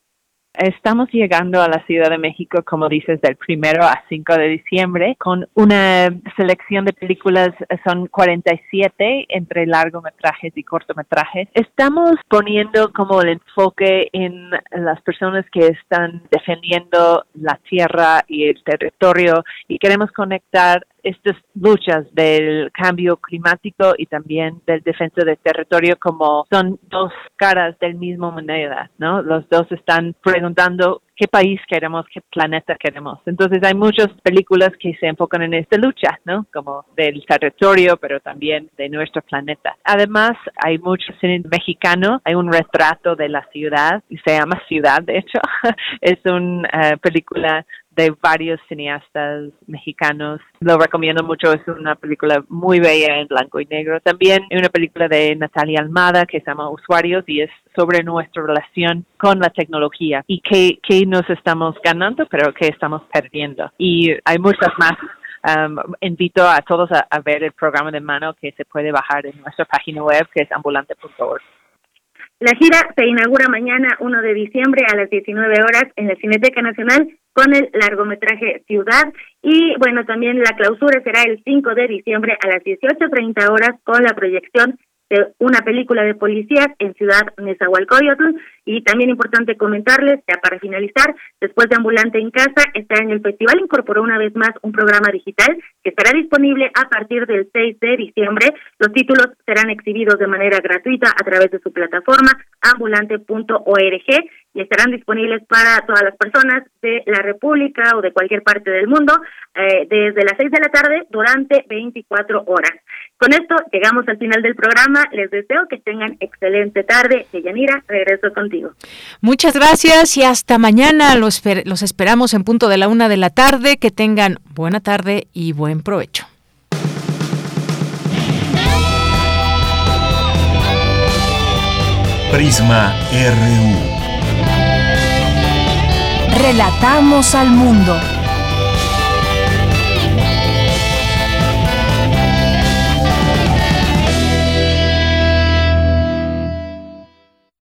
Estamos llegando a la Ciudad de México, como dices, del primero a 5 de diciembre, con una selección de películas, son 47 entre largometrajes y cortometrajes. Estamos poniendo como el enfoque en las personas que están defendiendo la tierra y el territorio y queremos conectar estas luchas del cambio climático y también del defensa del territorio como son dos caras del mismo moneda, ¿no? Los dos están preguntando qué país queremos, qué planeta queremos. Entonces hay muchas películas que se enfocan en esta lucha, ¿no? Como del territorio, pero también de nuestro planeta. Además, hay mucho cine mexicano, hay un retrato de la ciudad, y se llama Ciudad, de hecho. es una eh, película de varios cineastas mexicanos. Lo recomiendo mucho, es una película muy bella en blanco y negro. También hay una película de Natalia Almada que se llama Usuarios y es sobre nuestra relación con la tecnología y qué, qué nos estamos ganando, pero qué estamos perdiendo. Y hay muchas más Um, invito a todos a, ver el programa de mano que se puede bajar en nuestra página web que es ambulante.org. La gira se inaugura mañana 1 de diciembre a las 19 horas en la Cineteca Nacional con el largometraje Ciudad. Y bueno, también la clausura será el 5 de diciembre a las 18.30 horas con la proyección de una película de policías en Ciudad Nezahualcóyotl Y también importante comentarles, ya para finalizar, después de Ambulante en Casa, este año el festival incorporó una vez más un programa digital que estará disponible a partir del 6 de diciembre. Los títulos serán exhibidos de manera gratuita a través de su plataforma ambulante.org y estarán disponibles para todas las personas de la República o de cualquier parte del mundo eh, desde las 6 de la tarde durante 24 horas. Con esto llegamos al final del programa. Les deseo que tengan excelente tarde. Yanira, regreso contigo. Muchas gracias y hasta mañana. Los, los esperamos en punto de la una de la tarde. Que tengan buena tarde y buen provecho. Prisma RU. Relatamos al mundo.